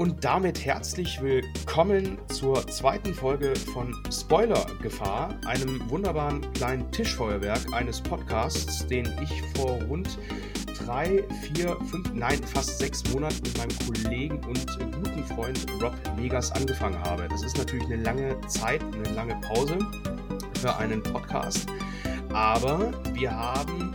und damit herzlich willkommen zur zweiten Folge von Spoiler Gefahr, einem wunderbaren kleinen Tischfeuerwerk eines Podcasts, den ich vor rund drei, vier, fünf, nein, fast sechs Monaten mit meinem Kollegen und guten Freund Rob Vegas angefangen habe. Das ist natürlich eine lange Zeit, eine lange Pause für einen Podcast. Aber wir haben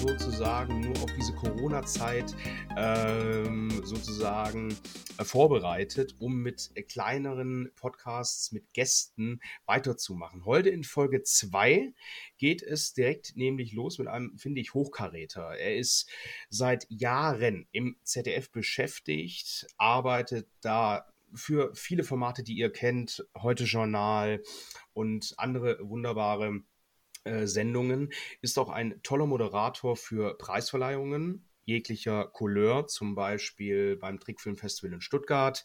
sozusagen nur auf diese Corona-Zeit ähm, sozusagen äh, vorbereitet, um mit äh, kleineren Podcasts, mit Gästen weiterzumachen. Heute in Folge 2 geht es direkt nämlich los mit einem, finde ich, Hochkaräter. Er ist seit Jahren im ZDF beschäftigt, arbeitet da für viele Formate, die ihr kennt, heute Journal und andere wunderbare Sendungen, ist auch ein toller Moderator für Preisverleihungen jeglicher Couleur, zum Beispiel beim Trickfilmfestival in Stuttgart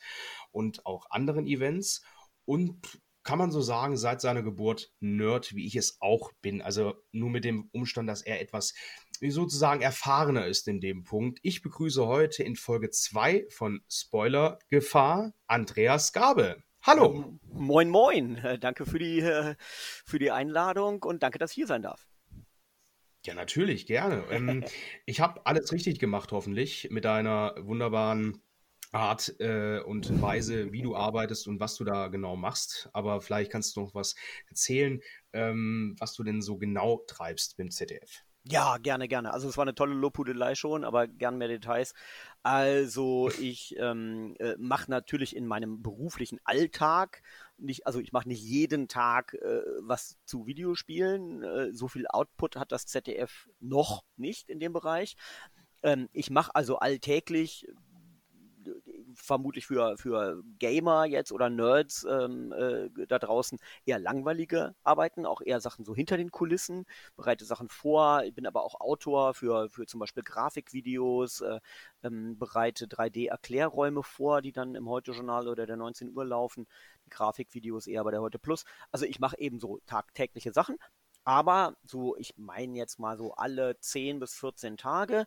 und auch anderen Events. Und kann man so sagen, seit seiner Geburt Nerd, wie ich es auch bin. Also nur mit dem Umstand, dass er etwas sozusagen erfahrener ist in dem Punkt. Ich begrüße heute in Folge 2 von Spoiler Gefahr Andreas Gabe. Hallo. Ähm, moin, moin. Äh, danke für die, äh, für die Einladung und danke, dass ich hier sein darf. Ja, natürlich, gerne. Ähm, ich habe alles richtig gemacht, hoffentlich, mit deiner wunderbaren Art äh, und Weise, wie du arbeitest und was du da genau machst. Aber vielleicht kannst du noch was erzählen, ähm, was du denn so genau treibst beim ZDF. Ja, gerne, gerne. Also es war eine tolle Lobhudelei schon, aber gern mehr Details. Also ich ähm, äh, mache natürlich in meinem beruflichen Alltag nicht, also ich mache nicht jeden Tag äh, was zu Videospielen. Äh, so viel Output hat das ZDF noch nicht in dem Bereich. Ähm, ich mache also alltäglich vermutlich für, für Gamer jetzt oder Nerds ähm, äh, da draußen eher langweilige Arbeiten, auch eher Sachen so hinter den Kulissen, bereite Sachen vor. Ich bin aber auch Autor für, für zum Beispiel Grafikvideos, äh, ähm, bereite 3D-Erklärräume vor, die dann im Heute-Journal oder der 19 Uhr laufen. Die Grafikvideos eher bei der Heute Plus. Also ich mache eben so tagtägliche Sachen. Aber so, ich meine jetzt mal so alle 10 bis 14 Tage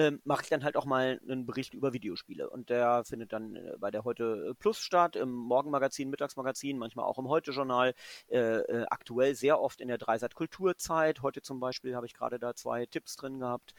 ähm, mache ich dann halt auch mal einen Bericht über Videospiele. Und der findet dann äh, bei der Heute Plus statt, im Morgenmagazin, Mittagsmagazin, manchmal auch im Heute-Journal, äh, äh, aktuell sehr oft in der Dreisat Kulturzeit. Heute zum Beispiel habe ich gerade da zwei Tipps drin gehabt.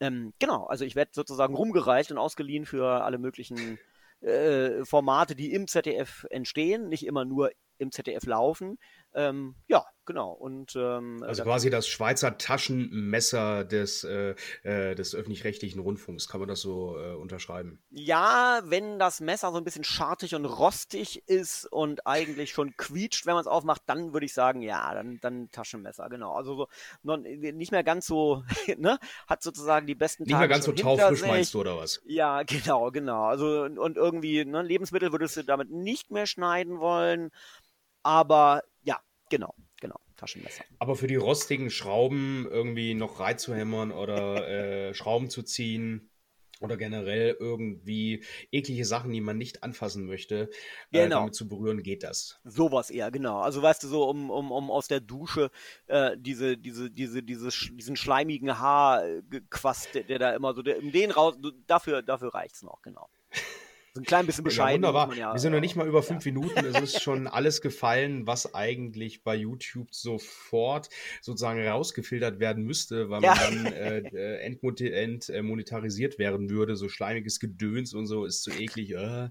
Ähm, genau, also ich werde sozusagen rumgereicht und ausgeliehen für alle möglichen äh, Formate, die im ZDF entstehen, nicht immer nur im ZDF laufen. Ähm, ja, genau. Und, ähm, also quasi das Schweizer Taschenmesser des, äh, äh, des öffentlich-rechtlichen Rundfunks, kann man das so äh, unterschreiben? Ja, wenn das Messer so ein bisschen schartig und rostig ist und eigentlich schon quietscht, wenn man es aufmacht, dann würde ich sagen, ja, dann, dann Taschenmesser, genau. Also so non, nicht mehr ganz so, ne, hat sozusagen die besten Nicht Tage mehr ganz so taufrisch meinst du, oder was? Ja, genau, genau. Also und irgendwie, ne, Lebensmittel würdest du damit nicht mehr schneiden wollen. Aber genau, genau. Taschenmesser. Aber für die rostigen Schrauben irgendwie noch reinzuhämmern oder äh, Schrauben zu ziehen oder generell irgendwie eklige Sachen, die man nicht anfassen möchte, äh, genau. damit zu berühren, geht das. Sowas eher, genau. Also weißt du, so um, um, um aus der Dusche äh, diese, diese, diese, diese, diesen schleimigen Haarquast, der, der da immer so, der, um den raus, dafür, dafür reicht's noch, genau. So ein klein bisschen bescheiden. Ja, wunderbar. Ja, wir sind noch nicht mal über fünf ja. Minuten. Es ist schon alles gefallen, was eigentlich bei YouTube sofort sozusagen rausgefiltert werden müsste, weil man dann äh, äh entmonetarisiert werden würde. So schleimiges Gedöns und so ist zu eklig. Äh,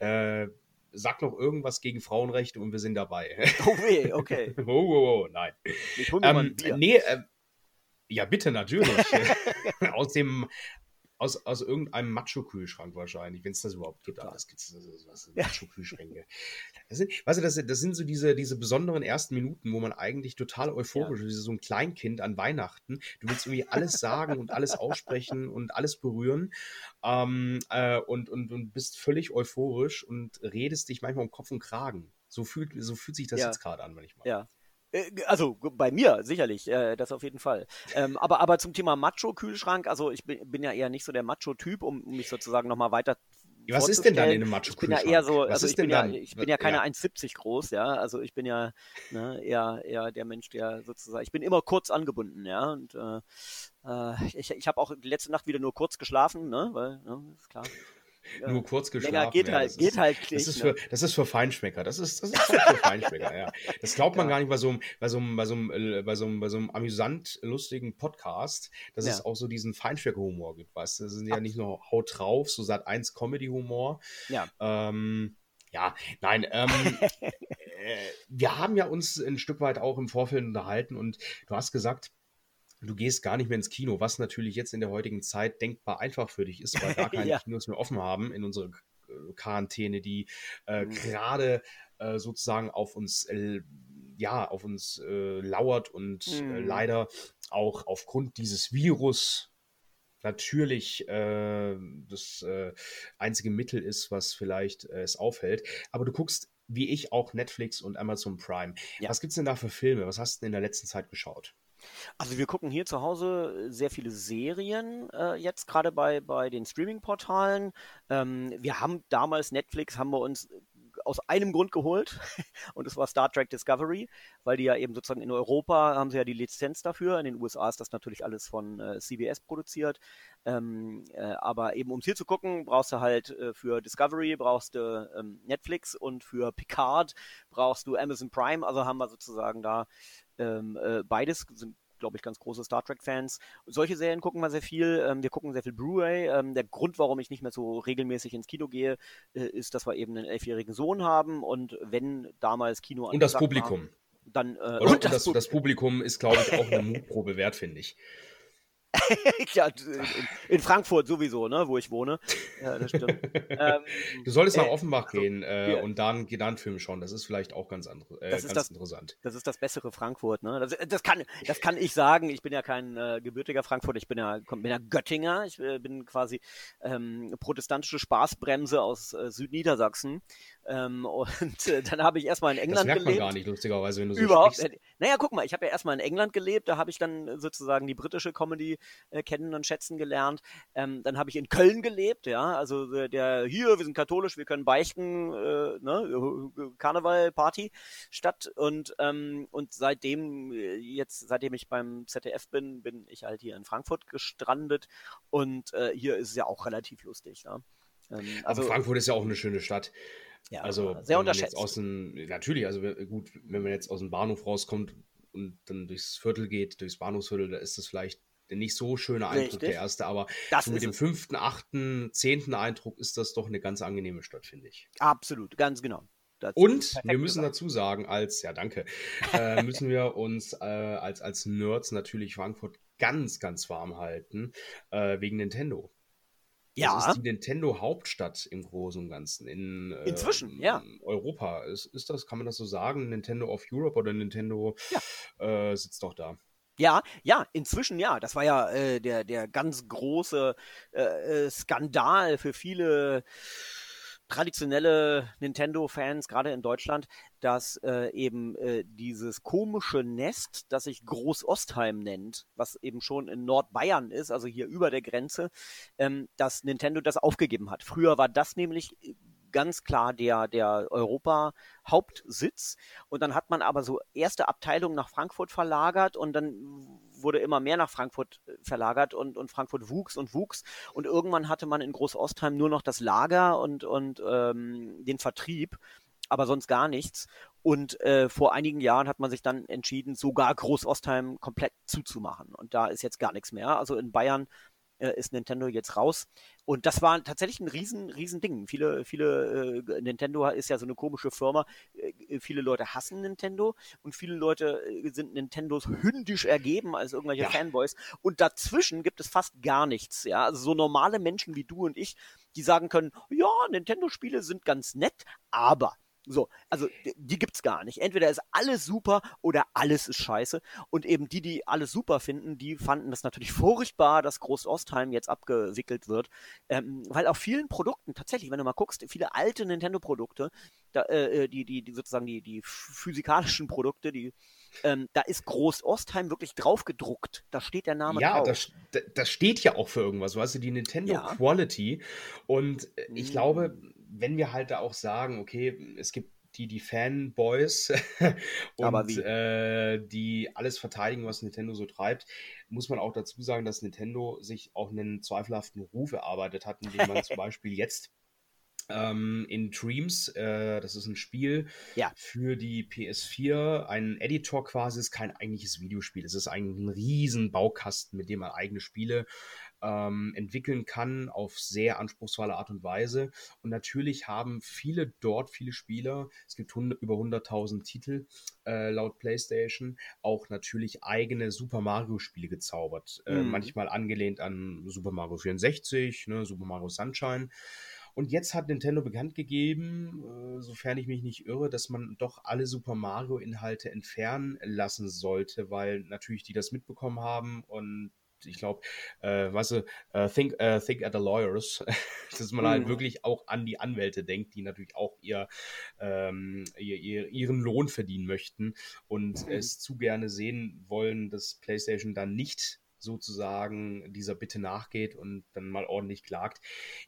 äh, sag noch irgendwas gegen Frauenrechte und wir sind dabei. Oh weh, okay. oh, oh, oh, nein. Ich hol mir ähm, mal ein Bier. Nee, äh, ja, bitte, natürlich. aus dem aus, aus irgendeinem Macho-Kühlschrank wahrscheinlich, wenn es das überhaupt gibt. Das gibt es, Macho-Kühlschränke. Das sind, weißt du, das, das sind so diese, diese besonderen ersten Minuten, wo man eigentlich total euphorisch ja. ist, wie so ein Kleinkind an Weihnachten. Du willst irgendwie alles sagen und alles aussprechen und alles berühren ähm, äh, und, und, und bist völlig euphorisch und redest dich manchmal um Kopf und Kragen. So fühlt, so fühlt sich das ja. jetzt gerade an, wenn ich mal. Ja. Äh, also bei mir sicherlich, äh, das auf jeden Fall. Ähm, aber, aber zum Thema Macho-Kühlschrank, also ich bin, bin, ja eher nicht so der Macho-Typ, um mich sozusagen nochmal weiter was ist denn dann in einem Macho-Kühlschrank? Ich bin ja eher so, also ich bin ja, ich bin ja keine ja. 1,70 groß, ja, also ich bin ja ne, eher, eher der Mensch, der sozusagen, ich bin immer kurz angebunden, ja, und äh, äh ich, ich habe auch letzte Nacht wieder nur kurz geschlafen, ne, weil, ne, ist klar. Nur kurz geschlafen. Länger geht ja, halt, das geht ist, halt das nicht. ist, ne? für, das ist für Feinschmecker. Das ist, das ist für Feinschmecker, ja. Das glaubt man Ja. gar nicht bei so einem, bei so einem, bei so einem, bei so einem, bei so einem amüsant lustigen Podcast, dass Ja. es auch so diesen Feinschmecker-Humor gibt, weißt du? Das sind ja nicht nur Haut drauf, so Sat 1 Comedy-Humor. Ja. Ähm, ja, nein, ähm, äh, wir haben ja uns ein Stück weit auch im Vorfeld unterhalten und du hast gesagt, du gehst gar nicht mehr ins Kino, was natürlich jetzt in der heutigen Zeit denkbar einfach für dich ist, weil gar keine Ja. Kinos mehr offen haben in unserer äh, Quarantäne, die äh, Mhm. gerade äh, sozusagen auf uns, äh, ja, auf uns äh, lauert und äh, Mhm. leider auch aufgrund dieses Virus natürlich das einzige Mittel ist, was vielleicht es aufhält. Aber du guckst, wie ich, auch Netflix und Amazon Prime. Ja. Was gibt's denn da für Filme? Was hast du denn in der letzten Zeit geschaut? Also wir gucken hier zu Hause sehr viele Serien, äh, jetzt gerade bei, bei den Streaming-Portalen. Ähm, wir haben damals Netflix, haben wir uns aus einem Grund geholt und das war Star Trek Discovery, weil die ja eben sozusagen in Europa haben sie ja die Lizenz dafür. In den USA ist das natürlich alles von äh, CBS produziert. Ähm, äh, aber eben um es hier zu gucken, brauchst du halt äh, für Discovery brauchst du ähm, Netflix und für Picard brauchst du Amazon Prime. Also haben wir sozusagen da ähm, äh, beides sind glaube ich, ganz große Star Trek-Fans. Solche Serien gucken wir sehr viel. Ähm, wir gucken sehr viel Blu-ray. Ähm, der Grund, warum ich nicht mehr so regelmäßig ins Kino gehe, äh, ist, dass wir eben einen elfjährigen Sohn haben und wenn damals Kino Und das Publikum. War, dann, äh, und Und das, das Publikum ist, glaube ich, auch eine Mutprobe wert, finde ich. ja, in, in Frankfurt sowieso, ne, wo ich wohne. Ja, das stimmt. ähm, Du solltest nach Äh, Offenbach also, gehen äh, wir- und dann, dann einen Film schauen. Das ist vielleicht auch ganz, andere, äh, Das ist ganz das- interessant. Das ist das bessere Frankfurt, ne? Das, das, kann, das kann ich sagen. Ich bin ja kein äh, gebürtiger Frankfurter, ich bin ja, bin ja Göttinger. Ich äh, bin quasi ähm, protestantische Spaßbremse aus äh, Südniedersachsen. Ähm, und äh, dann habe ich erstmal in Das England merkt man gelebt. gar nicht, lustigerweise, wenn du so Überhaupt. sprichst. äh, Naja, guck mal, ich habe ja erstmal in England gelebt, da habe ich dann äh, sozusagen die britische Comedy äh, kennen und schätzen gelernt. Ähm, dann habe ich in Köln gelebt, ja, also äh, der hier, wir sind katholisch, wir können beichten, äh, ne, äh, Karneval, Party statt und ähm, und seitdem äh, jetzt, seitdem ich beim ZDF bin, bin ich halt hier in Frankfurt gestrandet und äh, hier ist es ja auch relativ lustig, ne? Ähm, Also also Frankfurt ist ja auch eine schöne Stadt. ja, Also sehr unterschätzt. aus dem, natürlich, also gut, wenn man jetzt aus dem Bahnhof rauskommt und dann durchs Viertel geht, durchs Bahnhofsviertel, da ist das vielleicht der nicht so schöne Eindruck Richtig. der erste, aber Das so mit dem fünften, achten, zehnten Eindruck ist das doch eine ganz angenehme Stadt, finde ich. Absolut, ganz genau. Das Und wir müssen gesagt. dazu sagen, als, ja danke, äh, müssen wir uns äh, als, als Nerds natürlich Frankfurt ganz, ganz warm halten, äh, wegen Nintendo. Das ja. ist die Nintendo-Hauptstadt im Großen und Ganzen. In, äh, Inzwischen, ja. Europa. Ist, ist das, kann man das so sagen? Nintendo of Europe oder Nintendo äh, sitzt doch da. Ja, ja, inzwischen ja. Das war ja äh, der, der ganz große äh, äh, Skandal für viele traditionelle Nintendo-Fans, gerade in Deutschland, dass äh, eben äh, dieses komische Nest, das sich Groß-Ostheim nennt, was eben schon in Nordbayern ist, also hier über der Grenze, ähm, dass Nintendo das aufgegeben hat. Früher war das nämlich ganz klar der, der Europa-Hauptsitz. Und dann hat man aber so erste Abteilungen nach Frankfurt verlagert und dann wurde immer mehr nach Frankfurt äh, verlagert und, und Frankfurt wuchs und wuchs. Und irgendwann hatte man in Groß-Ostheim nur noch das Lager und, und ähm, den Vertrieb, aber sonst gar nichts. Und äh, vor einigen Jahren hat man sich dann entschieden, sogar Groß-Ostheim komplett zuzumachen. Und da ist jetzt gar nichts mehr. Also in Bayern äh, ist Nintendo jetzt raus. Und das war tatsächlich ein riesen, riesen Ding. Viele, viele, äh, Nintendo ist ja so eine komische Firma. Äh, viele Leute hassen Nintendo und viele Leute äh, sind Nintendos hündisch ergeben als irgendwelche Ja. Fanboys. Und dazwischen gibt es fast gar nichts. Ja, also so normale Menschen wie du und ich, die sagen können, ja, Nintendo-Spiele sind ganz nett, aber so, also die, gibt's gar nicht. Entweder ist alles super oder alles ist scheiße. Und eben die, die alles super finden, die fanden das natürlich furchtbar, dass Groß-Ostheim jetzt abgewickelt wird. Ähm, weil auf vielen Produkten, tatsächlich, wenn du mal guckst, viele alte Nintendo-Produkte, da, äh, die, die, die sozusagen die, die physikalischen Produkte, die, ähm, da ist Groß-Ostheim wirklich drauf gedruckt. Da steht der Name Ja, drauf. das, das steht ja auch für irgendwas, weißt du, die Nintendo Ja. Quality. Und äh, ich Mm. glaube, wenn wir halt da auch sagen, okay, es gibt die, die Fanboys und äh, die alles verteidigen, was Nintendo so treibt, muss man auch dazu sagen, dass Nintendo sich auch einen zweifelhaften Ruf erarbeitet hat, indem man zum Beispiel jetzt ähm, in Dreams. Äh, das ist ein Spiel ja. für die PS4. Ein Editor quasi ist kein eigentliches Videospiel. Es ist eigentlich ein riesen Baukasten, mit dem man eigene Spiele ähm, entwickeln kann auf sehr anspruchsvolle Art und Weise. Und natürlich haben viele dort, viele Spieler, es gibt 100, über 100.000 Titel äh, laut PlayStation, auch natürlich eigene Super Mario-Spiele gezaubert. Äh, mhm. manchmal angelehnt an Super Mario 64, ne, Super Mario Sunshine. Und jetzt hat Nintendo bekannt gegeben, äh, sofern ich mich nicht irre, dass man doch alle Super Mario-Inhalte entfernen lassen sollte, weil natürlich die das mitbekommen haben und ich glaube, äh, weißt du, uh, think, uh, think at the lawyers, dass man halt mhm. halt wirklich auch an die Anwälte denkt, die natürlich auch ihr, ähm, ihr, ihr ihren Lohn verdienen möchten und mhm. es zu gerne sehen wollen, dass PlayStation dann nicht sozusagen dieser Bitte nachgeht und dann mal ordentlich klagt,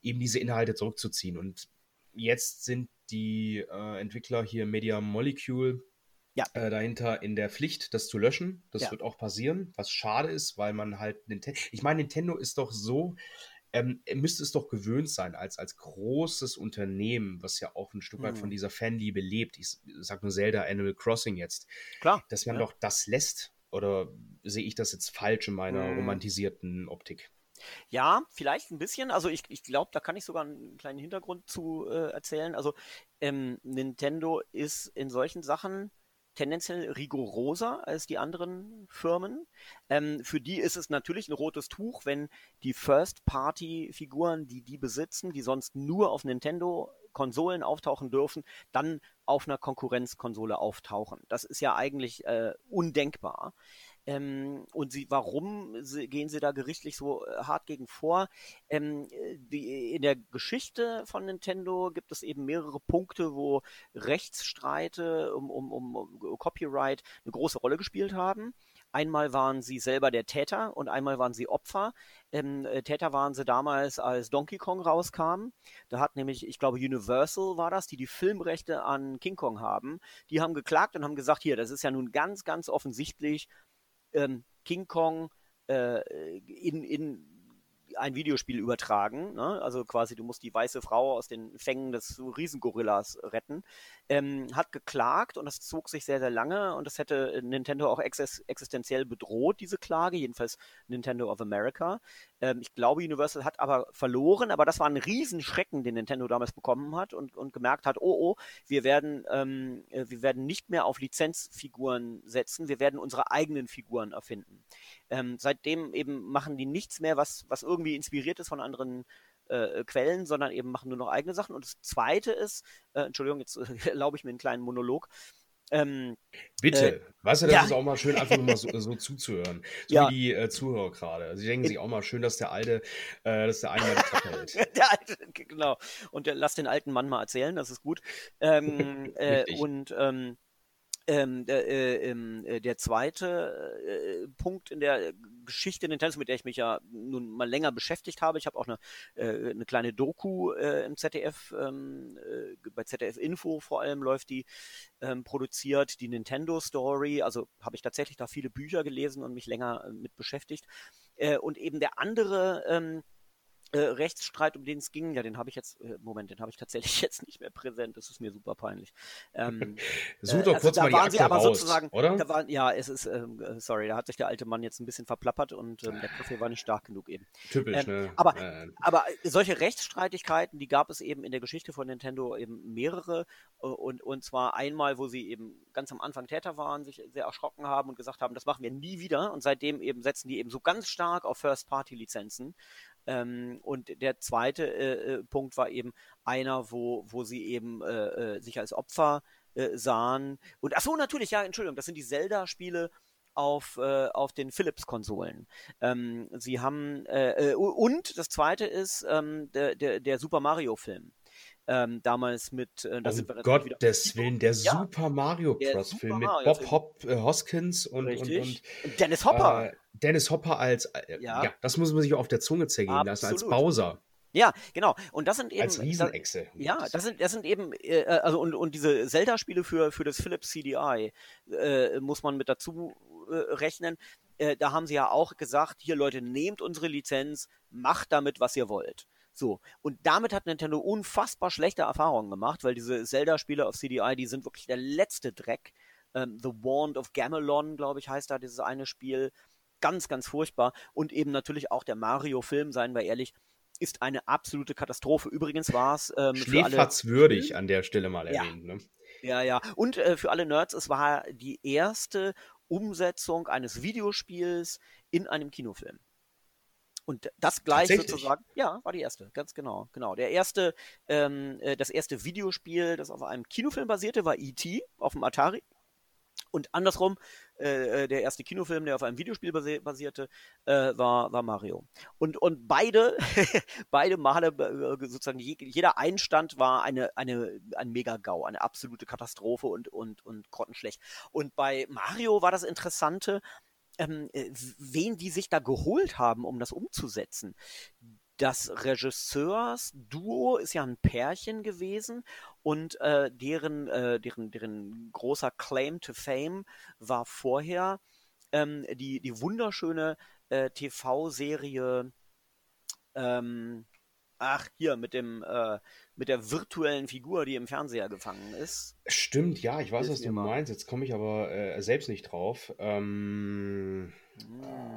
eben diese Inhalte zurückzuziehen. Und jetzt sind die äh, Entwickler hier Media Molecule ja. äh, dahinter in der Pflicht, das zu löschen. Das ja. wird auch passieren, was schade ist, weil man halt Nintendo. Ich meine, Nintendo ist doch so. Ähm, müsste es doch gewöhnt sein, als, als großes Unternehmen, was ja auch ein Stück weit von mhm. dieser Fanliebe lebt. Ich sag nur Zelda Animal Crossing jetzt. Klar. Dass man ja. doch das lässt, oder sehe ich das jetzt falsch in meiner hm. romantisierten Optik? Ja, vielleicht ein bisschen. Also ich, ich glaube, da kann ich sogar einen kleinen Hintergrund zu äh, erzählen. Also ähm, Nintendo ist in solchen Sachen tendenziell rigoroser als die anderen Firmen. Ähm, für die ist es natürlich ein rotes Tuch, wenn die First-Party-Figuren, die die besitzen, die sonst nur auf Nintendo Konsolen auftauchen dürfen, dann auf einer Konkurrenzkonsole auftauchen. Das ist ja eigentlich äh, undenkbar. Ähm, und sie, warum sie, gehen sie da gerichtlich so äh, hart gegen vor? Ähm, die, in der Geschichte von Nintendo gibt es eben mehrere Punkte, wo Rechtsstreite um, um, um Copyright eine große Rolle gespielt haben. Einmal waren sie selber der Täter und einmal waren sie Opfer. Ähm, äh, Täter waren sie damals, als Donkey Kong rauskam. Da hat nämlich, ich glaube, Universal war das, die die Filmrechte an King Kong haben. Die haben geklagt und haben gesagt, hier, das ist ja nun ganz, ganz offensichtlich ähm, King Kong äh, in, in ein Videospiel übertragen. Ne? Also quasi, du musst die weiße Frau aus den Fängen des Riesengorillas retten. Ähm, hat geklagt und das zog sich sehr, sehr lange und das hätte Nintendo auch ex existenziell bedroht, diese Klage, jedenfalls Nintendo of America. Ähm, ich glaube, Universal hat aber verloren, aber das war ein Riesenschrecken, den Nintendo damals bekommen hat und, und gemerkt hat, oh, oh, wir werden, ähm, äh, wir werden nicht mehr auf Lizenzfiguren setzen, wir werden unsere eigenen Figuren erfinden. Ähm, seitdem eben machen die nichts mehr, was, was irgendwie inspiriert ist von anderen äh, Quellen, sondern eben machen nur noch eigene Sachen. Und das Zweite ist, äh, Entschuldigung, jetzt äh, erlaube ich mir einen kleinen Monolog. Ähm, Bitte, äh, weißt du, das ja. ist auch mal schön, einfach nur mal so, so zuzuhören. So ja. wie die äh, Zuhörer gerade. Also, sie denken sich auch mal schön, dass der Alte, äh, dass der eine mal die hält. der Alte, genau. Und der, lass den alten Mann mal erzählen, das ist gut. Ähm, äh, und ähm, ähm, der, äh, ähm, äh, der zweite äh, Punkt in der Geschichte Nintendo, mit der ich mich ja nun mal länger beschäftigt habe, ich habe auch eine, äh, eine kleine Doku äh, im ZDF, ähm, äh, bei ZDF Info vor allem läuft die ähm, produziert, die Nintendo Story, also habe ich tatsächlich da viele Bücher gelesen und mich länger mit beschäftigt. und eben der andere äh, Rechtsstreit, um den es ging, ja, den habe ich jetzt, äh, Moment, den habe ich tatsächlich jetzt nicht mehr präsent. Das ist mir super peinlich. Ähm, Such doch äh, also kurz mal die Akte aber raus, sozusagen, oder? Waren, ja, es ist, ähm, äh, sorry, da hat sich der alte Mann jetzt ein bisschen verplappert und ähm, der Kaffee war nicht stark genug eben. Typisch, ähm, ne? Aber, äh. aber solche Rechtsstreitigkeiten, die gab es eben in der Geschichte von Nintendo eben mehrere äh, und, und zwar einmal, wo sie eben ganz am Anfang Täter waren, sich sehr erschrocken haben und gesagt haben, das machen wir nie wieder und seitdem eben setzen die eben so ganz stark auf First-Party-Lizenzen ähm, und der zweite äh, äh, Punkt war eben einer, wo, wo sie eben äh, äh sich als Opfer äh, sahen. Und ach so, natürlich, ja, Entschuldigung, das sind die Zelda-Spiele auf, äh, auf den Philips-Konsolen. Ähm, sie haben äh, und das zweite ist ähm, der, der, der Super Mario-Film. Ähm, damals mit äh, um Gottes Willen, der ja, Super Mario Bros. Film mit Bob Hop, äh, Hoskins und, und, und, Dennis Hopper. Äh, Dennis Hopper als, äh, ja. ja. das muss man sich auf der Zunge zergehen Absolut. lassen, als Bowser. Ja, genau. Und das sind eben. Als Riesenechse. Da, ja, das sind, das sind eben, äh, äh, also und, und diese Zelda-Spiele für, für das Philips CDI äh, muss man mit dazu äh, rechnen. Äh, da haben sie ja auch gesagt, hier Leute, nehmt unsere Lizenz, macht damit, was ihr wollt. So, und damit hat Nintendo unfassbar schlechte Erfahrungen gemacht, weil diese Zelda-Spiele auf CDI, die sind wirklich der letzte Dreck. Ähm, The Wand of Gamelon, glaube ich, heißt da dieses eine Spiel. Ganz, ganz furchtbar. Und eben natürlich auch der Mario-Film, seien wir ehrlich, ist eine absolute Katastrophe. Übrigens war es. Ähm, Schläferzwürdig an der Stelle mal erwähnt. Ja. Ne? ja, ja. Und äh, für alle Nerds, es war die erste Umsetzung eines Videospiels in einem Kinofilm. Und das gleich sozusagen, ja, war die erste, ganz genau, genau. Der erste, ähm, äh, das erste Videospiel, das auf einem Kinofilm basierte, war E.T. auf dem Atari. Und andersrum, äh, äh, der erste Kinofilm, der auf einem Videospiel basi basierte, äh, war, war Mario. Und, und beide, beide Male, äh, sozusagen jeder Einstand war eine, eine, ein Mega-GAU, eine absolute Katastrophe und, und, und grottenschlecht. Und bei Mario war das Interessante, ähm, äh, wen die sich da geholt haben, um das umzusetzen. Das Regisseursduo ist ja ein Pärchen gewesen und äh, deren, äh, deren, deren großer Claim to Fame war vorher ähm, die, die wunderschöne äh, TV-Serie ähm, Ach, hier mit dem äh, mit der virtuellen Figur, die im Fernseher gefangen ist. Stimmt, ja, ich weiß, was du meinst. Jetzt komme ich aber äh, selbst nicht drauf. Ähm, hm.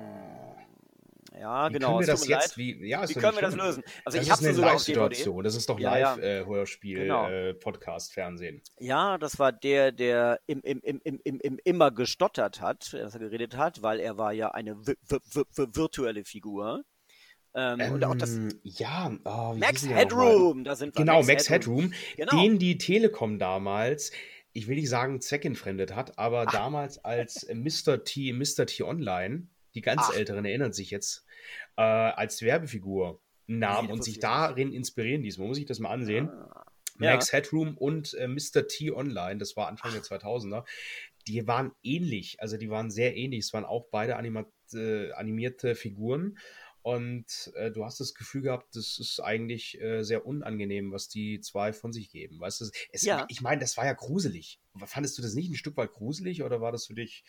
Ja, wie genau. Können wir das jetzt, wie, ja, wie können wir das lösen? Also das ich habe eine Live-Situation. Das ist doch Live-Hörspiel, ja, ja. genau. äh, Podcast, Fernsehen. Ja, das war der, der im, im, im, im, im, im immer gestottert hat, dass er geredet hat, weil er war ja eine virtuelle Figur. Ähm, ähm, und auch das. Ähm, ja, oh, Max Headroom, da sind wir. Genau, Max, Max Headroom, Headroom genau. den die Telekom damals, ich will nicht sagen zweckentfremdet hat, aber Ach. damals als Mr. T, Mr. T Online, die ganz Ach. Älteren erinnern sich jetzt, äh, als Werbefigur nahm nee, und sich darin inspirieren ließ. Man muss sich das mal ansehen. Ah. Max ja. Headroom und äh, Mr. T Online, das war Anfang Ach. der 2000er, die waren ähnlich, also die waren sehr ähnlich. Es waren auch beide animat, äh, animierte Figuren und äh, du hast das Gefühl gehabt, das ist eigentlich äh, sehr unangenehm, was die zwei von sich geben. Weißt du, es, ja. ich meine, das war ja gruselig. Fandest du das nicht ein Stück weit gruselig oder war das für dich.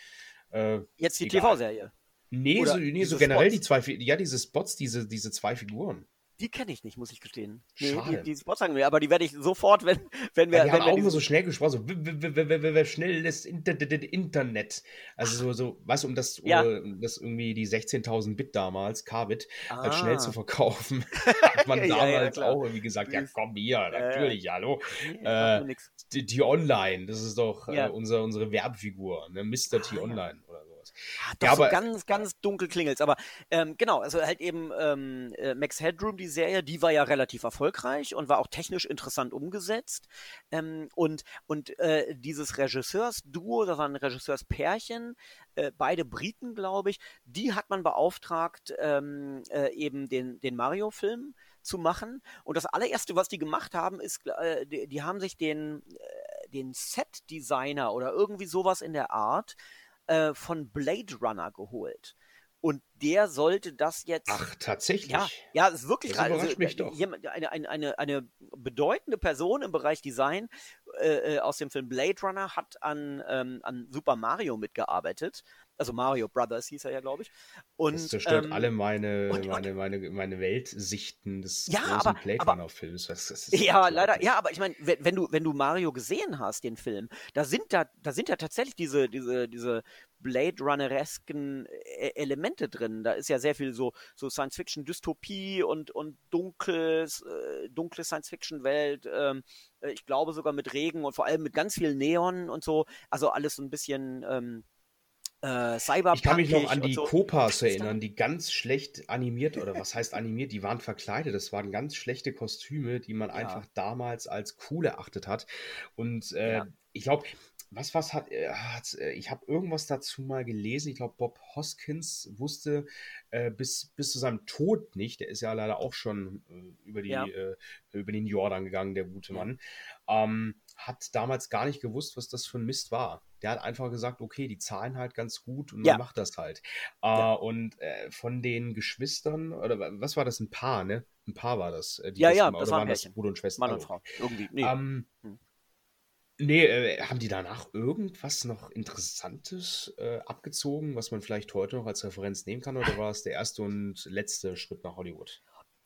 Äh, Jetzt die TV-Serie? Nee, so, nee, so generell Spots? die zwei, ja, diese Spots, diese, diese zwei Figuren. Die kenne ich nicht, muss ich gestehen. Nee, Schade. Die, die Spots sagen wir, aber die werde ich sofort, wenn, wenn wir. Ja, die wenn haben auch immer so schnell gesprochen, so schnelles Internet. Also so, so du, um das, ja. um das irgendwie die 16.000 Bit damals, K-Bit, ah. halt schnell zu verkaufen. hat man ja, damals ja, auch irgendwie gesagt, ja komm hier, natürlich, äh, hallo. Äh, die, die, Online, das ist doch äh, unser, unsere Werbefigur, ne? Mr. T ah, Online sowas. Ah, doch ja, so aber, ganz, ganz dunkel klingelt's. Aber ähm, genau, also halt eben ähm, äh, Max Headroom, die Serie, die war ja relativ erfolgreich und war auch technisch interessant umgesetzt. Ähm, und und äh, dieses Regisseursduo, das war ein Regisseurspärchen, äh, beide Briten, glaube ich, die hat man beauftragt, ähm, äh, eben den, den Mario-Film zu machen. Und das allererste, was die gemacht haben, ist, äh, die, die, haben sich den, äh, den Set-Designer oder irgendwie sowas in der Art äh, von Blade Runner geholt. Und der sollte das jetzt. Ach, tatsächlich. Ja, ja, ist wirklich das überrascht also, mich doch. Jemand, eine, eine, eine, eine bedeutende Person im Bereich Design äh, äh, aus dem Film Blade Runner hat an, ähm, an Super Mario mitgearbeitet also Mario Brothers hieß er ja, glaube ich. Und, das zerstört ähm, alle meine, und, meine, meine, meine Weltsichten des ja, großen Runner-Films. Ja, leider, ja, aber ich meine, wenn, wenn, du, wenn du Mario gesehen hast, den Film, da sind da, da sind ja tatsächlich diese, diese, diese Blade Runner-esken e-, Elemente drin. Da ist ja sehr viel so, so Science-Fiction-Dystopie und, und dunkles, äh, dunkle Science-Fiction-Welt. Ähm, äh, ich glaube sogar mit Regen und vor allem mit ganz viel Neon und so. Also alles so ein bisschen. Ähm, äh, Cyberpunk. Ich kann mich noch an die so. Copas erinnern, die ganz schlecht animiert, oder was heißt animiert, die waren verkleidet. Das waren ganz schlechte Kostüme, die man ja. einfach damals als cool erachtet hat. Und äh, ja. ich glaube, was was hat, äh, hat äh, ich habe irgendwas dazu mal gelesen. Ich glaube, Bob Hoskins wusste äh, bis, bis zu seinem Tod nicht. Der ist ja leider auch schon äh, über, die, ja. äh, über den Jordan gegangen, der gute Mann. Ähm, hat damals gar nicht gewusst, was das für ein Mist war. Der hat einfach gesagt, okay, die zahlen halt ganz gut und ja. man macht das halt. Ja. Äh, und äh, von den Geschwistern, oder was war das, ein Paar, ne? Ein Paar war das. Äh, ja, ja, das oder waren das Bruder und Schwester? Mann und Frau. Irgendwie, nee. Ähm, hm. Nee, äh, haben die danach irgendwas noch Interessantes äh, abgezogen, was man vielleicht heute noch als Referenz nehmen kann, oder war es der erste und letzte Schritt nach Hollywood?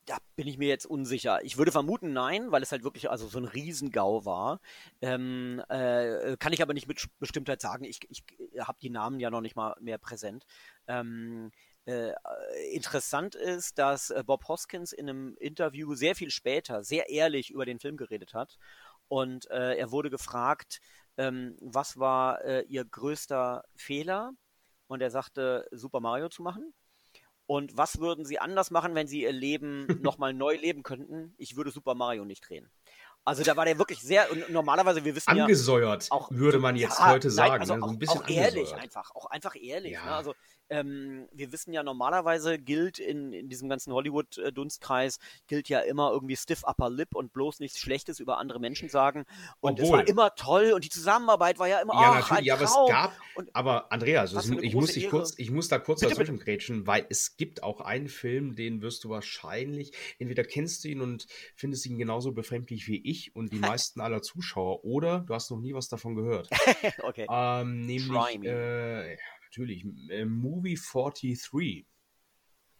Da bin ich mir jetzt unsicher. Ich würde vermuten, nein, weil es halt wirklich also so ein Riesengau war. Ähm, äh, kann ich aber nicht mit Bestimmtheit sagen. Ich, ich habe die Namen ja noch nicht mal mehr präsent. Ähm, äh, interessant ist, dass äh, Bob Hoskins in einem Interview sehr viel später sehr ehrlich über den Film geredet hat. Und äh, er wurde gefragt, ähm, was war äh, ihr größter Fehler? Und er sagte, Super Mario zu machen. Und was würden Sie anders machen, wenn Sie Ihr Leben nochmal neu leben könnten? Ich würde Super Mario nicht drehen. Also da war der wirklich sehr, und normalerweise, wir wissen angesäuert, ja. Auch, würde man jetzt ja, heute sagen. Nein, also ne? auch, ein bisschen auch ehrlich einfach, auch einfach ehrlich. Ja. Ne? Also ähm, wir wissen ja normalerweise gilt in, in diesem ganzen Hollywood-Dunstkreis, gilt ja immer irgendwie stiff upper lip und bloß nichts Schlechtes über andere Menschen sagen. Und Obwohl, es war immer toll und die Zusammenarbeit war ja immer Ja, ach, natürlich, ja, aber es gab, und, aber Andreas, also ich, muss dich kurz, ich muss da kurz dazwischen grätschen, weil es gibt auch einen Film, den wirst du wahrscheinlich, entweder kennst du ihn und findest ihn genauso befremdlich wie ich und die meisten aller Zuschauer, oder du hast noch nie was davon gehört. okay. Ähm, nämlich, äh, natürlich. Äh, Movie 43.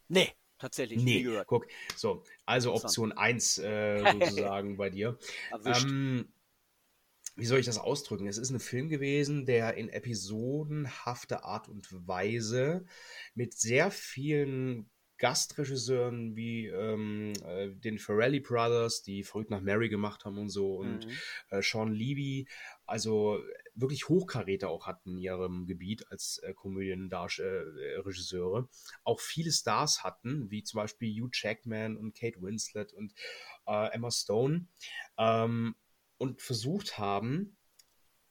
Nee, tatsächlich. Nee, guck. So, also Option 1 äh, sozusagen bei dir. Ähm, wie soll ich das ausdrücken? Es ist ein Film gewesen, der in episodenhafter Art und Weise mit sehr vielen Gastregisseuren wie ähm, äh, den Ferrelli Brothers, die verrückt nach Mary gemacht haben und so, und mhm. äh, Sean Levy, also wirklich Hochkaräter auch hatten in ihrem Gebiet als äh, Komödienregisseure, äh, auch viele Stars hatten, wie zum Beispiel Hugh Jackman und Kate Winslet und äh, Emma Stone, ähm, und versucht haben,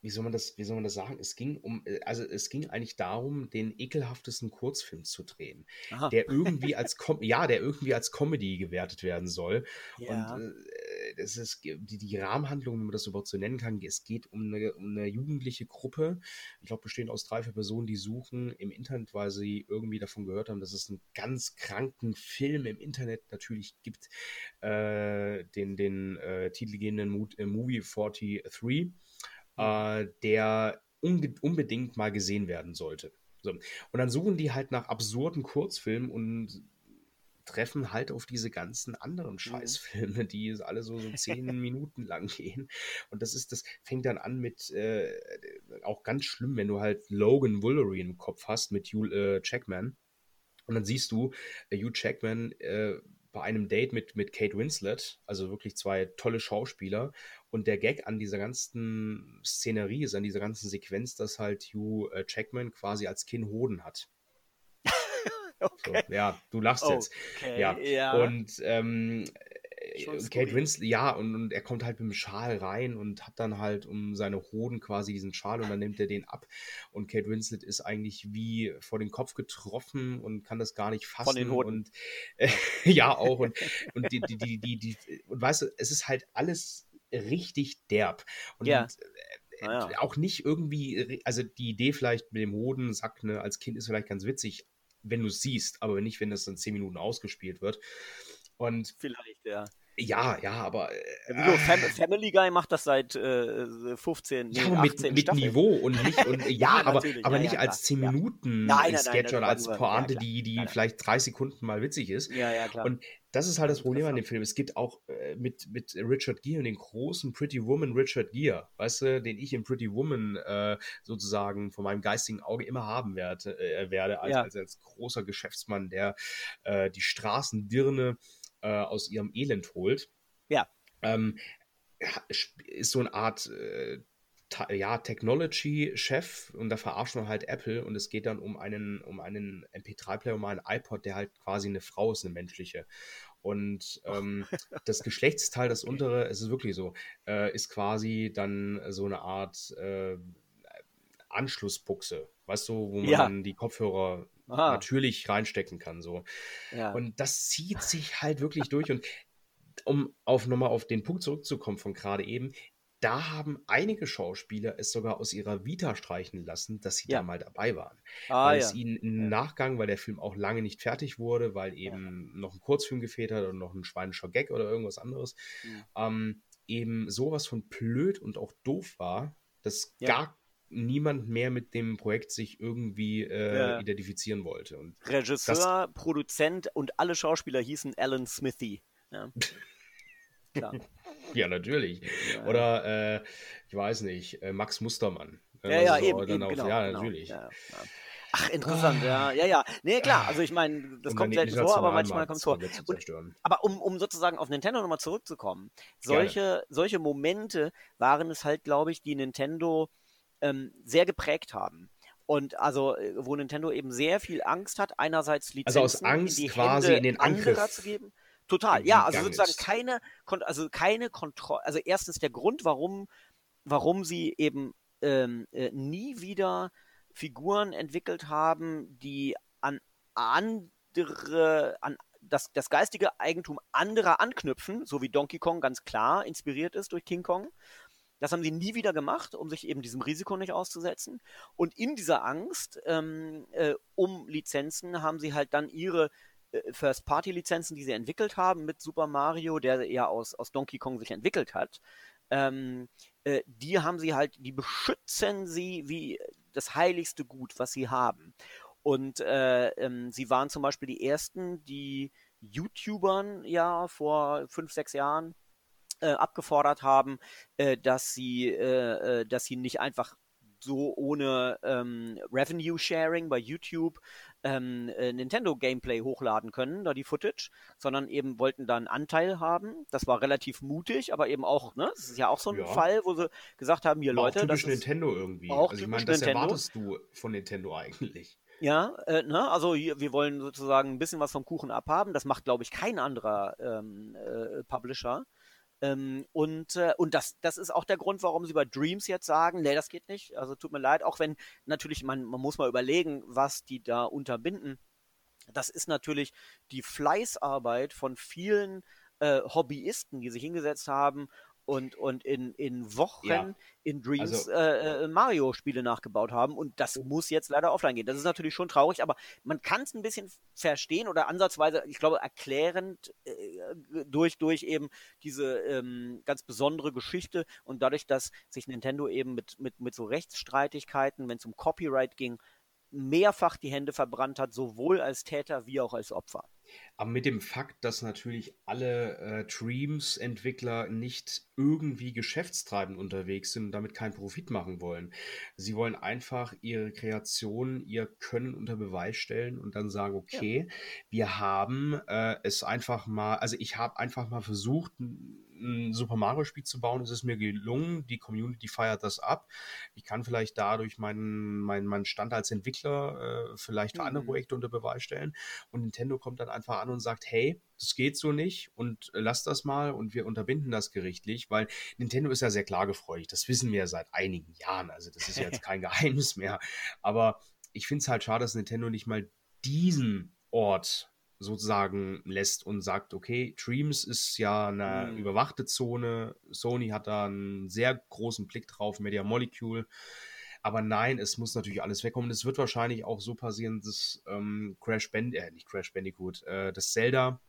wie soll man das, wie soll man das sagen? Es ging um, äh, also es ging eigentlich darum, den ekelhaftesten Kurzfilm zu drehen, Aha. der irgendwie als Com ja, der irgendwie als Comedy gewertet werden soll. Ja. Und äh, das ist die, die Rahmenhandlung, wenn man das überhaupt so nennen kann. Es geht um eine, um eine jugendliche Gruppe. Ich glaube, bestehend aus drei, vier Personen, die suchen im Internet, weil sie irgendwie davon gehört haben, dass es einen ganz kranken Film im Internet natürlich gibt, äh, den, den äh, titelgebenden Movie 43 äh, der unbedingt mal gesehen werden sollte. So. Und dann suchen die halt nach absurden Kurzfilmen und treffen halt auf diese ganzen anderen mhm. Scheißfilme, die alle so, so zehn Minuten lang gehen. Und das ist, das fängt dann an mit äh, auch ganz schlimm, wenn du halt Logan Wolverine im Kopf hast mit Hugh äh, Jackman. Und dann siehst du äh, Hugh Jackman äh, bei einem Date mit, mit Kate Winslet, also wirklich zwei tolle Schauspieler. Und der Gag an dieser ganzen Szenerie ist, an dieser ganzen Sequenz, dass halt Hugh äh, Jackman quasi als Kind Hoden hat. okay. So, ja, du lachst okay. jetzt. Ja. ja. Und ähm, Kate Winslet, ja, und, und, er kommt halt mit dem Schal rein und hat dann halt um seine Hoden quasi diesen Schal und dann nimmt er den ab. Und Kate Winslet ist eigentlich wie vor den Kopf getroffen und kann das gar nicht fassen. Von den Hoden. Und äh, ja, auch. Und, und die, die, die, die, die, und weißt du, es ist halt alles richtig derb. Und ja. Äh, ah, ja. auch nicht irgendwie, also die Idee vielleicht mit dem Hodensack ne, als Kind ist vielleicht ganz witzig, wenn du es siehst, aber nicht, wenn das dann zehn Minuten ausgespielt wird. Und vielleicht, ja. Ja, ja, aber. Äh, Fam Family Guy macht das seit äh, 15, nee, ja, aber mit, mit Niveau und nicht. Und, ja, ja aber, aber ja, nicht ja, als 10 Minuten ja. Sketch oder als Pointe, die, die vielleicht drei Sekunden mal witzig ist. Ja, ja, klar. Und das ist halt das Problem an dem Film. Es gibt auch äh, mit, mit Richard Gere und den großen Pretty Woman Richard Gere, weißt du, den ich in Pretty Woman äh, sozusagen von meinem geistigen Auge immer haben werde, äh, werde als, als, als, großer Geschäftsmann, der äh, die Straßendirne äh, aus ihrem Elend holt. Ja. Ähm, ist so eine Art äh, ja, Technology-Chef und da verarschen wir halt Apple und es geht dann um einen, um einen MP3-Player, um einen iPod, der halt quasi eine Frau ist, eine menschliche. Und ähm, das Geschlechtsteil, das untere, es ist wirklich so, äh, ist quasi dann so eine Art äh, Anschlussbuchse, weißt du, wo man ja. die Kopfhörer Aha. natürlich reinstecken kann. So. Ja. Und das zieht sich halt wirklich durch. Und um auf nochmal auf den Punkt zurückzukommen von gerade eben, da haben einige Schauspieler es sogar aus ihrer Vita streichen lassen, dass sie ja. da mal dabei waren. Ah, weil ja. es ihnen im Nachgang, weil der Film auch lange nicht fertig wurde, weil eben ja. noch ein Kurzfilm gefehlt hat oder noch ein schweinischer Gag oder irgendwas anderes, ähm, eben sowas von blöd und auch doof war, dass gar niemand mehr mit dem Projekt sich irgendwie äh, identifizieren wollte. Und Regisseur, Produzent und alle Schauspieler hießen Alan Smithy. Ja. Klar. ja, natürlich. Ja. Oder äh, ich weiß nicht, äh, Max Mustermann. Ja, ja, eben, eben, genau, ja, genau. natürlich. Ja, Ach, interessant, ja, ja, ja. Nee, klar, also ich meine, das kommt selten vor, aber manchmal kommt es vor. Und, aber um, um sozusagen auf Nintendo nochmal zurückzukommen, solche, solche Momente waren es halt, glaube ich, die Nintendo ähm, sehr geprägt haben. Und also, äh, wo Nintendo eben sehr viel Angst hat, einerseits Lizenzen also aus Angst in die quasi Hände in den Angriff zu geben. Total, ja, also sozusagen ist. keine, also keine Kontrolle, also erstens der Grund, warum, warum sie eben ähm, äh, nie wieder Figuren entwickelt haben, die an andere, an das, das geistige Eigentum anderer anknüpfen, so wie Donkey Kong ganz klar inspiriert ist durch King Kong. Das haben sie nie wieder gemacht, um sich eben diesem Risiko nicht auszusetzen. Und in dieser Angst ähm, äh, um Lizenzen haben sie halt dann ihre First-Party-Lizenzen, die sie entwickelt haben mit Super Mario, der ja aus, aus Donkey Kong sich entwickelt hat, ähm, äh, die haben sie halt, die beschützen sie wie das heiligste Gut, was sie haben. Und äh, ähm, sie waren zum Beispiel die ersten, die YouTubern ja vor fünf, sechs Jahren äh, abgefordert haben, äh, dass sie, äh, äh, dass sie nicht einfach so ohne ähm, Revenue Sharing bei YouTube ähm, äh, Nintendo Gameplay hochladen können, da die Footage, sondern eben wollten da einen Anteil haben. Das war relativ mutig, aber eben auch, ne, das ist ja auch so ein ja. Fall, wo sie gesagt haben, hier Leute, auch typisch das Nintendo irgendwie. Auch also ich meine, das Nintendo. erwartest du von Nintendo eigentlich. Ja, äh, ne, also hier, wir wollen sozusagen ein bisschen was vom Kuchen abhaben. Das macht, glaube ich, kein anderer ähm, äh, Publisher. Ähm, und äh, und das, das ist auch der Grund, warum sie bei Dreams jetzt sagen, nee, das geht nicht. Also tut mir leid, auch wenn natürlich man, man muss mal überlegen, was die da unterbinden. Das ist natürlich die Fleißarbeit von vielen äh, Hobbyisten, die sich hingesetzt haben und, und in, in Wochen ja. in Dreams also, äh, äh, Mario-Spiele nachgebaut haben. Und das muss jetzt leider offline gehen. Das ist natürlich schon traurig, aber man kann es ein bisschen verstehen oder ansatzweise, ich glaube, erklärend äh, durch, durch eben diese ähm, ganz besondere Geschichte und dadurch, dass sich Nintendo eben mit, mit, mit so Rechtsstreitigkeiten, wenn es um Copyright ging, mehrfach die Hände verbrannt hat, sowohl als Täter wie auch als Opfer. Aber mit dem Fakt, dass natürlich alle äh, Dreams-Entwickler nicht irgendwie geschäftstreibend unterwegs sind und damit keinen Profit machen wollen. Sie wollen einfach ihre Kreation, ihr Können unter Beweis stellen und dann sagen, okay, ja. wir haben äh, es einfach mal, also ich habe einfach mal versucht, ein Super Mario Spiel zu bauen. Es ist mir gelungen. Die Community feiert das ab. Ich kann vielleicht dadurch meinen, meinen, meinen Stand als Entwickler äh, vielleicht für mhm. andere Projekte unter Beweis stellen. Und Nintendo kommt dann einfach an und sagt, hey, das geht so nicht und äh, lass das mal und wir unterbinden das gerichtlich, weil Nintendo ist ja sehr klagefreudig. Das wissen wir ja seit einigen Jahren. Also das ist jetzt kein Geheimnis mehr. Aber ich finde es halt schade, dass Nintendo nicht mal diesen Ort sozusagen lässt und sagt, okay, Dreams ist ja eine mhm. überwachte Zone, Sony hat da einen sehr großen Blick drauf, Media Molecule. Aber nein, es muss natürlich alles wegkommen. Es wird wahrscheinlich auch so passieren, dass ähm, Crash Bandicoot, äh, nicht Crash Bandicoot, äh, das Zelda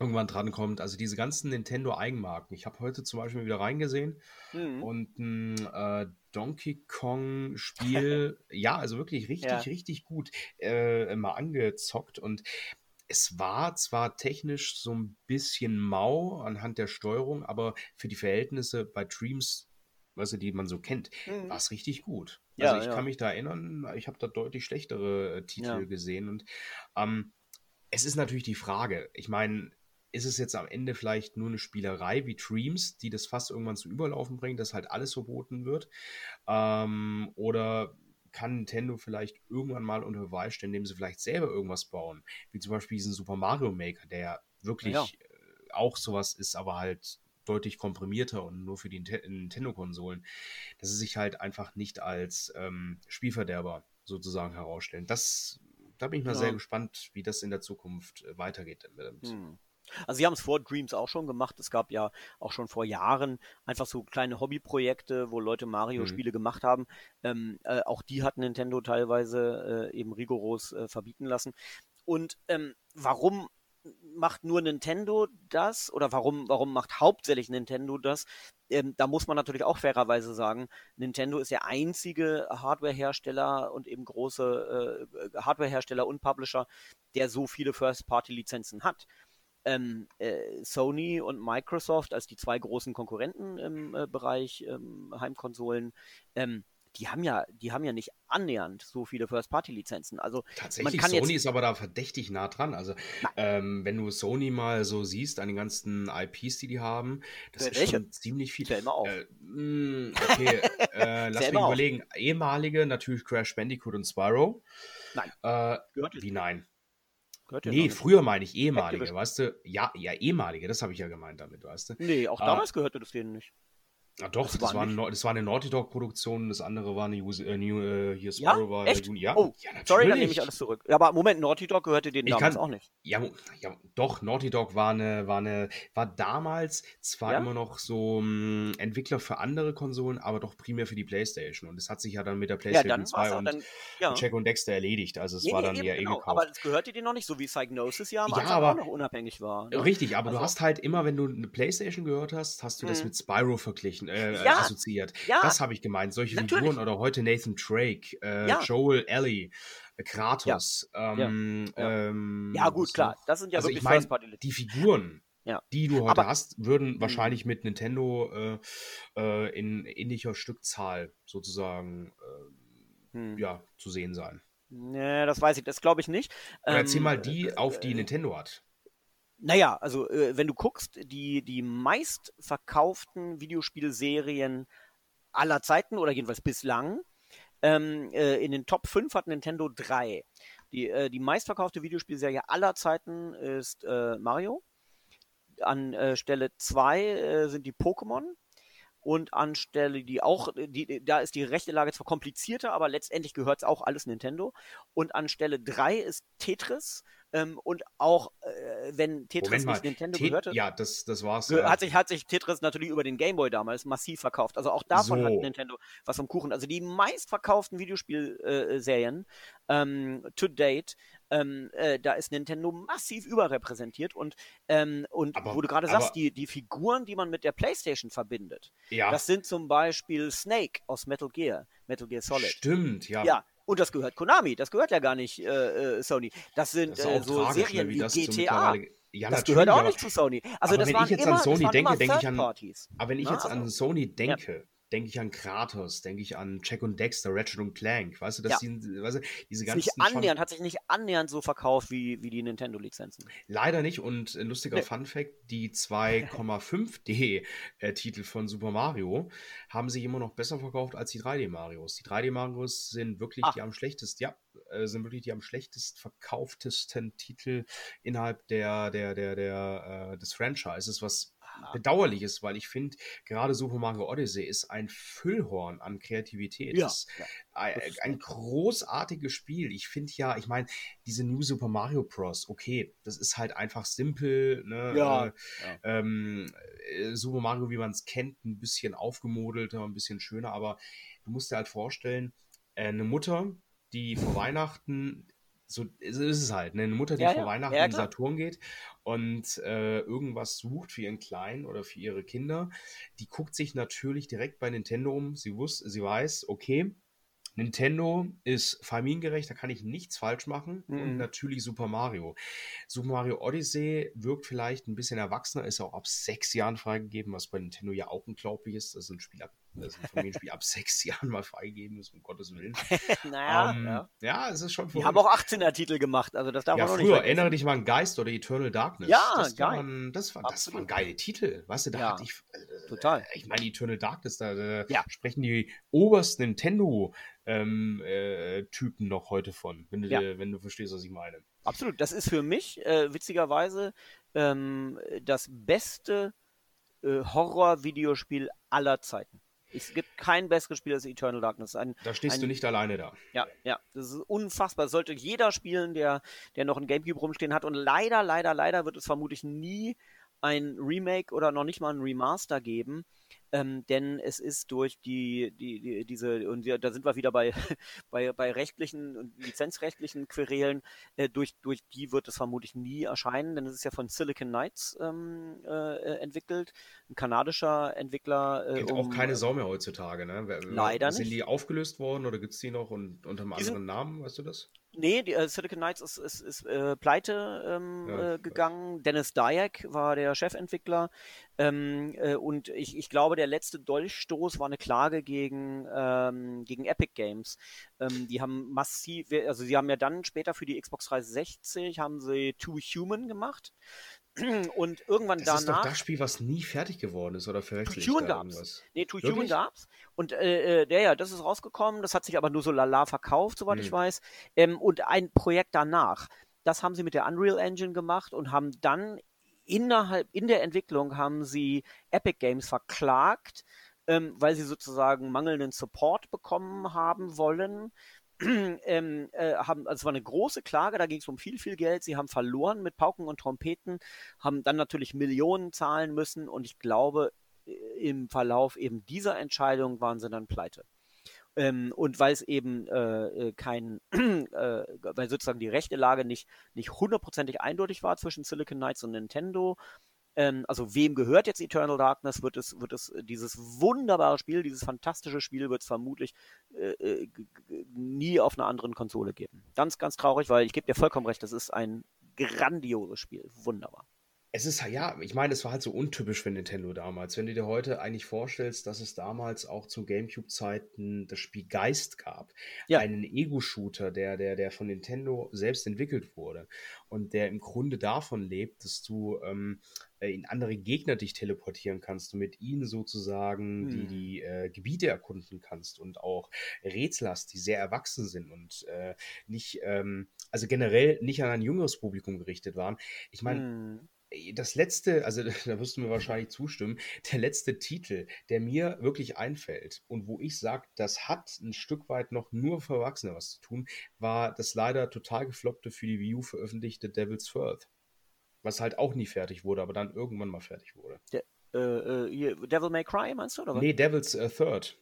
irgendwann drankommt. Also diese ganzen Nintendo-Eigenmarken. Ich habe heute zum Beispiel wieder reingesehen mhm. und ein äh, Donkey Kong-Spiel, ja, also wirklich richtig, ja. richtig gut äh, mal angezockt und es war zwar technisch so ein bisschen mau anhand der Steuerung, aber für die Verhältnisse bei Dreams, weißt du, die man so kennt, mhm. war es richtig gut. Also ja, ich ja. kann mich da erinnern, ich habe da deutlich schlechtere äh, Titel ja. gesehen und ähm, es ist natürlich die Frage, ich meine, ist es jetzt am Ende vielleicht nur eine Spielerei wie Dreams, die das fast irgendwann zu Überlaufen bringt, dass halt alles verboten wird? Ähm, oder kann Nintendo vielleicht irgendwann mal unter Beweis stellen, indem sie vielleicht selber irgendwas bauen. Wie zum Beispiel diesen Super Mario Maker, der ja wirklich ja. Äh, auch sowas ist, aber halt deutlich komprimierter und nur für die Nintendo-Konsolen, dass sie sich halt einfach nicht als ähm, Spielverderber sozusagen herausstellen. Das, da bin ich mal ja. sehr gespannt, wie das in der Zukunft äh, weitergeht. Hm. Also sie haben es vor Dreams auch schon gemacht. Es gab ja auch schon vor Jahren einfach so kleine Hobbyprojekte, wo Leute Mario-Spiele mhm. gemacht haben. Ähm, äh, auch die hat Nintendo teilweise äh, eben rigoros äh, verbieten lassen. Und ähm, warum macht nur Nintendo das oder warum, warum macht hauptsächlich Nintendo das? Ähm, da muss man natürlich auch fairerweise sagen, Nintendo ist der einzige Hardware-Hersteller und eben große äh, Hardware-Hersteller und Publisher, der so viele First-Party-Lizenzen hat. Ähm, äh, Sony und Microsoft als die zwei großen Konkurrenten im äh, Bereich ähm, Heimkonsolen ähm, die haben ja, die haben ja nicht annähernd so viele First-Party-Lizenzen. Also tatsächlich, Sony ist aber da verdächtig nah dran. Also ähm, wenn du Sony mal so siehst an den ganzen IPs, die die haben, das Welche? ist schon ziemlich viel. Mal auf. Äh, mh, okay, äh, lass mich auf. überlegen. Ehemalige natürlich Crash Bandicoot und Spyro. Nein. Äh, wie nein? Gehört nee, früher meine ich ehemalige, weißt du? Ja, ja, ehemalige, das habe ich ja gemeint damit, weißt du? Nee, auch damals gehörte das denen nicht. Ah, doch, das, das, war, ein, das war eine Naughty Dog-Produktion, das andere war eine äh, New, äh, hier Sparrow ja? war Echt? Ja, oh, ja sorry, dann nehme ich alles zurück. Ja, aber Moment, Naughty Dog gehörte denen ich damals kann, auch nicht. Ja, ja, doch, Naughty Dog war eine, war eine, war damals zwar ja? immer noch so um, hm, Entwickler für andere Konsolen, aber doch primär für die Playstation. Und es hat sich ja dann mit der Playstation 2 und dann, ja. Jack und Dexter erledigt. Also es nee, war dann eher genau, eh gekauft. Aber das gehörte denen noch nicht, so wie Psygnosis ja, ja aber, auch noch unabhängig war. Ne? Richtig, aber also, du hast halt immer, wenn du eine Playstation gehört hast, hast du das mhm. mit Spyro verglichen, äh, ja, assoziiert. Ja, das habe ich gemeint. Solche natürlich. Figuren oder heute Nathan Drake, äh, ja. Joel Ellie, äh, Kratos. Ja, ähm. Ähm, ja gut, klar. Das sind ja also wirklich ich mein, Die Figuren, die du heute Aber, hast, würden hm. wahrscheinlich mit Nintendo äh, äh, in ähnlicher Stückzahl sozusagen hm. ja, zu sehen sein. Nee, das weiß ich, das glaube ich nicht. Oder erzähl ähm, mal die auf, die äh, Nintendo hat. Naja, also äh, wenn du guckst, die, die meistverkauften Videospielserien aller Zeiten oder jedenfalls bislang, ähm, äh, in den Top 5 hat Nintendo 3. Die, äh, die meistverkaufte Videospielserie aller Zeiten ist äh, Mario. An äh, Stelle 2 äh, sind die Pokémon. Und an Stelle, die auch, die, da ist die rechte Lage zwar komplizierter, aber letztendlich gehört es auch alles Nintendo. Und an Stelle 3 ist Tetris ähm, und auch äh, wenn Tetris nicht Nintendo Te gehörte. Ja, das, das war's. Ja. Hat, sich, hat sich Tetris natürlich über den Gameboy damals massiv verkauft. Also auch davon so. hat Nintendo was vom Kuchen. Also die meistverkauften Videospielserien äh, ähm, to date ähm, äh, da ist Nintendo massiv überrepräsentiert und, ähm, und aber, wo du gerade sagst, die, die Figuren, die man mit der PlayStation verbindet, ja. das sind zum Beispiel Snake aus Metal Gear, Metal Gear Solid. Stimmt, ja. Ja, und das gehört Konami, das gehört ja gar nicht äh, äh Sony. Das sind das äh, so tragisch, Serien wie, GTA. Ja, das gehört auch nicht zu Sony. Also aber das wenn waren ich jetzt immer, an Sony denke, denke ich an. Aber wenn ich Na, jetzt an also, Sony denke, ja denke ich an Kratos, denke ich an Jack und Dexter, Ratchet und Clank, weißt du, dass ja. die, weißt du, diese ganzen. Nicht annähernd, hat sich nicht annähernd so verkauft wie, wie die Nintendo-Lizenzen. Leider nicht und ein lustiger nee. Fun-Fact: die 2,5D-Titel von Super Mario haben sich immer noch besser verkauft als die 3D-Marios. Die 3D-Marios sind wirklich Ach. die am schlechtesten, ja, äh, sind wirklich die am schlechtest verkauftesten Titel innerhalb der, der, der, der, äh, des Franchises, was bedauerlich ist, weil ich finde, gerade Super Mario Odyssey ist ein Füllhorn an Kreativität. Ja, ist ja, ein, ein, großartiges Spiel. Ich finde ja, ich meine, diese New Super Mario Bros., okay, das ist halt einfach simpel, ne? Ja, äh, ja. Ähm, äh, Super Mario, wie man es kennt, ein bisschen aufgemodelter, ein bisschen schöner, aber du musst dir halt vorstellen, äh, eine Mutter, die vor Weihnachten so, ist es halt. Ne? Eine Mutter, die ja, vor ja. Weihnachten ja, in Saturn geht und äh, irgendwas sucht für ihren Kleinen oder für ihre Kinder, die guckt sich natürlich direkt bei Nintendo um. Sie, wusste, sie weiß, okay, Nintendo ist familiengerecht, da kann ich nichts falsch machen. Mhm. Und natürlich Super Mario. Super Mario Odyssey wirkt vielleicht ein bisschen erwachsener, ist auch ab sechs Jahren freigegeben, was bei Nintendo ja auch unglaublich ist. Das ist ein Spiel ab, das ist ein Familienspiel ab sechs Jahren mal freigegeben ist, um Gottes Willen. naja, ähm, ja. ja. es ist schon Die haben auch 18er-Titel gemacht, also das darf ja, man noch früher, nicht erinnere dich mal an Geist oder Eternal Darkness. Ja, das geil. Waren, das, war, das waren geile Titel. Weißt du, da ja, hatte ich. Äh, total. Ich meine, Eternal Darkness, da, da ja. sprechen die obersten Nintendo- ähm, äh, Typen noch heute von, wenn du, ja. wenn du verstehst, was ich meine. Absolut. Das ist für mich äh, witzigerweise ähm, das beste äh, Horror-Videospiel aller Zeiten. Es gibt kein besseres Spiel als Eternal Darkness. Ein, da stehst ein, du nicht alleine da. Ja, ja. Das ist unfassbar. Das sollte jeder spielen, der, der noch ein Gamecube rumstehen hat. Und leider, leider, leider wird es vermutlich nie ein Remake oder noch nicht mal ein Remaster geben. Ähm, denn es ist durch die, die, die diese, und wir, da sind wir wieder bei, bei, bei rechtlichen und lizenzrechtlichen Querelen, äh, durch, durch die wird es vermutlich nie erscheinen, denn es ist ja von Silicon Knights ähm, äh, entwickelt, ein kanadischer Entwickler. Äh, Gibt um, auch keine Sau mehr heutzutage, ne? Leider sind nicht. Sind die aufgelöst worden oder gibt es die noch und unter einem anderen Namen, weißt du das? Nee, die, äh, Silicon Knights ist, ist, ist äh, pleite ähm, ja, äh, gegangen. Dennis Dyack war der Chefentwickler. Ähm, äh, und ich, ich glaube, der letzte Dolchstoß war eine Klage gegen, ähm, gegen Epic Games. Ähm, die haben massiv, also sie haben ja dann später für die Xbox 360 haben sie Too Human gemacht. Und irgendwann das danach. Das ist doch das Spiel, was nie fertig geworden ist, oder verwechsel Too Human da gab's. irgendwas? Nee, Too Human gab's. Und äh, der, äh, ja, das ist rausgekommen. Das hat sich aber nur so lala verkauft, soweit hm. ich weiß. Ähm, und ein Projekt danach, das haben sie mit der Unreal Engine gemacht und haben dann innerhalb, in der Entwicklung haben sie Epic Games verklagt, ähm, weil sie sozusagen mangelnden Support bekommen haben wollen. ähm, äh, haben, also es war eine große Klage, da ging es um viel, viel Geld. Sie haben verloren mit Pauken und Trompeten, haben dann natürlich Millionen zahlen müssen und ich glaube, äh, im Verlauf eben dieser Entscheidung waren sie dann pleite. Ähm, und weil es eben äh, äh kein, äh, weil sozusagen die rechte Lage nicht, nicht hundertprozentig eindeutig war zwischen Silicon Knights und Nintendo, ähm, also wem gehört jetzt Eternal Darkness? Wird es, wird es dieses wunderbare Spiel, dieses fantastische Spiel wird es vermutlich äh, äh nie auf einer anderen Konsole geben. Ganz, ganz traurig, weil ich gebe dir vollkommen recht, das ist ein grandioses Spiel. Wunderbar. Es ist ja, ich meine, es war halt so untypisch für Nintendo damals. Wenn du dir heute eigentlich vorstellst, dass es damals auch zu GameCube-Zeiten das Spiel Geist gab, ja. einen Ego-Shooter, der, der, der von Nintendo selbst entwickelt wurde und der im Grunde davon lebt, dass du ähm, äh, in andere Gegner dich teleportieren kannst und mit ihnen sozusagen hm. die, die äh, Gebiete erkunden kannst und auch Rätsel hast, die sehr erwachsen sind und äh, nicht, ähm, also generell nicht an ein jüngeres Publikum gerichtet waren. Ich meine, hm das letzte, also da wirst du mir wahrscheinlich zustimmen, der letzte Titel, der mir wirklich einfällt und wo ich sage, das hat ein Stück weit noch nur für Erwachsene was zu tun, war das leider total gefloppte für die Wii U veröffentlichte Devil's Firth. Was halt auch nie fertig wurde, aber dann irgendwann mal fertig wurde. Der, äh, äh, Devil May Cry, meinst du? Oder was? Nee, Devil's äh, Third.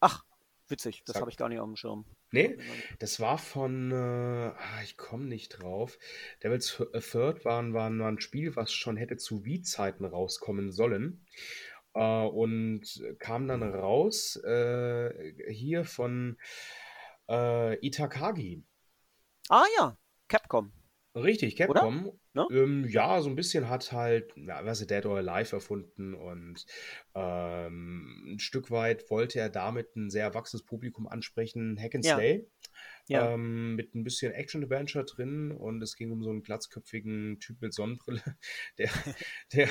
Ach, witzig, das habe ich gar nicht auf dem Schirm. Nee, das war von, äh, ich komme nicht drauf. Devil's Third war, war, war ein Spiel, was schon hätte zu Wii-Zeiten rauskommen sollen. Äh, und kam dann raus äh, hier von äh, Itakagi. Ah ja, Capcom. Richtig, Capcom. Ne? Ähm, ja, so ein bisschen hat halt, ja, was Dead or Alive erfunden und ähm, ein Stück weit wollte er damit ein sehr erwachsenes Publikum ansprechen. Hack and Slay. Ja. Ähm, mit ein bisschen Action-Adventure drin und es ging um so einen glatzköpfigen Typ mit Sonnenbrille, der, der,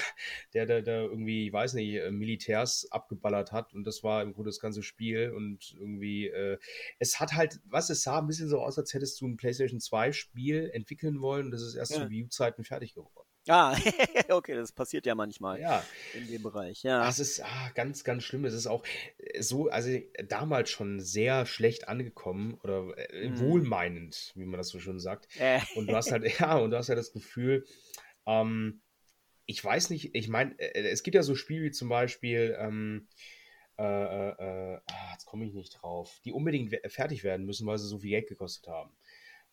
der, der, der irgendwie, ich weiß nicht, äh, Militärs abgeballert hat und das war im Grunde das ganze Spiel und irgendwie, äh, es hat halt, was es sah ein bisschen so aus, als hättest du ein PlayStation 2 Spiel entwickeln wollen und das ist erst ja. zu Wii U-Zeiten fertig geworden. Ah, okay, das passiert ja manchmal ja. in dem Bereich. Ja. Das ist ah, ganz, ganz schlimm. Es ist auch äh, so, also damals schon sehr schlecht angekommen oder äh, mm. wohlmeinend, wie man das so schön sagt. Äh. Und du hast halt, ja, und du hast ja das Gefühl, ähm, ich weiß nicht, ich meine, äh, es gibt ja so Spiele wie zum Beispiel, ähm, äh, äh, ah, jetzt komme ich nicht drauf, die unbedingt fertig werden müssen, weil sie so viel Geld gekostet haben.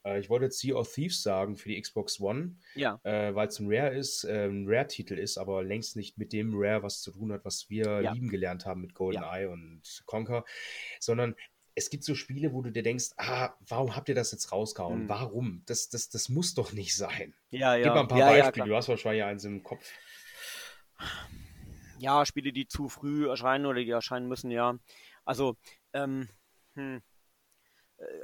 Äh, ich wollte jetzt Sea of Thieves sagen für die Xbox One, ja. äh, weil es ein Rare ist, äh, ein Rare-Titel ist, aber längst nicht mit dem Rare was zu tun hat, was wir ja. lieben gelernt haben mit GoldenEye ja. und Conquer, sondern es gibt so Spiele, wo du dir denkst, ah, warum habt ihr das jetzt rausgehauen? Hm. Warum? Das, das, das muss doch nicht sein. Ja, ja. Gib mal ein paar ja, Beispiele. du hast wahrscheinlich eins im Kopf. Ja, Spiele, die zu früh erscheinen oder die erscheinen müssen, ja. Also, ähm, hm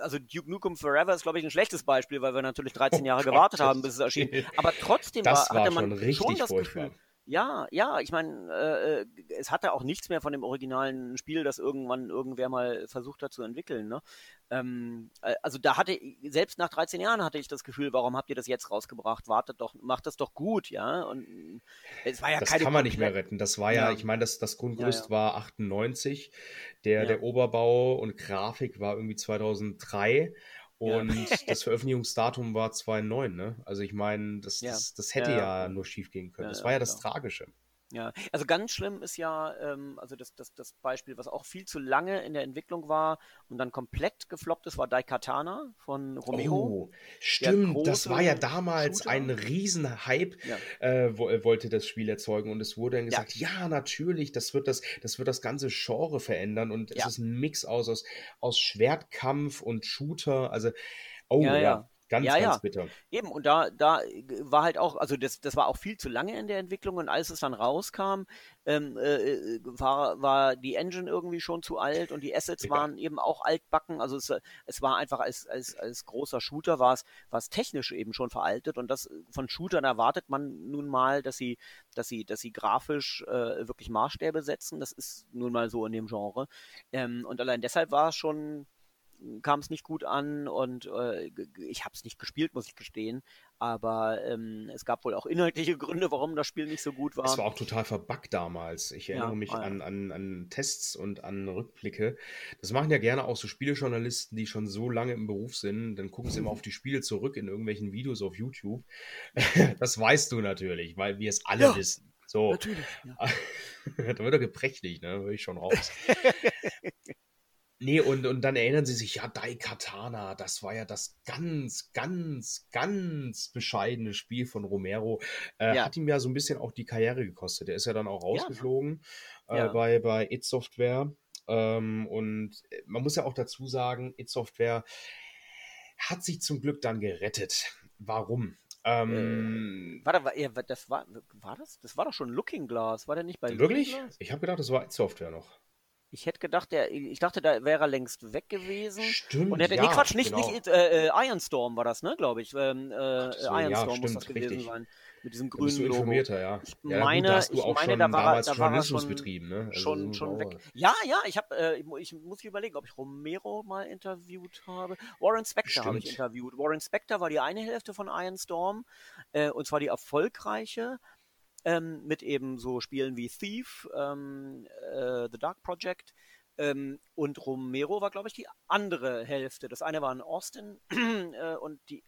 also Duke Nukem Forever ist, glaube ich, ein schlechtes Beispiel, weil wir natürlich 13 Jahre oh gewartet haben, bis es erschien. Aber trotzdem war, hatte man schon, schon das furchtbar. Gefühl, ja, ja, ich meine, äh, äh, es hatte auch nichts mehr von dem originalen Spiel, das irgendwann irgendwer mal versucht hat zu entwickeln. Ne? Ähm, äh, also da hatte, selbst nach 13 Jahren hatte ich das Gefühl, warum habt ihr das jetzt rausgebracht? Wartet doch, macht das doch gut, ja. Und es war ja das keine kann man nicht mehr retten. Das war ja, ja. ich meine, das, das Grundgerüst ja, ja. war 98, der, der Oberbau und Grafik war irgendwie 2003 Und ja. das Veröffentlichungsdatum war 2009, ne? Also ich meine, das, ja. das, das, hätte ja, nur schief gehen können. das war ja das genau. Tragische. Ja, also ganz schlimm ist ja, ähm, also das, das, das Beispiel, was auch viel zu lange in der Entwicklung war und dann komplett gefloppt ist, war Daikatana von Romero. Oh, stimmt, das war ja damals Shooter. ein Riesenhype, ja. äh, wo, äh, wollte das Spiel erzeugen und es wurde dann gesagt, ja, ja natürlich, das wird das, das wird das ganze Genre verändern und es ja. ist ein Mix aus, aus, aus Schwertkampf und Shooter, also Oh ja, ja. Ganz, ja, ganz ja. bitter. Eben, und da, da war halt auch, also das, das war auch viel zu lange in der Entwicklung und als es dann rauskam, ähm, äh, war, war die Engine irgendwie schon zu alt und die Assets ja. waren eben auch altbacken. Also es, es war einfach als, als, als großer Shooter war es, war es technisch eben schon veraltet und das von Shootern erwartet man nun mal, dass sie, dass sie, dass sie grafisch äh, wirklich Maßstäbe setzen. Das ist nun mal so in dem Genre. Ähm, und allein deshalb war es schon kam es nicht gut an und äh, ich habe es nicht gespielt, muss ich gestehen. Aber ähm, es gab wohl auch inhaltliche Gründe, warum das Spiel nicht so gut war. Es war auch total verbuggt damals. Ich erinnere ja, mich ah, an, an, an Tests und an Rückblicke. Das machen ja gerne auch so Spielejournalisten, die schon so lange im Beruf sind. Dann gucken sie immer auf die Spiele zurück in irgendwelchen Videos auf YouTube. das weißt du natürlich, weil wir es alle ja, wissen. So. Natürlich. Ja. da wird er gebrechlich, ne? Höre ich schon raus. Nee, und, und dann erinnern sie sich, ja, Daikatana, das war ja das ganz, ganz, ganz bescheidene Spiel von Romero. Äh, ja. Hat ihm ja so ein bisschen auch die Karriere gekostet. Er ist ja dann auch rausgeflogen ja. Äh, ja. bei, bei It Software. Ähm, und äh, man muss ja auch dazu sagen, It Software hat sich zum Glück dann gerettet. Warum? Ähm, äh, war, da, ja, das war, war das? Das war doch schon Looking Glass, war der nicht bei Wirklich? Ich habe gedacht, das war It Software noch. Ich hätte gedacht, der, ich dachte, da wäre er längst weg gewesen. Stimmt. Und hätte, ja, nee, Quatsch, nicht, genau. nicht äh, äh, Ironstorm war das, ne, glaube ich. Ähm, äh, so, Ironstorm ja, muss das gewesen richtig. sein. Mit diesem grünen da informierter, ja. Ich ja, meine, gut, hast du ich auch meine, schon da war, da war schon, betrieben, ne? Also schon, schon weg. Ja, ja, ich habe, äh, ich, muss mich überlegen, ob ich Romero mal interviewt habe. Warren Spector habe ich interviewt. Warren Spector war die eine Hälfte von Ironstorm, äh, und zwar die erfolgreiche ähm, mit eben so Spielen wie Thief, ähm, äh, The Dark Project ähm, und Romero war, glaube ich, die andere Hälfte. Das eine war in Austin äh, und die,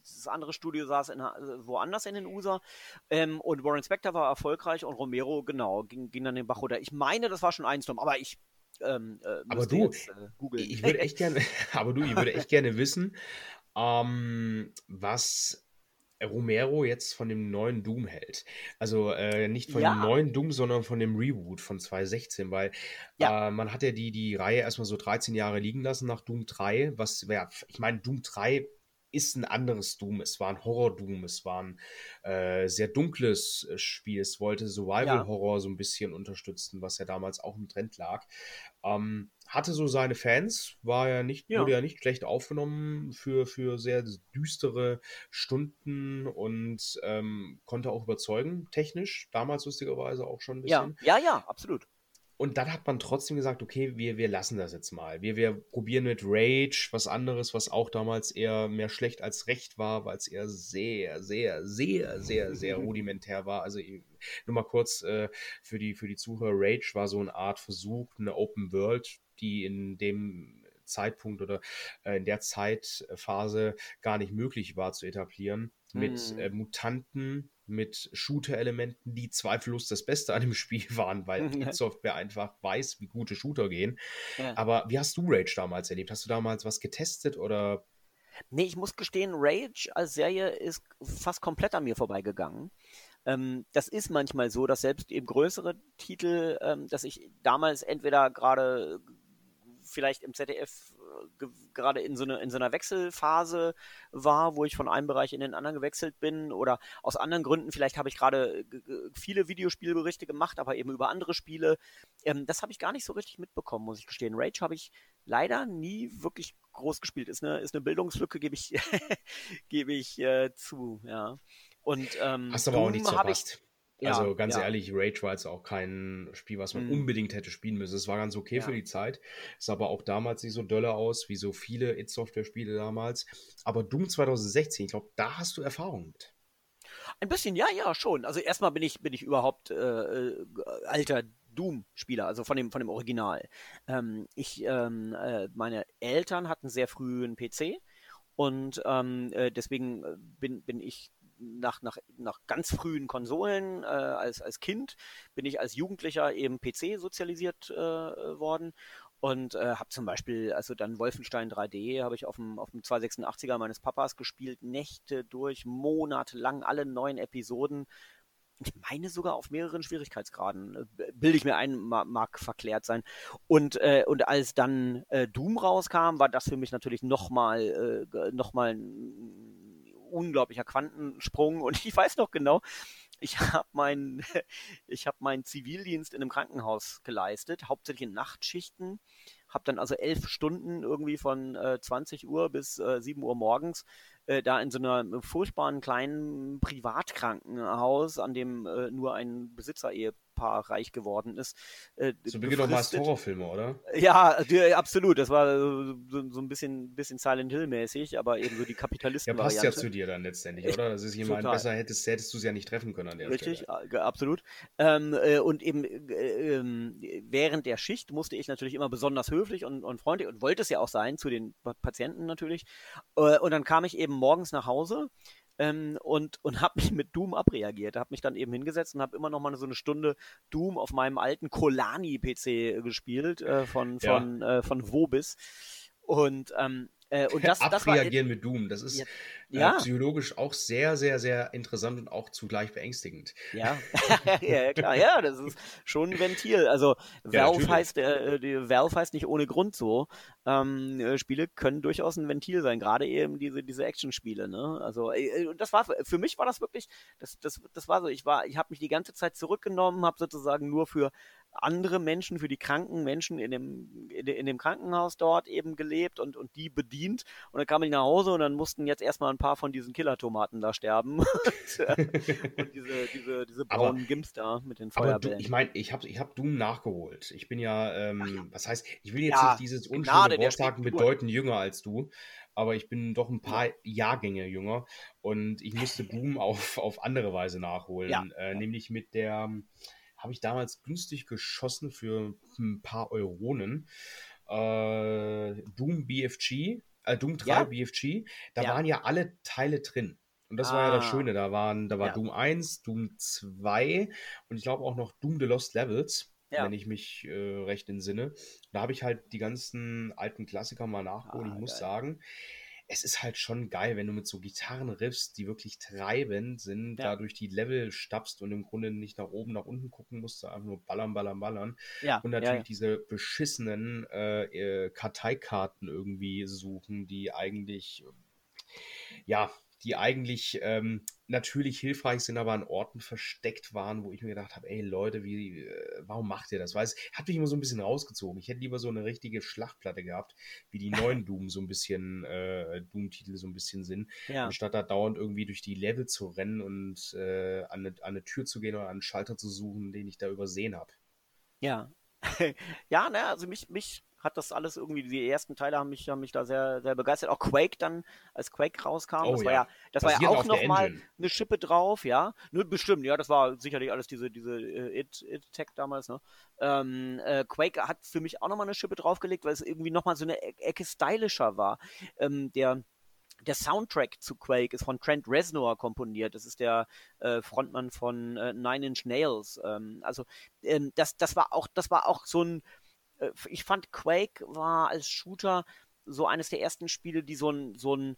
das andere Studio saß in, äh, woanders in den USA. Ähm, und Warren Spector war erfolgreich und Romero, genau, ging, ging dann den Bach runter. Ich meine, das war schon ein Storm, aber ich ähm, äh, aber du, jetzt, äh, ich würde echt gerne, aber du, ich würde echt gerne wissen, ähm, was Romero jetzt von dem neuen Doom hält. Also äh, nicht von ja. dem neuen Doom, sondern von dem Reboot von 2016, weil ja. äh, man hat ja die, die Reihe erstmal so 13 Jahre liegen lassen nach Doom 3, was, ja, ich meine, Doom 3 ist ein anderes Doom. Es war ein Horror-Doom, es war ein äh, sehr dunkles äh, Spiel. Es wollte Survival-Horror so ein bisschen unterstützen, was ja damals auch im Trend lag. Ähm, hatte so seine Fans, war ja nicht, ja. wurde ja nicht schlecht aufgenommen für, für sehr düstere Stunden und ähm, konnte auch überzeugen, technisch, damals lustigerweise auch schon ein bisschen. Ja, ja, ja, absolut. Und dann hat man trotzdem gesagt, okay, wir, wir lassen das jetzt mal. Wir, wir probieren mit Rage was anderes, was auch damals eher mehr schlecht als recht war, weil es eher sehr, sehr, sehr, sehr, sehr rudimentär war. Also nur mal kurz äh, für, die, für die Zuhörer, Rage war so eine Art Versuch, eine Open World, die in dem Zeitpunkt oder äh, in der Zeitphase gar nicht möglich war zu etablieren, mit hm. äh, Mutanten, mit Shooter-Elementen, die zweifellos das Beste an dem Spiel waren, weil die Software einfach weiß, wie gute Shooter gehen. Ja. Aber wie hast du Rage damals erlebt? Hast du damals was getestet oder? Nee, ich muss gestehen, Rage als Serie ist fast komplett an mir vorbeigegangen. Ähm, das ist manchmal so, dass selbst eben größere Titel, ähm, dass ich damals entweder gerade vielleicht im ZDF gerade in so, eine, in so einer Wechselphase war, wo ich von einem Bereich in den anderen gewechselt bin oder aus anderen Gründen, vielleicht habe ich gerade viele Videospielberichte gemacht, aber eben über andere Spiele. Ähm, das habe ich gar nicht so richtig mitbekommen, muss ich gestehen. Rage habe ich leider nie wirklich groß gespielt. Ist eine, ist eine Bildungslücke, gebe ich, gebe ich äh, zu, ja. Und ähm, Hast aber auch nicht verpasst. Ich, ja, also ganz ja. ehrlich, Rage war jetzt auch kein Spiel, was man mhm. unbedingt hätte spielen müssen. Es war ganz okay ja. für die Zeit. Es sah aber auch damals nicht so dolle aus, wie so viele It-Software-Spiele damals. Aber Doom 2016, ich glaube, da hast du Erfahrung mit. Ein bisschen, ja, ja, schon. Also erstmal bin ich, bin ich überhaupt äh, äh alter Doom-Spieler, also von dem, von dem Original. Ähm, ich, ähm, äh, meine Eltern hatten sehr früh einen PC und ähm, äh, deswegen äh, bin, bin ich nach, nach, nach ganz frühen Konsolen äh, als, als Kind, bin ich als Jugendlicher eben PC sozialisiert äh, worden und äh, habe zum Beispiel, also dann Wolfenstein 3D habe ich auf dem, auf dem 286er meines Papas gespielt, Nächte durch, monatelang, alle neun Episoden. Ich meine sogar auf mehreren Schwierigkeitsgraden. Äh, bilde ich mir ein, mag, verklärt sein. Und, äh, und als dann äh, Doom rauskam, war das für mich natürlich nochmal äh, noch ein unglaublicher Quantensprung. Und ich weiß noch genau, ich habe meinen ich habe meinen Zivildienst in einem Krankenhaus geleistet, hauptsächlich in Nachtschichten. Habe dann also elf Stunden irgendwie von äh, 20 Uhr bis äh, 7 Uhr morgens äh, da in so einer furchtbaren kleinen Privatkrankenhaus, an dem äh, nur ein Besitzer-Ehepaar Paar reich geworden ist. Äh, so beginnt doch meist Horrorfilme, oder? Ja, die, absolut. Das war so, so ein bisschen, bisschen Silent Hill-mäßig, aber eben so die kapitalisten Ja, passt ja zu dir dann letztendlich, oder? Das ist jemand, besser hättest, hättest du es ja nicht treffen können an der Richtig, Stelle. Richtig, absolut. Ähm, äh, und eben äh, ähm, während der Schicht musste ich natürlich immer besonders höflich und, und freundlich und wollte es ja auch sein, zu den Patienten natürlich. Äh, und dann kam ich eben morgens nach Hause ähm, und, und habe mich mit Doom abreagiert. Habe mich dann eben hingesetzt und habe immer noch mal so eine Stunde Doom auf meinem alten Kolani-PC gespielt äh, von, von, ja. äh, von Wobis. Und ähm, äh, und das, Abreagieren das mit Doom, das ist ja, äh, ja. psychologisch auch sehr, sehr, sehr interessant und auch zugleich beängstigend. Ja, ja klar, ja, das ist schon ein Ventil. Also Valve, heißt, äh, die Valve heißt nicht ohne Grund so. Ähm, äh, Spiele können durchaus ein Ventil sein, gerade eben diese, diese Action-Spiele. Ne? Also äh, das war für mich war das wirklich, das, das, das war so, ich war, ich habe mich die ganze Zeit zurückgenommen, habe sozusagen nur für andere Menschen, für die kranken Menschen in dem, in, dem Krankenhaus dort eben gelebt und, und die bedient. Und dann kam ich nach Hause und dann mussten jetzt erstmal ein paar von diesen Killertomaten da sterben. und, diese, diese, diese braunen aber, Gimps da mit den Feuerbällen. Du, ich meine, ich habe ich hab Doom nachgeholt. Ich bin ja, ähm, ja, was heißt, ich will jetzt ja, nicht dieses unschöne Wort sagen, bedeutend jünger als du aber ich bin doch ein paar ja. Jahrgänge jünger und ich musste Doom auf, auf andere Weise nachholen, äh, nämlich mit der, habe ich damals günstig geschossen für ein paar Euronen. Äh, Doom BFG, äh, Doom 3 ja. BFG, da ja. waren ja alle Teile drin. Und das ah. war ja das ah. Schöne, da waren, da war ja. Doom 1, Doom 2 und ich glaube auch noch Doom The Lost Levels, ja. wenn ich mich äh, recht entsinne. Da habe ich halt die ganzen alten Klassiker mal nachgeholt. Ah, ich muss geil. sagen, es ist halt schon geil, wenn du mit so Gitarrenriffs, die wirklich treibend sind, ja. da durch die Level stapfst und im Grunde nicht nach oben, nach unten gucken musst, einfach nur ballern, ballern, ballern. Ja. Und natürlich ja, diese beschissenen äh, äh, Karteikarten irgendwie suchen, die eigentlich, ja, die eigentlich ähm, natürlich hilfreich sind, aber an Orten versteckt waren, wo ich mir gedacht habe, ey Leute, wie, äh, warum macht ihr das? Weil es hat mich immer so ein bisschen rausgezogen. Ich hätte lieber so eine richtige Schlachtplatte gehabt, wie die neuen Doom so ein bisschen, äh, Doom-Titel so ein bisschen sind, ja. anstatt da dauernd irgendwie durch die Level zu rennen und äh, an, eine, an eine Tür zu gehen oder an einen Schalter zu suchen, den ich da übersehen habe. Ja. ja, ne, also mich, mich hat das alles irgendwie, die ersten Teile haben mich, haben mich da sehr, sehr begeistert. Auch Quake dann, als Quake rauskam, oh, das war ja, das war ja auch nochmal eine Schippe drauf, ja. Ne, bestimmt, ja, das war sicherlich alles diese, diese äh, It-Tech It damals, ne. Ähm, äh, Quake hat für mich auch nochmal eine Schippe draufgelegt, weil es irgendwie nochmal so eine e Ecke stylischer war. Ähm, der der Soundtrack zu Quake ist von Trent Reznor komponiert. Das ist der äh, Frontmann von äh, Nine Inch Nails. Ähm, also ähm, das, das war auch, das war auch so ein ich fand Quake war als Shooter so eines der ersten Spiele, die so ein, so ein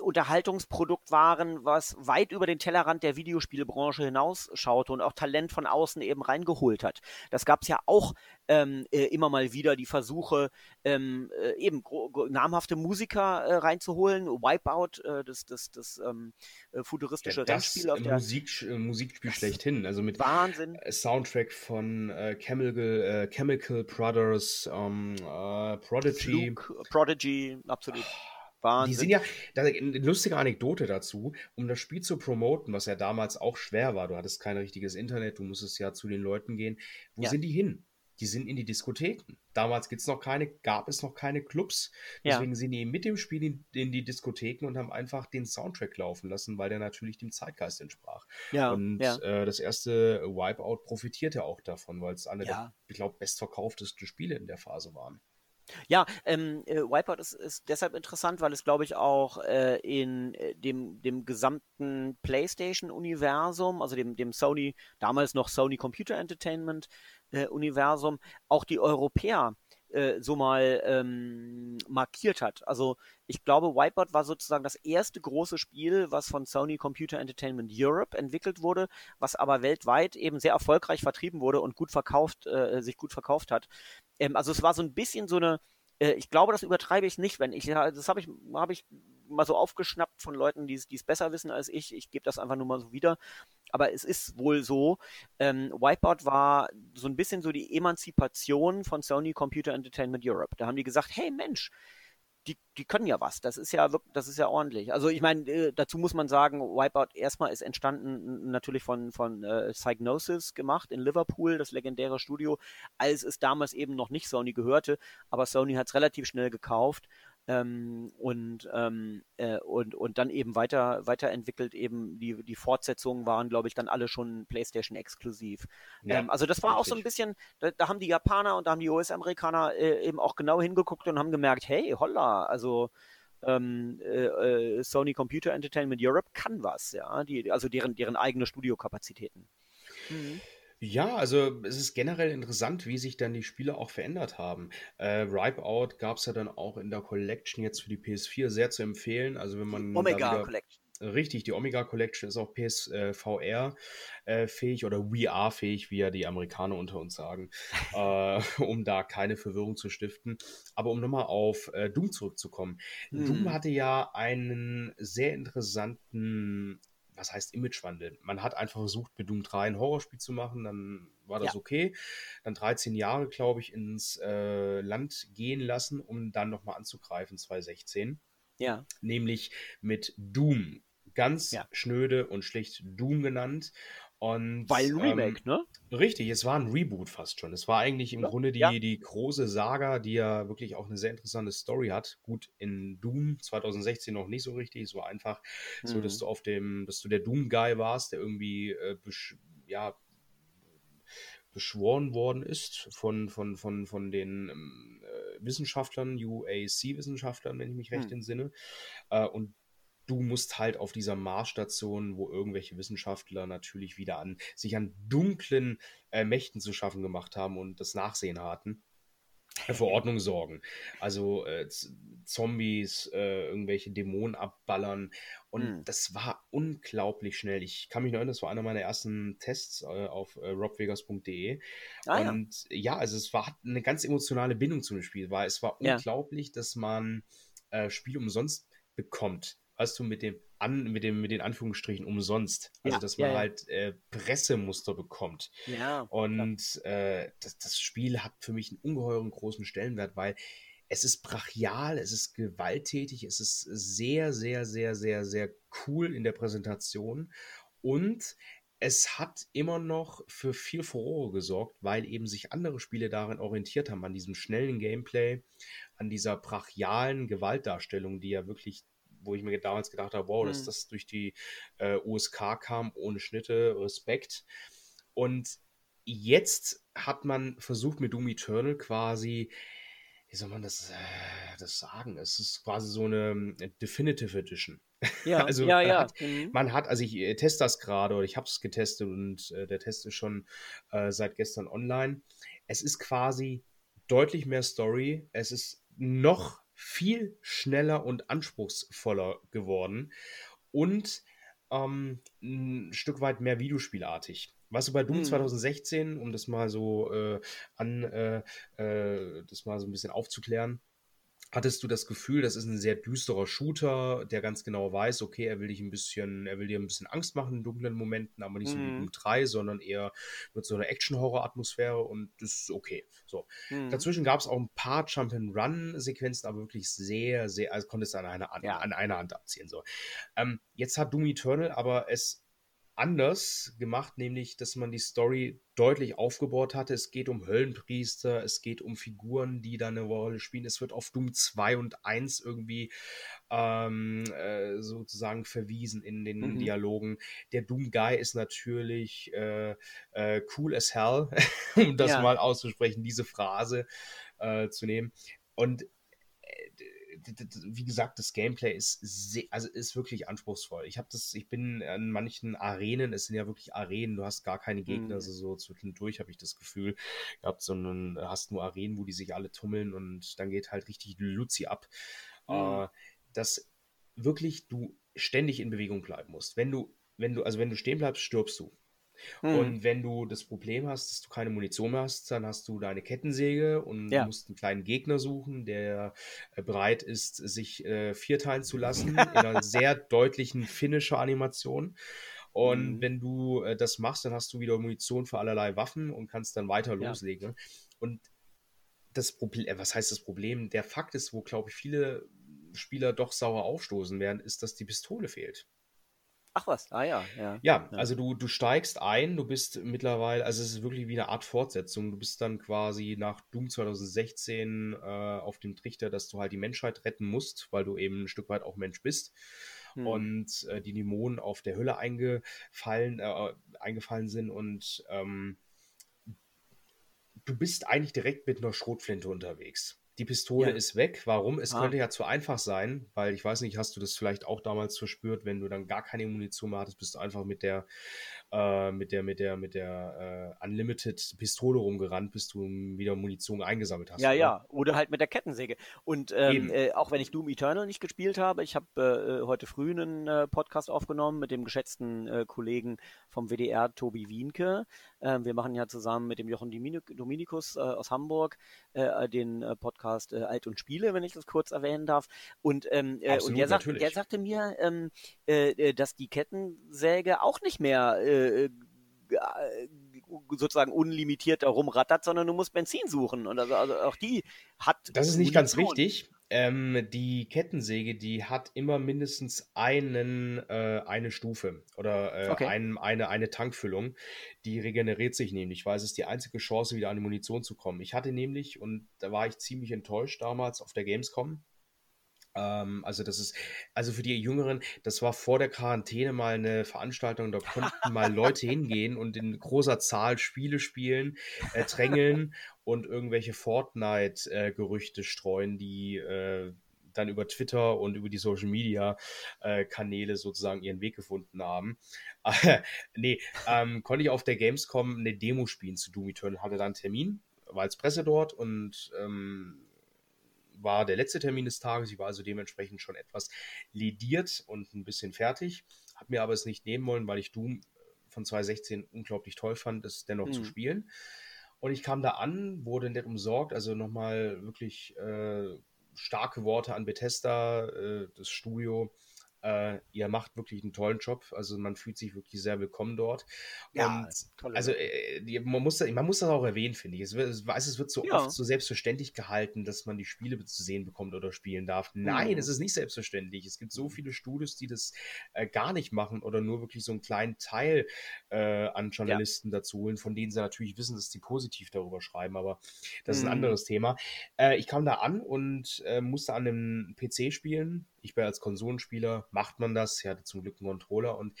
Unterhaltungsprodukt waren, was weit über den Tellerrand der Videospielbranche hinausschaute und auch Talent von außen eben reingeholt hat. Das gab es ja auch ähm, äh, immer mal wieder, die Versuche, ähm, äh, eben namhafte Musiker äh, reinzuholen. Wipeout, äh, das, das, das ähm, äh, futuristische ja, das Rennspiel auf der Musik, Musikspiel schlechthin. Also mit Wahnsinn. Soundtrack von Chemical, Chemical Brothers, ähm, Prodigy. Fluke, Prodigy, absolut. Oh Wahnsinn. Die sind ja, da, eine lustige Anekdote dazu, um das Spiel zu promoten, was ja damals auch schwer war. Du hattest kein richtiges Internet, du musstest ja zu den Leuten gehen. Wo ja. sind die hin? die sind in die Diskotheken. Damals gibt's noch keine, gab es noch keine Clubs. Deswegen ja. sind die mit dem Spiel in, in, die Diskotheken und haben einfach den Soundtrack laufen lassen, weil der natürlich dem Zeitgeist entsprach. Ja, und ja. Äh, das erste Wipeout profitierte auch davon, weil es eine der, ich glaube, bestverkauftesten Spiele in der Phase waren. Ja, ähm, äh, Wipeout ist, ist deshalb interessant, weil es, glaube ich, auch äh, in äh, dem, dem gesamten PlayStation-Universum, also dem, dem Sony, damals noch Sony Computer Entertainment äh, auch die Europäer äh, so mal ähm, markiert hat. Also ich glaube, Wipeout war sozusagen das erste große Spiel, was von Sony Computer Entertainment Europe entwickelt wurde, was aber weltweit eben sehr erfolgreich vertrieben wurde und gut verkauft, äh, sich gut verkauft hat. Ähm, also es war so ein bisschen so eine, äh, ich glaube, das übertreibe ich nicht, wenn ich, das habe ich, habe ich mal so aufgeschnappt von Leuten, die es besser wissen als ich. Ich gebe das einfach nur mal so wieder. Aber es ist wohl so, ähm, Wipeout war so ein bisschen so die Emanzipation von Sony Computer Entertainment Europe. Da haben die gesagt, hey Mensch, die, die können ja was. Das ist ja das ist ja ordentlich. Also ich meine, äh, dazu muss man sagen, Wipeout erstmal ist entstanden natürlich von, von äh, Psygnosis gemacht in Liverpool, das legendäre Studio, als es damals eben noch nicht Sony gehörte, aber Sony hat es relativ schnell gekauft ähm, und, ähm, äh, und, und dann eben weiter, weiterentwickelt. Eben die, die Fortsetzungen waren, glaube ich, dann alle schon PlayStation exklusiv. Ja, ähm, also das war richtig. auch so ein bisschen, da, da, haben die Japaner und da haben die US-Amerikaner äh, eben auch genau hingeguckt und haben gemerkt, hey, holla, also ähm, äh, äh Sony Computer Entertainment Europe kann was, ja, die, also deren, deren eigene Studiokapazitäten. Mhm. Ja, also es ist generell interessant, wie sich dann die Spiele auch verändert haben. Äh, Ripeout gab es ja dann auch in der Collection jetzt für die PS4 sehr zu empfehlen. Also wenn man Omega Collection. Richtig, die Omega Collection ist auch PSVR äh, fähig oder VR fähig, wie ja die Amerikaner unter uns sagen, äh, um da keine Verwirrung zu stiften. Aber um nochmal auf äh, Doom zurückzukommen. Hm. Doom hatte ja einen sehr interessanten was heißt Imagewandel? Man hat einfach versucht, mit Doom 3 ein Horrorspiel zu machen, dann war das ja. okay. Dann 13 Jahre, glaube ich, ins äh, Land gehen lassen, um dann nochmal anzugreifen, 2016. Ja. Nämlich mit Doom. Ganz ja. schnöde und schlicht Doom genannt. Und, Weil Remake, ähm, ne? Richtig, es war ein Reboot fast schon. Es war eigentlich im ja, Grunde die, ja. die große Saga, die ja wirklich auch eine sehr interessante Story hat. Gut, in Doom 2016 noch nicht so richtig. Es war einfach mhm. so, dass mhm. du auf dem, dass du der Doom-Guy warst, der irgendwie äh, besch ja, beschworen worden ist von, von, von, von den ähm, äh, Wissenschaftlern, UAC-Wissenschaftlern, wenn ich mich recht mhm. entsinne. Äh, und du musst halt auf dieser Marsstation, wo irgendwelche Wissenschaftler natürlich wieder an sich an dunklen äh, Mächten zu schaffen gemacht haben und das Nachsehen hatten, äh, für Ordnung sorgen. Also äh, Zombies, äh, irgendwelche Dämonen abballern. Und hm. das war unglaublich schnell. Ich kann mich noch erinnern, das war einer meiner ersten Tests äh, auf äh, robvegas.de. Ah, und ja. ja. also es war eine ganz emotionale Bindung zum Spiel. Weil es war ja. unglaublich, dass man äh, Spiel umsonst bekommt weißt du, mit dem an, mit dem, mit den Anführungsstrichen umsonst. Also, ja, dass man ja, ja. halt äh, Pressemuster bekommt. Ja. Und äh, das, das Spiel hat für mich einen ungeheuren großen Stellenwert, weil es ist brachial, es ist gewalttätig, es ist sehr, sehr, sehr, sehr, sehr cool in der Präsentation und es hat immer noch für viel Furore gesorgt, weil eben sich andere Spiele darin orientiert haben, an diesem schnellen Gameplay, an dieser brachialen Gewaltdarstellung, die ja wirklich wo ich mir damals gedacht habe, wow, mhm. dass das durch die äh, USK kam, ohne Schnitte, Respekt. Und jetzt hat man versucht mit Doom Eternal quasi, wie soll man das, äh, das sagen? Es ist quasi so eine äh, Definitive Edition. Ja, also ja, man, ja. Hat, mhm. man hat, also ich äh, teste das gerade oder ich habe es getestet und äh, der Test ist schon äh, seit gestern online. Es ist quasi deutlich mehr Story. Es ist noch viel schneller und anspruchsvoller geworden und ähm, ein Stück weit mehr Videospielartig. Was du bei Doom hm. 2016, um das mal so äh, an, äh, äh, das mal so ein bisschen aufzuklären, Hattest du das Gefühl, das ist ein sehr düsterer Shooter, der ganz genau weiß, okay, er will dich ein bisschen, er will dir ein bisschen Angst machen in dunklen Momenten, aber nicht so wie mhm. Doom 3, sondern eher mit so einer Action-Horror-Atmosphäre und das ist okay. So. Mhm. Dazwischen gab es auch ein paar Jump-and-Run-Sequenzen, aber wirklich sehr, sehr, also konntest du an einer, an, ja. an einer Hand abziehen. So. Ähm, jetzt hat Doom Eternal aber es anders gemacht, nämlich, dass man die Story deutlich aufgebaut hatte. Es geht um Höllenpriester, es geht um Figuren, die da eine Rolle spielen. Es wird auf Doom 2 und 1 irgendwie ähm, äh, sozusagen verwiesen in den mhm. Dialogen. Der Doom Guy ist natürlich äh, äh, cool as hell, um das ja. mal auszusprechen, diese Phrase äh, zu nehmen. Und wie gesagt, das Gameplay ist sehr, also ist wirklich anspruchsvoll. Ich habe das, ich bin an manchen Arenen, es sind ja wirklich Arenen, du hast gar keine Gegner, mhm. also so zwischendurch habe ich das Gefühl, ihr habt so einen, hast nur Arenen, wo die sich alle tummeln und dann geht halt richtig Luzi ab. Mhm. Äh, dass wirklich du ständig in Bewegung bleiben musst. Wenn du, wenn du, also wenn du stehen bleibst, stirbst du. Hm. Und wenn du das Problem hast, dass du keine Munition mehr hast, dann hast du deine Kettensäge und ja. musst einen kleinen Gegner suchen, der äh, bereit ist, sich äh, vierteilen zu lassen, in einer sehr deutlichen Finisher-Animation. Und mhm. wenn du äh, das machst, dann hast du wieder Munition für allerlei Waffen und kannst dann weiter ja. loslegen. Und das Problem, äh, was heißt das Problem? Der Fakt ist, wo, glaube ich, viele Spieler doch sauer aufstoßen werden, ist, dass die Pistole fehlt. Ach was, ah ja, ja. Ja, also du, du steigst ein, du bist mittlerweile, also es ist wirklich wie eine Art Fortsetzung. Du bist dann quasi nach Doom 2016 äh, auf dem Trichter, dass du halt die Menschheit retten musst, weil du eben ein Stück weit auch Mensch bist. Hm. Und äh, die Dämonen auf der Hölle eingefallen, äh, eingefallen sind und ähm, du bist eigentlich direkt mit einer Schrotflinte unterwegs. Die Pistole ja. ist weg. Warum? Es ah. könnte ja zu einfach sein, weil ich weiß nicht, hast du das vielleicht auch damals verspürt, wenn du dann gar keine Munition mehr hattest, bist du einfach mit der äh, mit der, mit der, mit der äh, Unlimited Pistole rumgerannt, bis du wieder Munition eingesammelt hast. Ja, oder? ja, oder halt mit der Kettensäge. Und ähm, äh, auch wenn ich Doom Eternal nicht gespielt habe, ich habe äh, heute früh einen äh, Podcast aufgenommen mit dem geschätzten äh, Kollegen vom WDR, Tobi Wienke. Ähm, wir machen ja zusammen mit dem Jochen Dominikus aus Hamburg den Podcast Alt und Spiele, wenn ich das kurz erwähnen darf. Und, ähm, Absolut, und der, sagt, der sagte mir, ähm, dass die Kettensäge auch nicht mehr äh, äh, sozusagen unlimitiert herumrattert, sondern du musst Benzin suchen. Und also, also auch die hat. Das ist nicht ganz richtig. Ähm, die Kettensäge, die hat immer mindestens einen, äh, eine Stufe oder äh, okay. ein, eine, eine Tankfüllung. Die regeneriert sich nämlich, weil es ist die einzige Chance, wieder an die Munition zu kommen. Ich hatte nämlich, und da war ich ziemlich enttäuscht damals auf der Gamescom, also das ist, also für die Jüngeren, das war vor der Quarantäne mal eine Veranstaltung, da konnten mal Leute hingehen und in großer Zahl Spiele spielen, äh, drängeln und irgendwelche Fortnite-Gerüchte streuen, die äh, dann über Twitter und über die Social Media äh, Kanäle sozusagen ihren Weg gefunden haben. nee, ähm, konnte ich auf der Gamescom eine Demo spielen zu Doom Eternal, hatte dann einen Termin, war als Presse dort und ähm, war der letzte Termin des Tages. Ich war also dementsprechend schon etwas lediert und ein bisschen fertig. Habe mir aber es nicht nehmen wollen, weil ich Doom von 2016 unglaublich toll fand, es dennoch mhm. zu spielen. Und ich kam da an, wurde nicht umsorgt, also nochmal wirklich äh, starke Worte an Bethesda, äh, das Studio äh, ihr macht wirklich einen tollen Job. Also man fühlt sich wirklich sehr willkommen dort. Ja, und also äh, man, muss, man muss das auch erwähnen, finde ich. Es wird, es wird so ja. oft so selbstverständlich gehalten, dass man die Spiele zu sehen bekommt oder spielen darf. Nein, mhm. es ist nicht selbstverständlich. Es gibt so mhm. viele Studios, die das äh, gar nicht machen oder nur wirklich so einen kleinen Teil äh, an Journalisten ja. dazu holen, von denen sie natürlich wissen, dass sie positiv darüber schreiben. Aber das mhm. ist ein mhm. anderes Thema. Äh, ich kam da an und äh, musste an einem PC spielen ich bin als Konsolenspieler, macht man das. Ich hatte zum Glück einen Controller und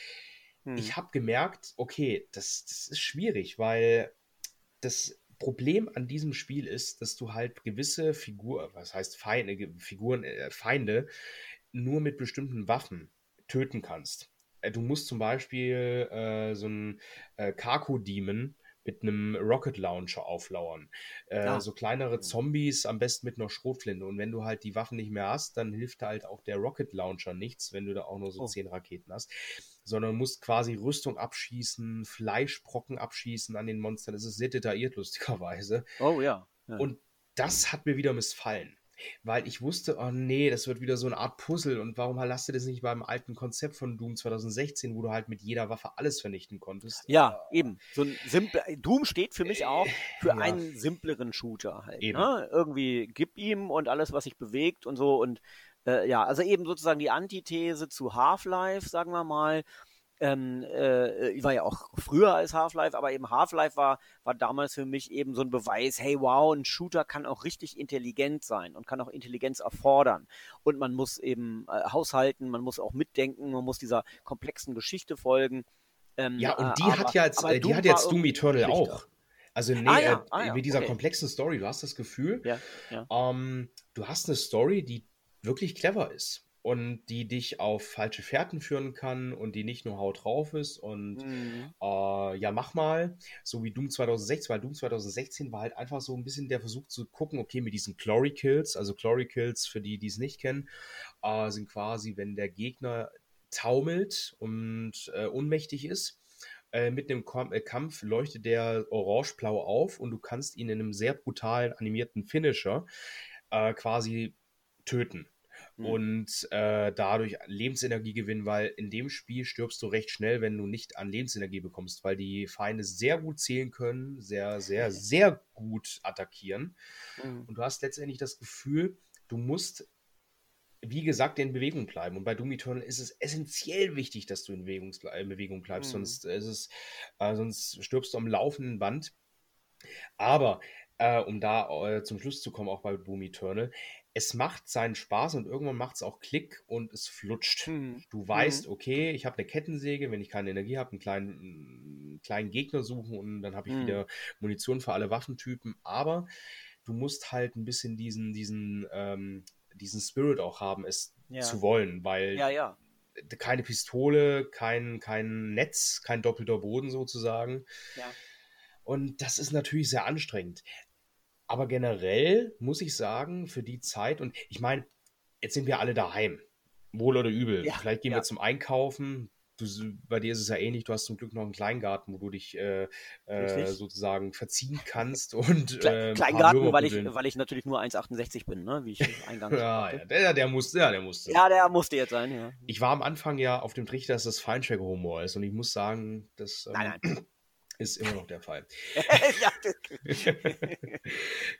hm. ich habe gemerkt, okay, das, das ist schwierig, weil das Problem an diesem Spiel ist, dass du halt gewisse Figuren, was heißt Feinde, Figuren, äh, Feinde, nur mit bestimmten Waffen töten kannst. Äh, du musst zum Beispiel äh, so einen äh, Kaku-Demon mit einem Rocket Launcher auflauern. Äh, ah. So kleinere. Zombies, am besten mit einer Schrotflinte. Und wenn du halt die Waffen nicht mehr hast, dann hilft halt auch der Rocket Launcher nichts, wenn du da auch nur so oh. zehn Raketen hast. Sondern musst quasi Rüstung abschießen, Fleischbrocken abschießen an den Monstern. Das ist sehr detailliert, lustigerweise. Oh ja. ja. Und das hat mir wieder missfallen weil ich wusste, oh nee, das wird wieder so eine Art Puzzle und warum lasst ihr das nicht beim alten Konzept von Doom 2016, wo du halt mit jeder Waffe alles vernichten konntest? Ja, uh, eben. So ein simple, Doom steht für mich auch für ja. einen simpleren Shooter halt. Ne? Irgendwie gib ihm und alles, was sich bewegt und so und äh, ja, also eben sozusagen die Antithese zu Half-Life, sagen wir mal. Ähm, äh, war ja auch früher als Half-Life, aber eben Half-Life war, war damals für mich eben so ein Beweis, hey wow, ein Shooter kann auch richtig intelligent sein und kann auch Intelligenz erfordern. Und man muss eben äh, haushalten, man muss auch mitdenken, man muss dieser komplexen Geschichte folgen. Ähm, ja, und die aber, hat ja jetzt, äh, die hat jetzt Doom Eternal auch. Also nee, ah, ja. Äh, ah, ja. mit dieser okay. komplexen Story, du hast das Gefühl, ja, ähm, du hast eine Story, die wirklich clever ist und die dich auf falsche Fährten führen kann und die nicht nur haut drauf ist und mhm. äh, ja, mach mal, so wie Doom 2016, weil Doom 2016 war halt einfach so ein bisschen der Versuch zu gucken, okay, mit diesen Glory Kills, also Glory Kills, für die, die es nicht kennen, äh, sind quasi, wenn der Gegner taumelt und äh, ohnmächtig ist, äh, mit einem äh, Kampf leuchtet der orange-blau auf und du kannst ihn in einem sehr brutalen animierten Finisher äh, quasi töten mhm. und äh, dadurch Lebensenergie gewinnen, weil in dem Spiel stirbst du recht schnell, wenn du nicht an Lebensenergie bekommst, weil die Feinde sehr gut zählen können, sehr, sehr, sehr gut attackieren. Mhm. Und du hast letztendlich das Gefühl, du musst wie gesagt, in Bewegung bleiben. Und bei Doom Eternal ist es essentiell wichtig, dass du in, Bewegung, in Bewegung bleibst, mhm. sonst, ist es, äh, sonst stirbst du am laufenden Band. Aber äh, um da äh, zum Schluss zu kommen, auch bei Doom Eternal, es macht seinen Spaß und irgendwann macht es auch Klick und es flutscht. Mhm. Du weißt, mhm. okay, ich habe eine Kettensäge, wenn ich keine Energie habe, einen kleinen, einen kleinen Gegner suchen und dann habe ich mhm. wieder Munition für alle Waffentypen. Aber du musst halt ein bisschen diesen, diesen, ähm, diesen Spirit auch haben, es ja. zu wollen, weil ja, ja. keine Pistole, kein, kein Netz, kein doppelter Boden sozusagen. Und das ist natürlich sehr anstrengend. Aber generell muss ich sagen, für die Zeit, und ich meine, jetzt sind wir alle daheim. Wohl oder übel. Ja, Vielleicht gehen ja. wir zum Einkaufen. Du, bei dir ist es ja ähnlich, du hast zum Glück noch einen Kleingarten, wo du dich äh, äh, sozusagen verziehen kannst. Und, äh, Kleingarten, weil ich, weil ich natürlich nur 1,68 bin, ne? wie ich eingangs ja, ja, der, der musste, ja, der musste. Ja, der musste jetzt sein, ja. Ich war am Anfang ja auf dem Trichter, dass das Feinschmecker-Humor ist und ich muss sagen, dass. Ähm, nein, nein. Ist immer noch der Fall. ja,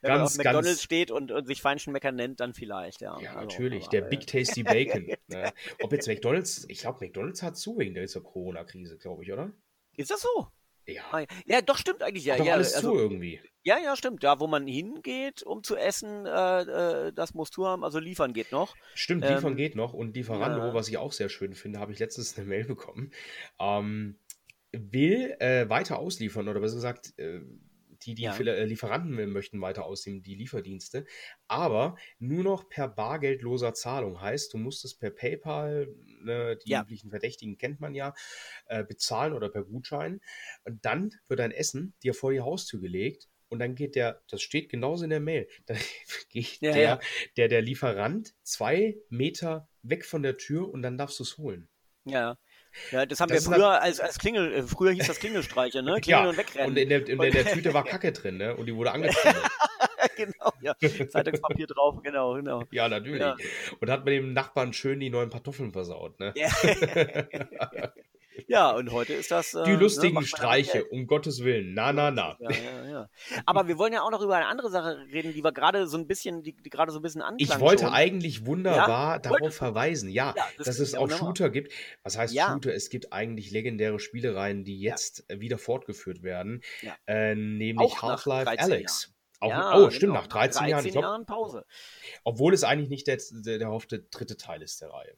Wenn man auf McDonalds ganz, steht und, und sich Feinschmecker nennt, dann vielleicht, ja. Ja, also, natürlich, der Big Tasty Bacon. ne? Ob jetzt McDonalds, ich glaube, McDonalds hat zu wegen der Corona-Krise, glaube ich, oder? Ist das so? Ja. Ah, ja, doch, stimmt eigentlich, ja. Hat doch ja, alles also, zu irgendwie. Ja, ja, stimmt. Da, wo man hingeht, um zu essen, äh, äh, das musst du haben. Also liefern geht noch. Stimmt, liefern ähm, geht noch. Und Lieferando, ja. was ich auch sehr schön finde, habe ich letztens eine Mail bekommen. Ähm, will äh, weiter ausliefern oder besser gesagt, äh, die, die ja. Äh, Lieferanten möchten weiter ausnehmen, die Lieferdienste, aber nur noch per bargeldloser Zahlung. Heißt, du musst es per PayPal, ne, die ja. üblichen Verdächtigen kennt man ja, äh, bezahlen oder per Gutschein. Und dann wird dein Essen dir vor die Haustür gelegt und dann geht der, das steht genauso in der Mail, dann geht ja, der, der, der Lieferant zwei Meter weg von der Tür und dann darfst du es holen. Ja, ja, das haben das wir früher als, als Klingel, äh, früher hieß das Klingelstreiche, ne? Klingeln ja, und wegrennen. Und in der, in der, Tüte war Kacke drin, ne? Und die wurde angezündet. genau, ja. Zeitungspapier drauf, genau, genau. Ja, natürlich. Ja. Und hat mit dem Nachbarn schön die neuen Kartoffeln versaut, ne? Ja. Ja, und heute ist das. Äh, die ne, lustigen ne, Streiche, um Gottes Willen. Na, na, na. Ja, ja, ja. Aber wir wollen ja auch noch über eine andere Sache reden, die wir gerade so ein bisschen, die, die gerade so ein bisschen anklang Ich wollte schon. eigentlich wunderbar darauf verweisen, ja, das dass es auch wunderbar. Shooter gibt. Was heißt Shooter? Es gibt eigentlich legendäre Spielereien, die jetzt wieder fortgeführt werden, äh, nämlich Half-Life Alex. Auch, ja, oh, stimmt, genau. nach 13, 13 Jahren. Ich glaub, Jahren Pause. Obwohl es eigentlich nicht der, der, der hoffte dritte Teil ist der Reihe.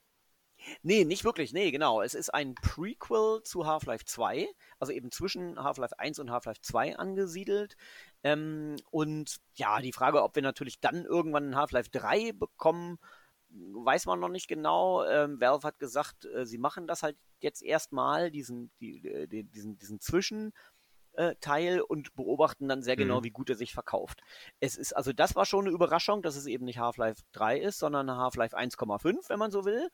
Nee, nicht wirklich, nee, genau. Es ist ein Prequel zu Half-Life 2, also eben zwischen Half-Life 1 und Half-Life 2 angesiedelt. Ähm, und ja, die Frage, ob wir natürlich dann irgendwann Half-Life 3 bekommen, weiß man noch nicht genau. Ähm, Valve hat gesagt, äh, sie machen das halt jetzt erstmal, diesen, die, äh, die, diesen, diesen Zwischen- äh, Teil und beobachten dann sehr genau, mhm. wie gut er sich verkauft. Es ist, also das war schon eine Überraschung, dass es eben nicht Half-Life 3 ist, sondern Half-Life 1,5, wenn man so will.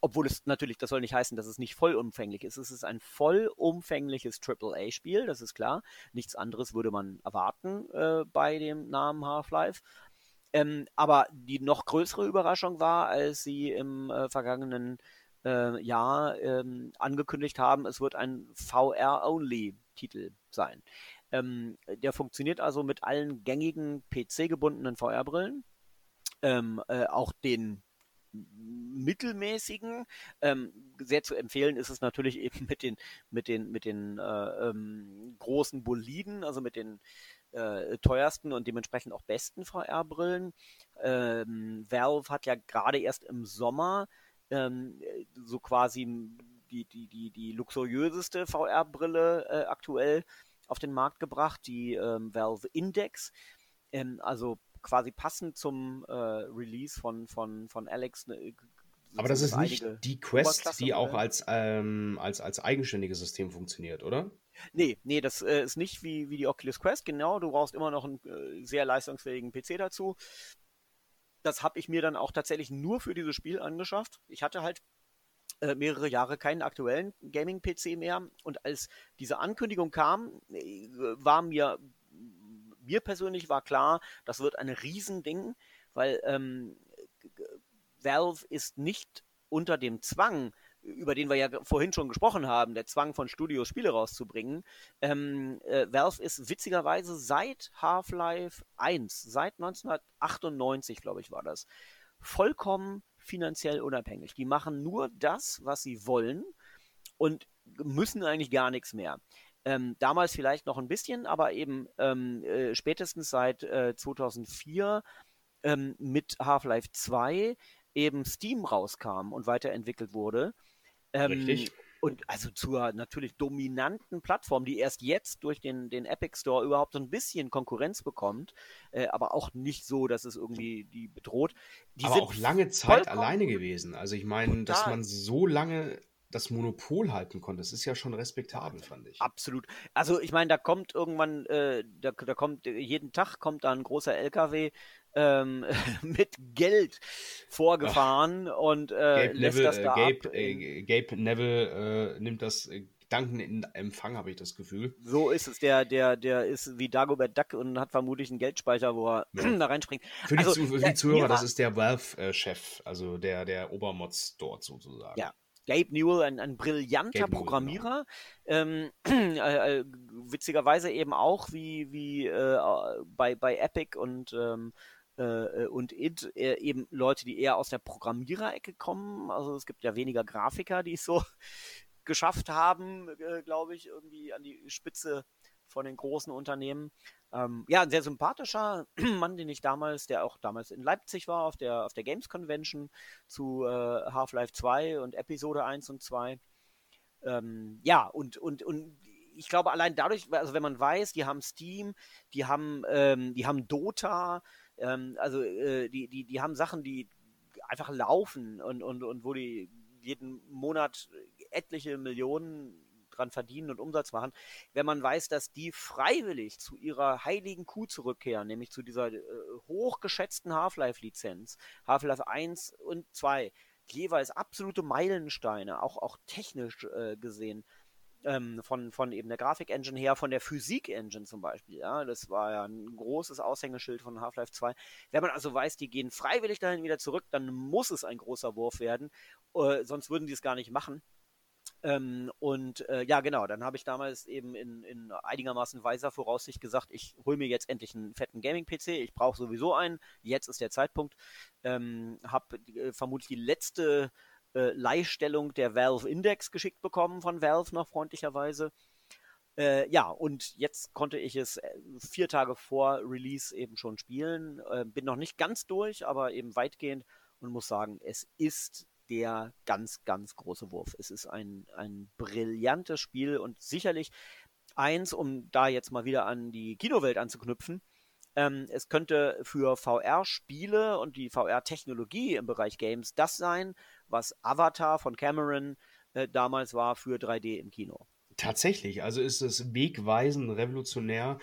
Obwohl es natürlich, das soll nicht heißen, dass es nicht vollumfänglich ist. Es ist ein vollumfängliches AAA-Spiel, das ist klar. Nichts anderes würde man erwarten äh, bei dem Namen Half-Life. Ähm, aber die noch größere Überraschung war, als sie im äh, vergangenen äh, Jahr ähm, angekündigt haben, es wird ein VR-Only-Titel sein. Ähm, der funktioniert also mit allen gängigen PC-gebundenen VR-Brillen, ähm, äh, auch den mittelmäßigen. Ähm, sehr zu empfehlen ist es natürlich eben mit den, mit den, mit den äh, ähm, großen Boliden, also mit den äh, teuersten und dementsprechend auch besten VR-Brillen. Ähm, Valve hat ja gerade erst im Sommer ähm, so quasi die, die, die, die luxuriöseste VR-Brille äh, aktuell auf den Markt gebracht, die ähm, Valve Index. Ähm, also quasi passend zum äh, Release von, von, von Alex. Äh, Aber das ist nicht die Quest, die auch als, ähm, als, als eigenständiges System funktioniert, oder? Nee, nee, das äh, ist nicht wie, wie die Oculus Quest, genau. Du brauchst immer noch einen äh, sehr leistungsfähigen PC dazu. Das habe ich mir dann auch tatsächlich nur für dieses Spiel angeschafft. Ich hatte halt mehrere Jahre keinen aktuellen Gaming-PC mehr. Und als diese Ankündigung kam, äh, war mir, mir persönlich war klar, das wird ein Riesending, weil ähm, Valve ist nicht unter dem Zwang, über den wir ja vorhin schon gesprochen haben, der Zwang von Studios Spiele rauszubringen. Ähm, äh, Valve ist witzigerweise seit Half-Life 1, seit 1998, glaube ich, war das, vollkommen finanziell unabhängig. Die machen nur das, was sie wollen und müssen eigentlich gar nichts mehr. Ähm, damals vielleicht noch ein bisschen, aber eben ähm, äh, spätestens seit äh, 2004 ähm, mit Half-Life 2 eben Steam rauskam und weiterentwickelt wurde. Ähm, Richtig. Und also zur natürlich dominanten Plattform, die erst jetzt durch den, den Epic Store überhaupt so ein bisschen Konkurrenz bekommt, äh, aber auch nicht so, dass es irgendwie die bedroht. Die aber auch lange Zeit alleine gewesen. Also ich meine, dass man so lange das Monopol halten konnte. Das ist ja schon respektabel, fand ich. Absolut. Also ich meine, da kommt irgendwann, äh, da, da kommt jeden Tag kommt da ein großer LKW ähm, mit Geld vorgefahren Ach, und äh, Gabe lässt Neville, das da Gabe, ab. Äh, Gabe Neville äh, nimmt das äh, Gedanken in Empfang, habe ich das Gefühl. So ist es. Der, der, der ist wie Dagobert Duck und hat vermutlich einen Geldspeicher, wo er ja. da reinspringt. Für die, also, für die Zuhörer, das ist der Valve-Chef, also der, der Obermods dort sozusagen. Ja, Gabe Newell, ein, ein brillanter Gabe Programmierer, Newell, genau. ähm, äh, äh, witzigerweise eben auch wie, wie äh, bei, bei Epic und ähm, äh, und id äh, eben Leute, die eher aus der Programmiererecke kommen. Also es gibt ja weniger Grafiker, die es so geschafft haben, äh, glaube ich, irgendwie an die Spitze von den großen Unternehmen. Ähm, ja, ein sehr sympathischer Mann, den ich damals, der auch damals in Leipzig war, auf der, auf der Games Convention zu äh, Half-Life 2 und Episode 1 und 2. Ähm, ja, und, und, und ich glaube, allein dadurch, also wenn man weiß, die haben Steam, die haben, ähm, die haben Dota, ähm, also äh, die, die, die haben Sachen, die einfach laufen und, und, und wo die jeden Monat etliche Millionen dran verdienen und Umsatz machen, wenn man weiß, dass die freiwillig zu ihrer heiligen Kuh zurückkehren, nämlich zu dieser äh, hochgeschätzten Half-Life-Lizenz, Half-Life 1 und 2, jeweils absolute Meilensteine, auch, auch technisch äh, gesehen, ähm, von, von eben der Grafik-Engine her, von der Physik-Engine zum Beispiel. Ja, das war ja ein großes Aushängeschild von Half-Life 2. Wenn man also weiß, die gehen freiwillig dahin wieder zurück, dann muss es ein großer Wurf werden, äh, sonst würden die es gar nicht machen. Ähm, und äh, ja, genau, dann habe ich damals eben in, in einigermaßen weiser Voraussicht gesagt, ich hole mir jetzt endlich einen fetten Gaming-PC. Ich brauche sowieso einen. Jetzt ist der Zeitpunkt. Ähm, habe äh, vermutlich die letzte äh, Leihstellung der Valve Index geschickt bekommen von Valve noch freundlicherweise. Äh, ja, und jetzt konnte ich es äh, vier Tage vor Release eben schon spielen. Äh, bin noch nicht ganz durch, aber eben weitgehend und muss sagen, es ist der ganz, ganz große Wurf. Es ist ein, ein brillantes Spiel und sicherlich eins, um da jetzt mal wieder an die Kinowelt anzuknüpfen, ähm, es könnte für VR-Spiele und die VR-Technologie im Bereich Games das sein, was Avatar von Cameron äh, damals war für 3D im Kino. Tatsächlich, also ist es wegweisend, revolutionär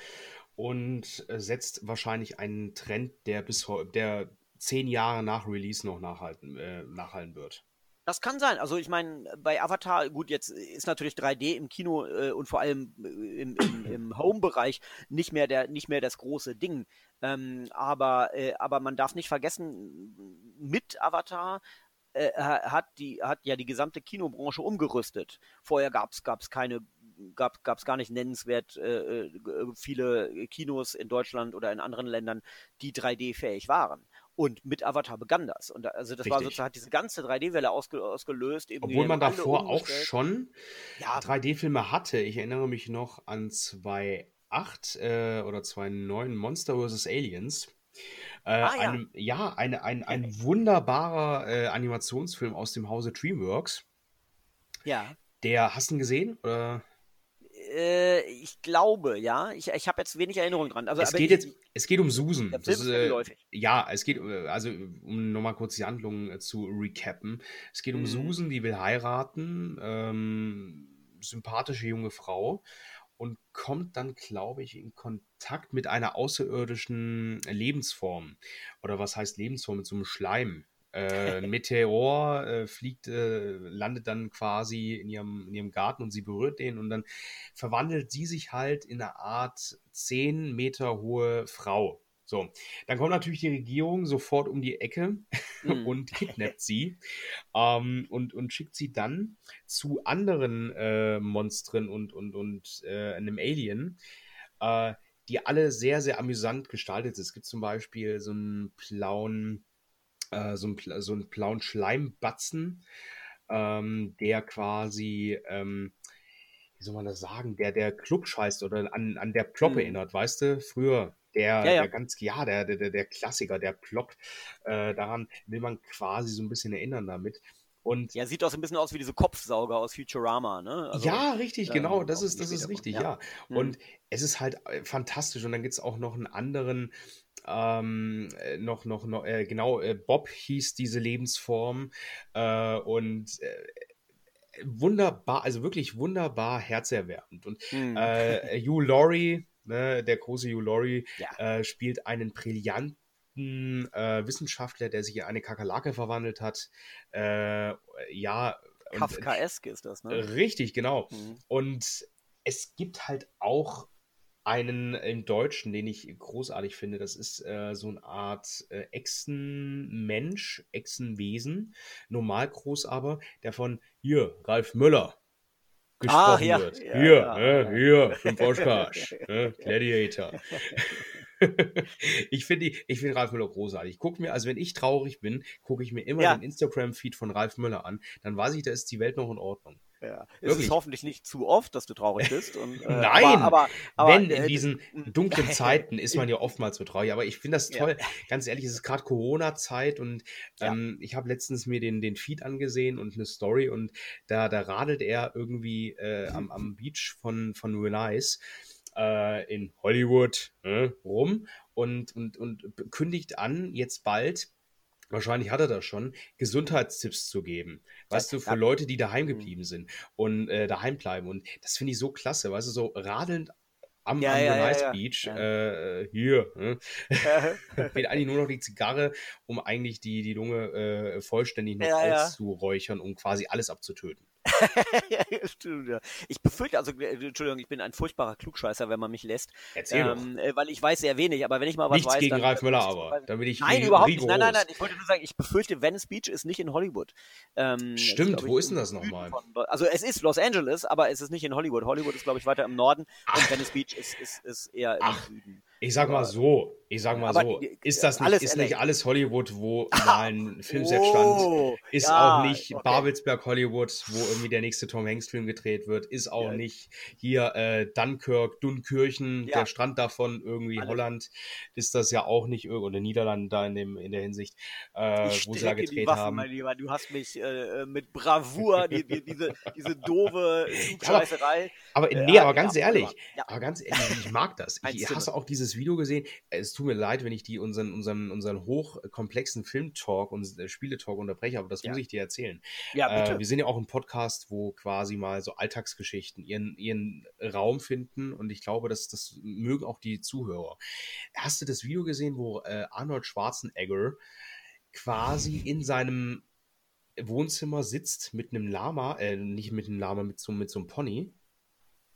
und äh, setzt wahrscheinlich einen Trend, der bis der zehn Jahre nach Release noch nachhalten, äh, nachhalten wird. Das kann sein. Also ich meine, bei Avatar, gut, jetzt ist natürlich 3D im Kino äh, und vor allem äh, im, im, im Home-Bereich nicht mehr der, nicht mehr das große Ding. Ähm, aber, äh, aber man darf nicht vergessen, mit Avatar äh, hat die hat ja die gesamte Kinobranche umgerüstet. Vorher gab es keine gab es gar nicht nennenswert äh, äh, viele Kinos in Deutschland oder in anderen Ländern, die 3D-fähig waren. Und mit Avatar begann das. Und also das Richtig. war sozusagen diese ganze 3D-Welle ausge ausgelöst. Obwohl man davor auch schon ja. 3D-Filme hatte. Ich erinnere mich noch an 2008 äh, oder 2009 Monster vs. Aliens. Äh, ah, ja. Einem, ja, eine, ein, ein wunderbarer äh, Animationsfilm aus dem Hause DreamWorks. Ja. Der, hast du ihn gesehen? Oder? Äh, ich glaube, ja. Ich, ich habe jetzt wenig Erinnerung dran. Also, es, geht ich, jetzt, es geht um Susan. Film ist, äh, ja, es geht, äh, also um nochmal kurz die Handlung äh, zu recappen. Es geht um mhm. Susan, die will heiraten. Ähm, sympathische junge Frau und kommt dann, glaube ich, in Kontakt mit einer außerirdischen Lebensform. Oder was heißt Lebensform? Mit so einem Schleim. Äh, Meteor äh, fliegt, äh, landet dann quasi in ihrem, in ihrem Garten und sie berührt den und dann verwandelt sie sich halt in eine Art 10 Meter hohe Frau. So, dann kommt natürlich die Regierung sofort um die Ecke mm. und kidnappt sie ähm, und, und schickt sie dann zu anderen äh, Monstern und, und, und äh, einem Alien, äh, die alle sehr, sehr amüsant gestaltet sind. Es gibt zum Beispiel so einen blauen, äh, so, einen, so einen blauen Schleimbatzen, ähm, der quasi. Ähm, wie soll man das sagen, der der Club scheißt oder an, an der Plop mm. erinnert, weißt du? Früher, der, ja, ja. der ganz, ja, der, der, der Klassiker, der Plop, äh, daran will man quasi so ein bisschen erinnern damit. Und ja, sieht auch so ein bisschen aus wie diese Kopfsauger aus Futurama, ne? Also, ja, richtig, genau, das ist, das ist richtig, ja. ja. Mhm. Und es ist halt äh, fantastisch. Und dann gibt es auch noch einen anderen, ähm, äh, noch, noch, noch, äh, genau, äh, Bob hieß diese Lebensform. Äh, und äh, wunderbar, also wirklich wunderbar herzerwärmend. Und mhm. Hugh Laurie, Ne? Der große Hugh Laurie ja. äh, spielt einen brillanten äh, Wissenschaftler, der sich in eine Kakerlake verwandelt hat. Äh, ja. Kafkaesk ist das, ne? Richtig, genau. Mhm. Und es gibt halt auch einen im Deutschen, den ich großartig finde. Das ist äh, so eine Art äh, Echsenmensch, Echsenwesen, normal groß aber, der von hier, Ralf Müller, gesprochen ah, ja. wird. Ja, hier, ja, äh, hier, für Boschkasch, äh, Gladiator. ich finde ich find Ralf Müller großartig. Ich gucke mir, also wenn ich traurig bin, gucke ich mir immer den Instagram-Feed von Ralf Müller an. Dann weiß ich, da ist die Welt noch in Ordnung. Ja. Es ist hoffentlich nicht zu oft, dass du traurig bist. Und, äh, Nein, aber, aber, aber, wenn in äh, diesen dunklen Zeiten ist man ja oftmals so traurig. Aber ich finde das toll. Ja. Ganz ehrlich, es ist gerade Corona-Zeit und ähm, ja. ich habe letztens mir den, den Feed angesehen und eine Story und da, da radelt er irgendwie äh, am, am Beach von, von Relice äh, in Hollywood äh, rum und, und, und kündigt an, jetzt bald wahrscheinlich hat er das schon, Gesundheitstipps zu geben. Weißt du, für Leute, die daheim mhm. geblieben sind und äh, daheim bleiben. Und das finde ich so klasse, weißt du, so radelnd am, ja, am ja, Nice ja, Beach, äh, hier, ne? fehlt eigentlich nur noch die Zigarre, um eigentlich die, die Lunge äh, vollständig noch auszuräuchern, um quasi alles abzutöten. ich befürchte, also, äh, Entschuldigung, ich bin ein furchtbarer Klugscheißer, wenn man mich lässt. Erzähl ähm, doch. Äh, weil ich weiß sehr wenig, aber wenn ich mal was Nichts weiß. gegen dann, Ralf Müller, aber. Damit ich nein, überhaupt nicht. Nein, nein, nein. Ich wollte nur sagen, ich befürchte, Venice Beach ist nicht in Hollywood. Ähm, Stimmt, ist, wo ich, ist denn das nochmal? Also, es ist Los Angeles, aber es ist nicht in Hollywood. Hollywood ist, glaube ich, weiter im Norden Ach. und Venice Beach ist, ist, ist eher im Ach. Süden. Ich sag mal so, ich sag mal so, ist das nicht, ist nicht alles Hollywood, wo mal ein Filmset stand? Ist ja, auch nicht okay. Babelsberg Hollywood, wo irgendwie der nächste Tom Hanks Film gedreht wird? Ist auch ja. nicht hier äh, Dunkirk, Dunkirchen, ja. der Strand davon, irgendwie alles. Holland, ist das ja auch nicht, oder Niederlande da in, dem, in der Hinsicht, äh, wo sie da gedreht die Waffen, haben. Mein Lieber. Du hast mich äh, mit Bravour, die, die, diese, diese doofe Scheißerei. aber, aber, nee, aber ganz ehrlich, aber ganz ehrlich, ich mag das. Ich hasse auch dieses dieses Video gesehen. Es tut mir leid, wenn ich die unseren, unseren, unseren hochkomplexen Filmtalk und äh, Spieletalk unterbreche, aber das ja. muss ich dir erzählen. Ja, bitte. Äh, wir sind ja auch ein Podcast, wo quasi mal so Alltagsgeschichten ihren, ihren Raum finden und ich glaube, dass das mögen auch die Zuhörer. Hast du das Video gesehen, wo äh, Arnold Schwarzenegger quasi in seinem Wohnzimmer sitzt mit einem Lama, äh, nicht mit einem Lama, mit so, mit so einem Pony?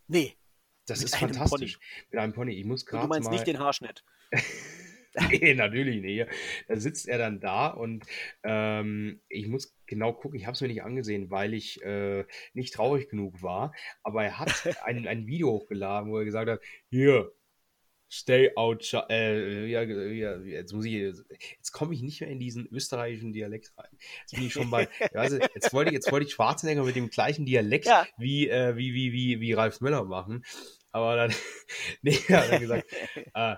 Nee. Das mit ist fantastisch. Pony. Mit einem Pony. Ich muss gerade. Du meinst mal... nicht den Haarschnitt. nee, natürlich nicht. Da sitzt er dann da und ähm, ich muss genau gucken, ich habe es mir nicht angesehen, weil ich äh, nicht traurig genug war. Aber er hat ein, ein Video hochgeladen, wo er gesagt hat: Hier, Stay out, äh, ja, ja, jetzt muss ich, jetzt komme ich nicht mehr in diesen österreichischen Dialekt rein. Jetzt bin ich schon bei, also jetzt wollte ich, jetzt wollte ich Schwarzenegger mit dem gleichen Dialekt ja. wie, äh, wie, wie, wie, wie Ralf Möller machen. Aber dann, nee, hat er gesagt, äh,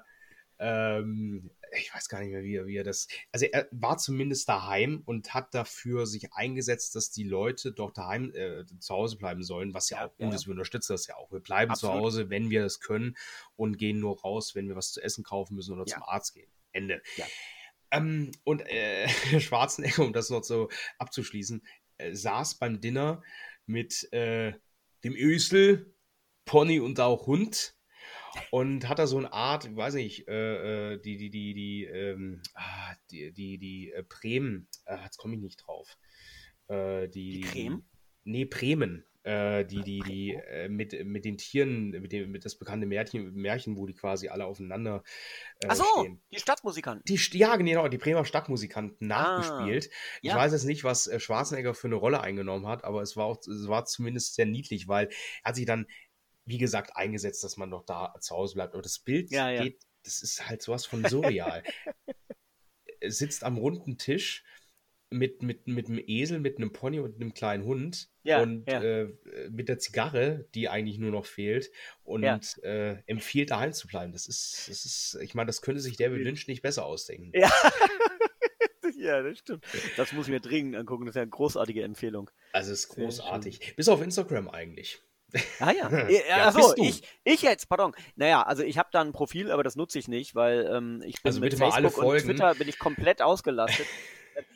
ähm, ich weiß gar nicht mehr, wie er, wie er das. Also er war zumindest daheim und hat dafür sich eingesetzt, dass die Leute doch daheim äh, zu Hause bleiben sollen, was ja, ja auch gut ja. ist. Wir unterstützen das ja auch. Wir bleiben Absolut. zu Hause, wenn wir das können und gehen nur raus, wenn wir was zu essen kaufen müssen oder ja. zum Arzt gehen. Ende. Ähm, und äh, Schwarzenegger, um das noch so abzuschließen, äh, saß beim Dinner mit äh, dem Ösel, Pony und auch Hund und hat da so eine Art, ich weiß nicht, äh, äh, die, die, die, die, ähm, ah, die, die, die äh, Bremen, äh, jetzt komme ich nicht drauf. Äh, die, die Creme? Nee, Bremen. Äh, die, die, die, äh, mit, mit den Tieren, mit dem, mit das bekannte Märchen, Märchen, wo die quasi alle aufeinander äh, Ach so, stehen. die Stadtmusikanten. Die, ja, genau, die Bremer Stadtmusikanten nachgespielt. Ah, ich ja. weiß jetzt nicht, was äh, Schwarzenegger für eine Rolle eingenommen hat, aber es war auch, es war zumindest sehr niedlich, weil er hat sich dann wie gesagt, eingesetzt, dass man doch da zu Hause bleibt. Aber das Bild ja, ja. geht, das ist halt sowas von surreal. sitzt am runden Tisch mit, mit, mit einem Esel, mit einem Pony und einem kleinen Hund ja, und ja. Äh, mit der Zigarre, die eigentlich nur noch fehlt und ja. äh, empfiehlt daheim zu bleiben. Das ist, das ist, ich meine, das könnte sich David Lynch nicht besser ausdenken. Ja. ja, das stimmt. Das muss ich mir dringend angucken. Das ist ja eine großartige Empfehlung. Also es ist großartig. Bis auf Instagram eigentlich. Ah ja. ja Achso, ich, ich jetzt, pardon. Naja, also ich habe da ein Profil, aber das nutze ich nicht, weil ähm, ich bin also mit Facebook und Twitter bin ich komplett ausgelastet.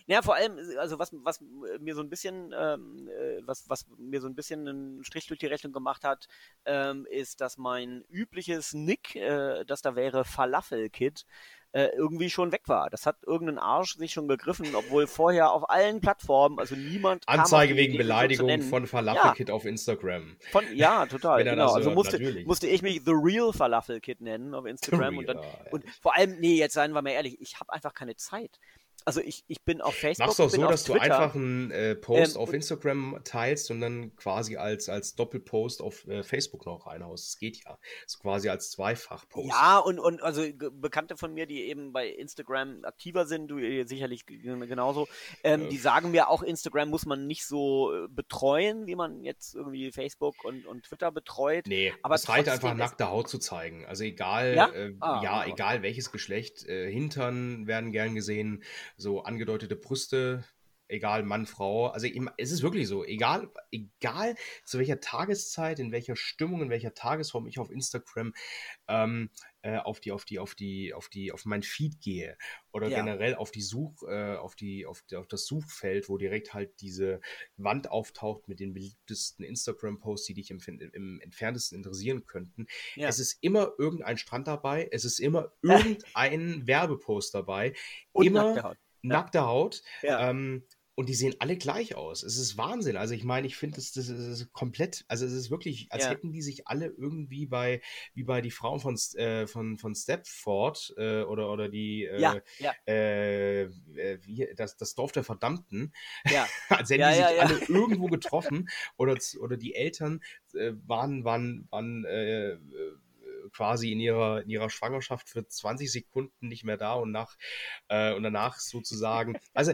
Ja, vor allem, also was, was mir so ein bisschen, ähm, äh, was, was mir so ein bisschen einen Strich durch die Rechnung gemacht hat, ähm, ist, dass mein übliches Nick, äh, das da wäre Falafel Kid, äh, irgendwie schon weg war. Das hat irgendein Arsch sich schon begriffen, obwohl vorher auf allen Plattformen, also niemand. Anzeige wegen Beleidigung von Falafelkit ja. auf Instagram. Von, ja, total. genau. Also musste, musste ich mich The Real Falafelkit nennen auf Instagram und dann und vor allem, nee, jetzt seien wir mal ehrlich, ich habe einfach keine Zeit also ich, ich bin auf Facebook. Machst du auch so, dass Twitter. du einfach einen äh, Post ähm, auf Instagram teilst und dann quasi als, als Doppelpost auf äh, Facebook noch reinhaust. Das geht ja. So quasi als Zweifachpost. Ja, und, und also Bekannte von mir, die eben bei Instagram aktiver sind, du sicherlich genauso, ähm, ja. die sagen mir auch, Instagram muss man nicht so äh, betreuen, wie man jetzt irgendwie Facebook und, und Twitter betreut. Nee, aber es reicht einfach nackte Haut zu zeigen. Also egal, ja, äh, ah, ja egal welches Geschlecht, äh, Hintern werden gern gesehen, so angedeutete Brüste, egal Mann, Frau. Also es ist wirklich so, egal, egal zu welcher Tageszeit, in welcher Stimmung, in welcher Tagesform ich auf Instagram ähm, äh, auf die, auf die, auf die, auf die, auf mein Feed gehe oder ja. generell auf die Such, äh, auf die, auf, auf das Suchfeld, wo direkt halt diese Wand auftaucht mit den beliebtesten Instagram-Posts, die dich im, im entferntesten interessieren könnten. Ja. Es ist immer irgendein Strand dabei, es ist immer irgendein Werbepost dabei, Und immer nackte Haut. Ja. Ähm, und die sehen alle gleich aus. Es ist Wahnsinn. Also ich meine, ich finde, das, das, ist komplett, also es ist wirklich, als ja. hätten die sich alle irgendwie bei, wie bei die Frauen von, äh, von, von Stepford äh, oder, oder die, äh, ja, ja. Äh, äh, wie, das, das Dorf der Verdammten, ja. als hätten die sich alle irgendwo getroffen oder, oder die Eltern äh, waren, waren, waren quasi in ihrer, in ihrer Schwangerschaft für 20 Sekunden nicht mehr da und nach äh, und danach sozusagen. Also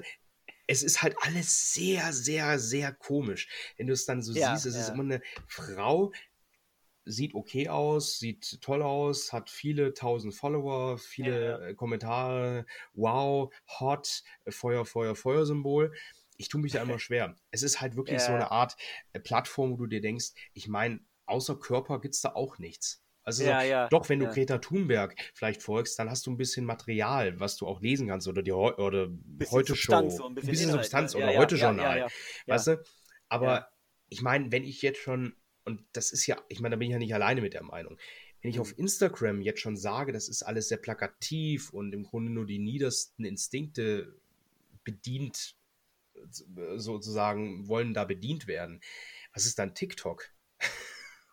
es ist halt alles sehr, sehr, sehr komisch. Wenn du es dann so ja, siehst, es ja. ist immer eine Frau, sieht okay aus, sieht toll aus, hat viele tausend Follower, viele ja. Äh, Kommentare, wow, hot, Feuer, Feuer, Feuer-Symbol. Ich tue mich da immer schwer. Es ist halt wirklich so eine Art äh, Plattform, wo du dir denkst, ich meine, außer Körper gibt es da auch nichts. Also ja, ja, doch, wenn du ja. Greta Thunberg vielleicht folgst, dann hast du ein bisschen Material, was du auch lesen kannst oder die oder heute Show, so ein bisschen, bisschen Substanz oder heute Journal, weißt du? Aber ich meine, wenn ich jetzt schon und das ist ja, ich meine, da bin ich ja nicht alleine mit der Meinung. Wenn ich mhm. auf Instagram jetzt schon sage, das ist alles sehr plakativ und im Grunde nur die niedersten Instinkte bedient, sozusagen, wollen da bedient werden. Was ist dann TikTok?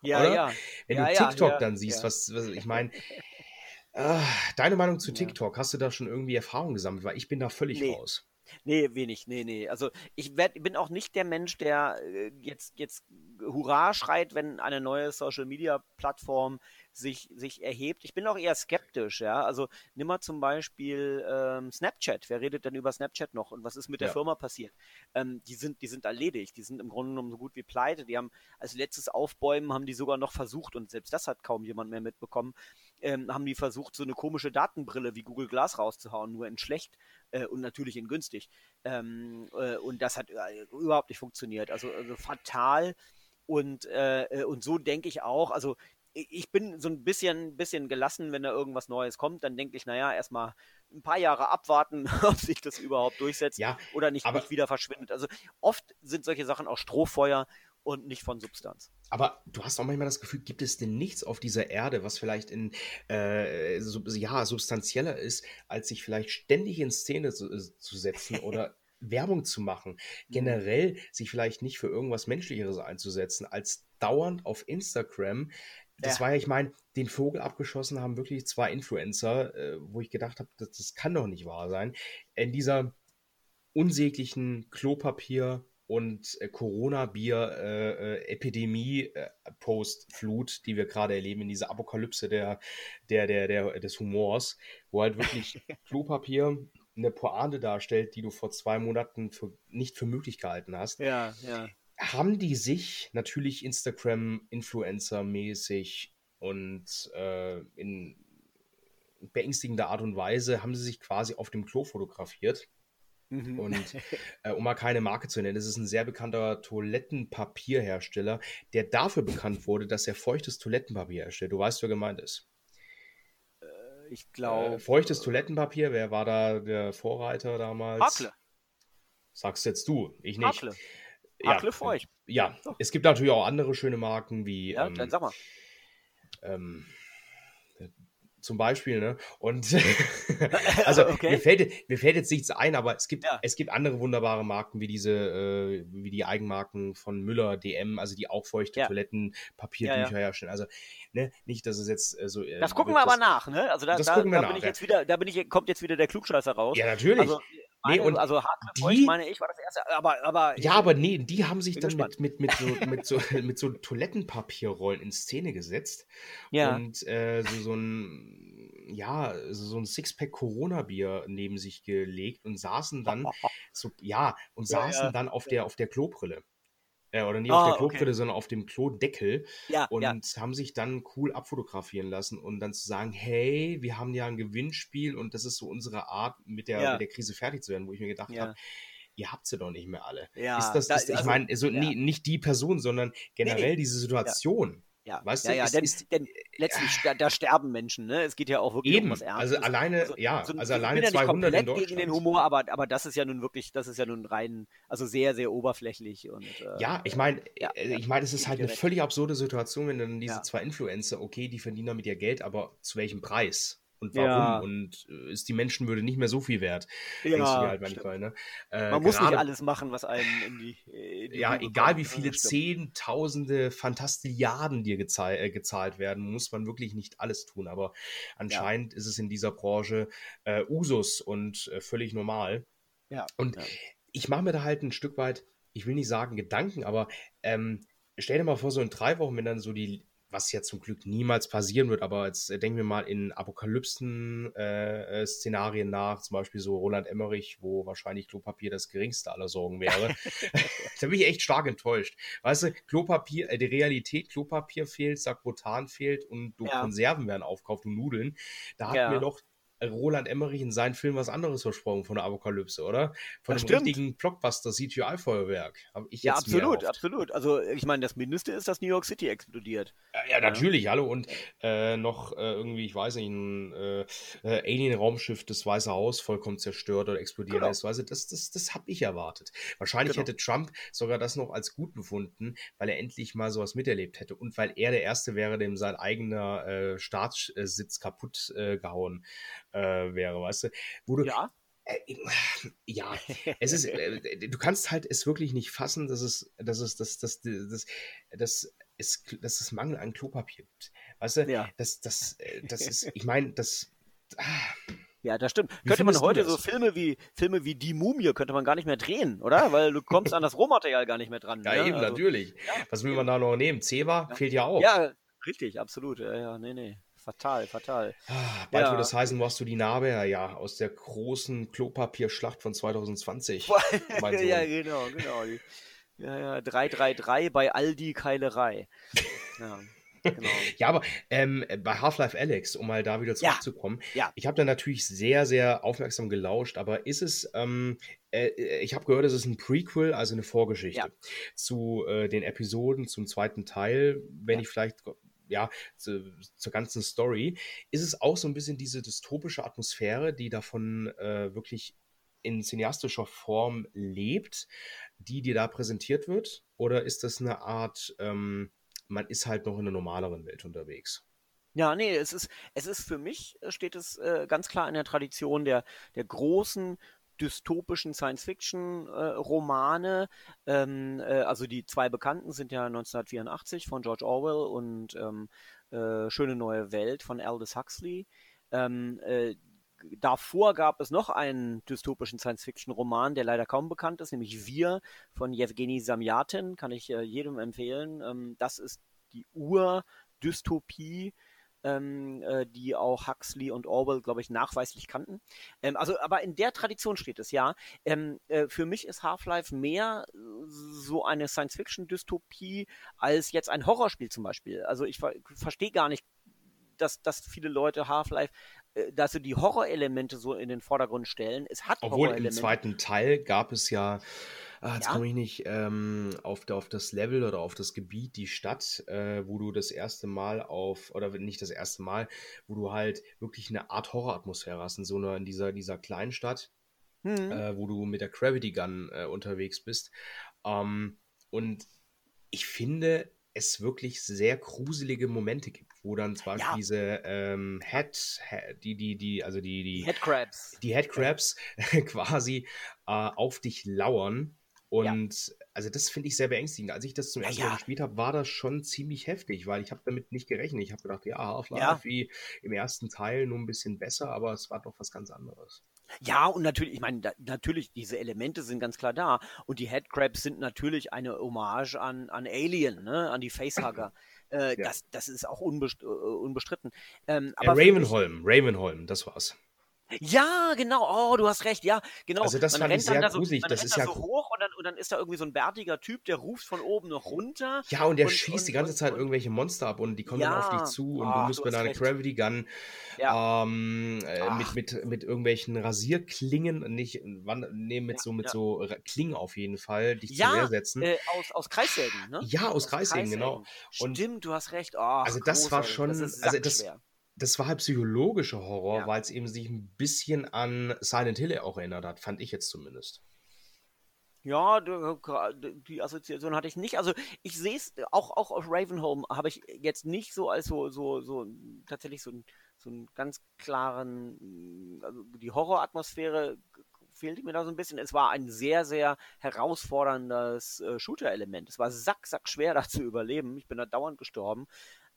Ja, oder? ja. Wenn ja, du TikTok ja, dann siehst, was, was ich meine. Äh, deine Meinung zu TikTok, hast du da schon irgendwie Erfahrung gesammelt? Weil ich bin da völlig nee. raus. Nee, wenig, nee, nee. Also ich werd, bin auch nicht der Mensch, der äh, jetzt, jetzt Hurra schreit, wenn eine neue Social-Media-Plattform sich, sich erhebt. Ich bin auch eher skeptisch, ja. Also nimm mal zum Beispiel ähm, Snapchat. Wer redet denn über Snapchat noch? Und was ist mit der ja. Firma passiert? Ähm, die, sind, die sind erledigt. Die sind im Grunde genommen so gut wie pleite. Die haben als letztes Aufbäumen haben die sogar noch versucht, und selbst das hat kaum jemand mehr mitbekommen, ähm, haben die versucht, so eine komische Datenbrille wie Google Glass rauszuhauen, nur in schlecht äh, und natürlich in günstig. Ähm, äh, und das hat äh, überhaupt nicht funktioniert. Also, also fatal. Und, äh, äh, und so denke ich auch, also ich bin so ein bisschen, bisschen gelassen, wenn da irgendwas Neues kommt, dann denke ich, naja, erstmal ein paar Jahre abwarten, ob sich das überhaupt durchsetzt ja, oder nicht, nicht wieder verschwindet. Also oft sind solche Sachen auch Strohfeuer und nicht von Substanz. Aber du hast auch manchmal das Gefühl, gibt es denn nichts auf dieser Erde, was vielleicht in äh, so, ja, substanzieller ist, als sich vielleicht ständig in Szene zu, äh, zu setzen oder Werbung zu machen, mhm. generell sich vielleicht nicht für irgendwas Menschlicheres einzusetzen, als dauernd auf Instagram das ja. war ja, ich meine, den Vogel abgeschossen haben wirklich zwei Influencer, äh, wo ich gedacht habe, das, das kann doch nicht wahr sein. In dieser unsäglichen Klopapier- und äh, Corona-Bier-Epidemie-Post-Flut, äh, äh die wir gerade erleben, in dieser Apokalypse der, der, der, der, des Humors, wo halt wirklich Klopapier eine Pointe darstellt, die du vor zwei Monaten für, nicht für möglich gehalten hast. Ja, ja haben die sich natürlich Instagram-Influencer-mäßig und äh, in beängstigender Art und Weise haben sie sich quasi auf dem Klo fotografiert. Mhm. Und äh, um mal keine Marke zu nennen, es ist ein sehr bekannter Toilettenpapierhersteller, der dafür bekannt wurde, dass er feuchtes Toilettenpapier herstellt. Du weißt, wer gemeint ist. Äh, ich glaube. Äh, feuchtes Toilettenpapier, wer war da der Vorreiter damals? Hakle. Sagst jetzt du, ich nicht. Hakle. Hakle ja, euch. Ja, Doch. es gibt natürlich auch andere schöne Marken wie. Ja, ähm, dann sag mal. Ähm, zum Beispiel, ne? Und also okay. mir, fällt, mir fällt jetzt nichts ein, aber es gibt, ja. es gibt andere wunderbare Marken wie diese, äh, wie die Eigenmarken von Müller, DM, also die auch feuchte ja. Toiletten, Papierbücher ja, herstellen. Also, ne, nicht, dass es jetzt äh, so. Äh, das gucken wir aber nach, ne? Also da, da, da bin nach, ich jetzt wieder, da bin ich, kommt jetzt wieder der Klugscheißer raus. Ja, natürlich. Also, meine, nee, und also Hardcore die, meine ich, war das erste, aber, aber Ja, aber nee, die haben sich dann mit, mit, mit, so, mit, so, mit so Toilettenpapierrollen in Szene gesetzt. Ja. Und äh, so, so ein, ja, so ein Sixpack Corona-Bier neben sich gelegt und saßen dann, so, ja, und saßen ja, ja. dann auf der, auf der Klobrille. Äh, oder nicht oh, auf der Klobrille, okay. sondern auf dem Klodeckel. Ja, und ja. haben sich dann cool abfotografieren lassen und dann zu sagen, hey, wir haben ja ein Gewinnspiel und das ist so unsere Art, mit der, ja. mit der Krise fertig zu werden, wo ich mir gedacht habe, ihr habt sie doch nicht mehr alle. Ja, ist das, ist, da, also, ich meine, so, nie, nicht die Person, sondern generell nee, nee. diese Situation. Ja, weißt ja, du, ja, ist, denn, ist, denn letztlich, da, da, sterben Menschen, ne? Es geht ja auch wirklich eben, um was Ernstes. Also alleine, also, ja, so, also alleine 200 in Deutschland. gegen den Humor, aber, aber das ist ja nun wirklich, das ist ja nun rein, also sehr, sehr oberflächlich und. Äh, ja, ich meine, ja, äh, ich meine, es ist halt eine völlig absurde Situation, wenn dann diese ja. zwei Influencer, okay, die verdienen damit ihr Geld, aber zu welchem Preis? Und warum ja. und äh, ist die Menschenwürde nicht mehr so viel wert. Ja, halt manchmal, ne? äh, Man muss nicht alles machen, was einem in die. In die ja, egal wie viele Zehntausende Fantastilliarden dir äh, gezahlt werden, muss man wirklich nicht alles tun. Aber anscheinend ja. ist es in dieser Branche äh, Usus und äh, völlig normal. Ja. Und ich mache mir da halt ein Stück weit, ich will nicht sagen Gedanken, aber ähm, stell dir mal vor, so in drei Wochen, wenn dann so die was ja zum Glück niemals passieren wird, aber jetzt äh, denken wir mal in Apokalypsen-Szenarien äh, nach, zum Beispiel so Roland Emmerich, wo wahrscheinlich Klopapier das geringste aller Sorgen wäre. da bin ich echt stark enttäuscht. Weißt du, Klopapier, äh, die Realität, Klopapier fehlt, Sakrotan fehlt und du ja. Konserven werden aufkauft und Nudeln. Da hatten ja. wir doch Roland Emmerich in seinen Film was anderes versprochen von der Apokalypse, oder? Von das einem stimmt. richtigen Blockbuster CGI-Feuerwerk. ja, absolut, absolut. Also ich meine, das Mindeste ist, dass New York City explodiert. Ja, ja natürlich, hallo. Und äh, noch äh, irgendwie, ich weiß nicht, ein äh, äh, Alien-Raumschiff, das Weiße Haus vollkommen zerstört oder explodiert genau. ist. Weißt du, das, das, das habe ich erwartet. Wahrscheinlich genau. hätte Trump sogar das noch als gut befunden, weil er endlich mal sowas miterlebt hätte und weil er der Erste wäre, dem sein eigener äh, Staatssitz kaputt äh, gehauen äh, wäre, weißt du? Wo du, ja. Äh, ja, es ist, äh, du kannst halt es wirklich nicht fassen, dass es, dass es, dass, dass, dass, dass, es, dass es Mangel an Klopapier gibt. Weißt du, ja. das, das, äh, das ist, ich meine, das, ah, Ja, das stimmt. Wie könnte man heute so Filme wie Filme wie Die Mumie könnte man gar nicht mehr drehen, oder? Weil du kommst an das Rohmaterial gar nicht mehr dran. Ja, ne? eben, also, natürlich. Ja, Was will man da noch nehmen? Zebra ja. fehlt ja auch. Ja, richtig, absolut. Ja, ja, nee, nee. Fatal, fatal. Ah, bald ja. wird das heißen, wo hast du die Narbe her? Ja, aus der großen Klopapierschlacht von 2020. ja, genau, genau. Ja, ja, 333 bei Aldi Keilerei. Ja. Genau. ja, aber ähm, bei Half-Life Alex, um mal da wieder zurückzukommen, ja, ja. ich habe da natürlich sehr, sehr aufmerksam gelauscht, aber ist es, ähm, äh, ich habe gehört, es ist ein Prequel, also eine Vorgeschichte ja. zu äh, den Episoden, zum zweiten Teil, wenn ich vielleicht ja, zu, zur ganzen Story, ist es auch so ein bisschen diese dystopische Atmosphäre, die davon äh, wirklich in cineastischer Form lebt, die dir da präsentiert wird? Oder ist das eine Art, ähm, man ist halt noch in einer normaleren Welt unterwegs. Ja, nee, es ist, es ist für mich, äh, steht es äh, ganz klar in der Tradition der, der großen dystopischen Science-Fiction-Romane. Äh, ähm, äh, also die zwei bekannten sind ja 1984 von George Orwell und ähm, äh, Schöne neue Welt von Aldous Huxley. Ähm, äh, davor gab es noch einen dystopischen Science-Fiction-Roman, der leider kaum bekannt ist, nämlich Wir von Jewgeni Samyatin, kann ich äh, jedem empfehlen. Ähm, das ist die Ur-Dystopie, ähm, äh, die auch Huxley und Orwell, glaube ich, nachweislich kannten. Ähm, also, aber in der Tradition steht es ja. Ähm, äh, für mich ist Half-Life mehr so eine Science-Fiction-Dystopie als jetzt ein Horrorspiel zum Beispiel. Also ich ver verstehe gar nicht dass, dass viele Leute Half-Life äh, dass sie die Horrorelemente so in den Vordergrund stellen. Es hat Obwohl im zweiten Teil gab es ja, ah, jetzt ja? komme ich nicht ähm, auf, auf das Level oder auf das Gebiet, die Stadt, äh, wo du das erste Mal auf, oder nicht das erste Mal, wo du halt wirklich eine Art Horroratmosphäre hast, in so einer, in dieser, dieser kleinen Stadt, mhm. äh, wo du mit der Gravity Gun äh, unterwegs bist. Ähm, und ich finde, es wirklich sehr gruselige Momente gibt, wo dann zwar ja. diese ähm, Head, die, die, die, also die, die Headcrabs, die Headcrabs quasi äh, auf dich lauern. Und ja. also das finde ich sehr beängstigend. Als ich das zum ersten Mal gespielt habe, war das schon ziemlich heftig, weil ich habe damit nicht gerechnet. Ich habe gedacht, ja, Half-Life wie im ersten Teil nur ein bisschen besser, aber es war doch was ganz anderes. Ja, und natürlich, ich meine, da, natürlich, diese Elemente sind ganz klar da. Und die Headcrabs sind natürlich eine Hommage an, an Alien, ne? an die Facehugger. Äh, ja. das, das ist auch unbest äh, unbestritten. Ähm, aber äh, Ravenholm, Ravenholm, das war's. Ja, genau. Oh, du hast recht. Ja, genau. Also das man fand ich sehr gruselig. So, das ist ja so hoch und dann, und dann ist da irgendwie so ein bärtiger Typ, der ruft von oben noch runter. Ja, und der und, schießt und, die ganze Zeit irgendwelche Monster ab und die kommen ja. dann auf dich zu und oh, du musst mit einer Gravity Gun ja. ähm, äh, mit, mit, mit irgendwelchen Rasierklingen, nicht nee, mit ja, so mit so Klingen auf jeden Fall, dich zu wehrsetzen. Äh, aus, aus Kreissägen, ne? Ja, aus, aus Kreissägen, genau. Und Stimmt, du hast recht. Oh, also das großartig. war schon, das also das, das war halt psychologischer Horror, ja. weil es eben sich ein bisschen an Silent Hill auch erinnert hat, fand ich jetzt zumindest. Ja, die Assoziation hatte ich nicht. Also ich sehe es auch, auch auf Ravenholm habe ich jetzt nicht so als so, so, so tatsächlich so, so einen ganz klaren, also die Horroratmosphäre fehlte mir da so ein bisschen. Es war ein sehr, sehr herausforderndes äh, Shooter-Element. Es war sack, sack schwer da zu überleben. Ich bin da dauernd gestorben.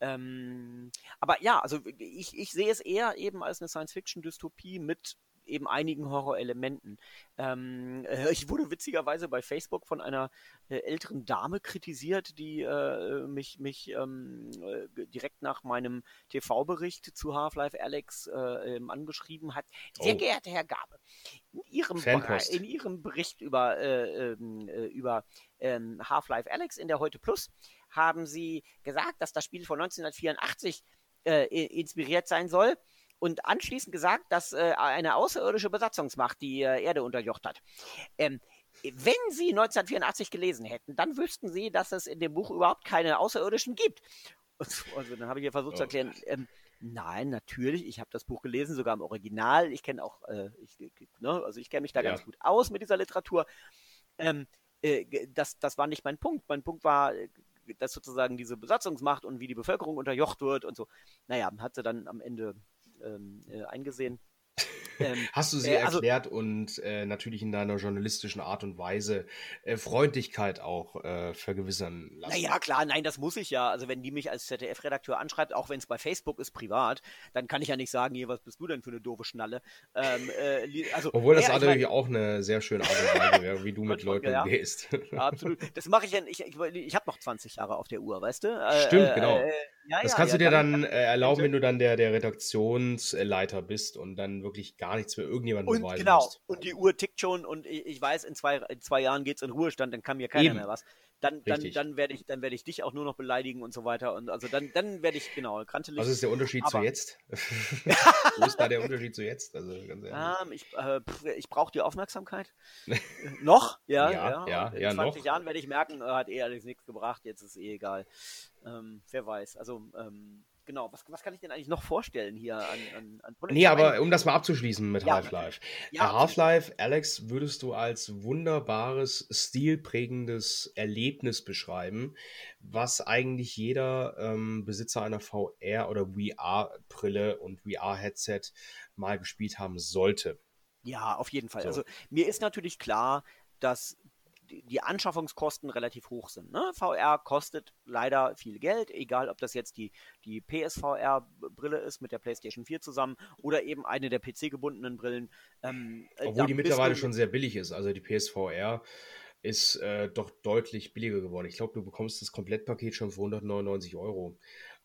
Ähm, aber ja, also ich, ich sehe es eher eben als eine Science-Fiction-Dystopie mit eben einigen Horrorelementen. Ähm, äh, ich wurde witzigerweise bei Facebook von einer äh, älteren Dame kritisiert, die äh, mich, mich ähm, äh, direkt nach meinem TV-Bericht zu Half-Life Alex äh, ähm, angeschrieben hat. Sehr oh. geehrter Herr Gabe, in Ihrem, in Ihrem Bericht über, äh, ähm, über ähm, Half-Life Alex in der Heute Plus haben Sie gesagt, dass das Spiel von 1984 inspiriert sein soll und anschließend gesagt, dass äh, eine außerirdische Besatzungsmacht die äh, Erde unterjocht hat. Ähm, wenn Sie 1984 gelesen hätten, dann wüssten Sie, dass es in dem Buch überhaupt keine Außerirdischen gibt. Also dann habe ich hier versucht oh. zu erklären, ähm, nein, natürlich, ich habe das Buch gelesen, sogar im Original. Ich kenne auch, äh, ich, ne, also ich kenne mich da ja. ganz gut aus mit dieser Literatur. Ähm, äh, das, das war nicht mein Punkt. Mein Punkt war, äh, dass sozusagen diese Besatzungsmacht und wie die Bevölkerung unterjocht wird und so. Naja, hat sie dann am Ende ähm, äh, eingesehen. Ähm, Hast du sie äh, also, erklärt und äh, natürlich in deiner journalistischen Art und Weise äh, Freundlichkeit auch äh, vergewissern lassen? Naja, klar, nein, das muss ich ja. Also wenn die mich als ZDF-Redakteur anschreibt, auch wenn es bei Facebook ist, privat, dann kann ich ja nicht sagen, hier, was bist du denn für eine doofe Schnalle? Ähm, äh, also, Obwohl das ja, natürlich mein, auch eine sehr schöne Art und Weise wäre, wie du mit Leuten ja, gehst. Absolut. Das mache ich ja, ich, ich, ich habe noch 20 Jahre auf der Uhr, weißt du? Äh, Stimmt, genau. Ja, das kannst du dir dann erlauben, wenn du dann der, der Redaktionsleiter bist und dann wirklich gar nichts mehr irgendjemandem und beweisen genau. musst. Und die Uhr tickt schon und ich, ich weiß, in zwei, in zwei Jahren geht es in Ruhestand, dann kann mir keiner Eben. mehr was. Dann, dann, dann werde ich, dann ich dich auch nur noch beleidigen und so weiter. Und also dann, dann werde ich, genau, krantelig. Was ist der Unterschied aber, zu jetzt? Wo ist da der Unterschied zu jetzt? Also ganz Um, ich äh, ich brauche die Aufmerksamkeit. noch? Ja, ja. ja. ja in ja, 20 noch. Jahren werde ich merken, äh, hat eh alles nichts gebracht, jetzt ist eh egal. Ähm, wer weiß. Also, ähm, genau, was, was kann ich denn eigentlich noch vorstellen hier an, an, an Nee, aber um das mal abzuschließen mit ja. Half-Life. Ja, Half-Life, Alex, würdest du als wunderbares, stilprägendes Erlebnis beschreiben, was eigentlich jeder ähm, Besitzer einer VR- oder VR-Brille und VR-Headset mal gespielt haben sollte? Ja, auf jeden Fall. So. Also mir ist natürlich klar, dass die Anschaffungskosten relativ hoch sind. Ne? VR kostet leider viel Geld, egal ob das jetzt die, die PSVR-Brille ist mit der PlayStation 4 zusammen oder eben eine der PC-gebundenen Brillen. Ähm, äh, Obwohl die mittlerweile schon sehr billig ist. Also die PSVR ist äh, doch deutlich billiger geworden. Ich glaube, du bekommst das Komplettpaket schon für 199 Euro.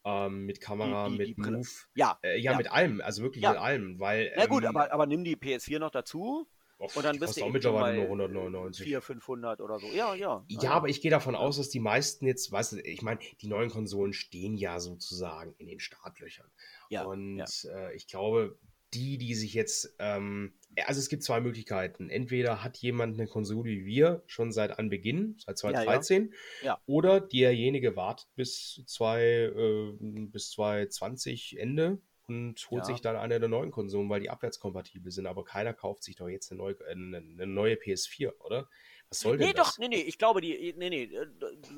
Ähm, mit Kamera, die, die, mit die Move. Ja, äh, ja, ja, mit allem, also wirklich ja. mit allem. Weil, Na gut, ähm, aber, aber nimm die PS4 noch dazu. Och, und dann bist du auch mittlerweile nur 199. 400, 500 oder so. Ja, ja. Ja, aber ich gehe davon aus, dass die meisten jetzt, weißt du, ich meine, die neuen Konsolen stehen ja sozusagen in den Startlöchern. Ja. Und ja. Äh, ich glaube, die, die sich jetzt, ähm, also es gibt zwei Möglichkeiten. Entweder hat jemand eine Konsole wie wir schon seit Anbeginn, seit 2013, ja, ja. oder derjenige wartet bis, zwei, äh, bis 2020 Ende und holt ja. sich dann eine der neuen Konsolen, weil die abwärtskompatibel sind. Aber keiner kauft sich doch jetzt eine neue, eine, eine neue PS4, oder? Was soll denn nee, das? doch, nee, nee, ich glaube, die, nee, nee, äh,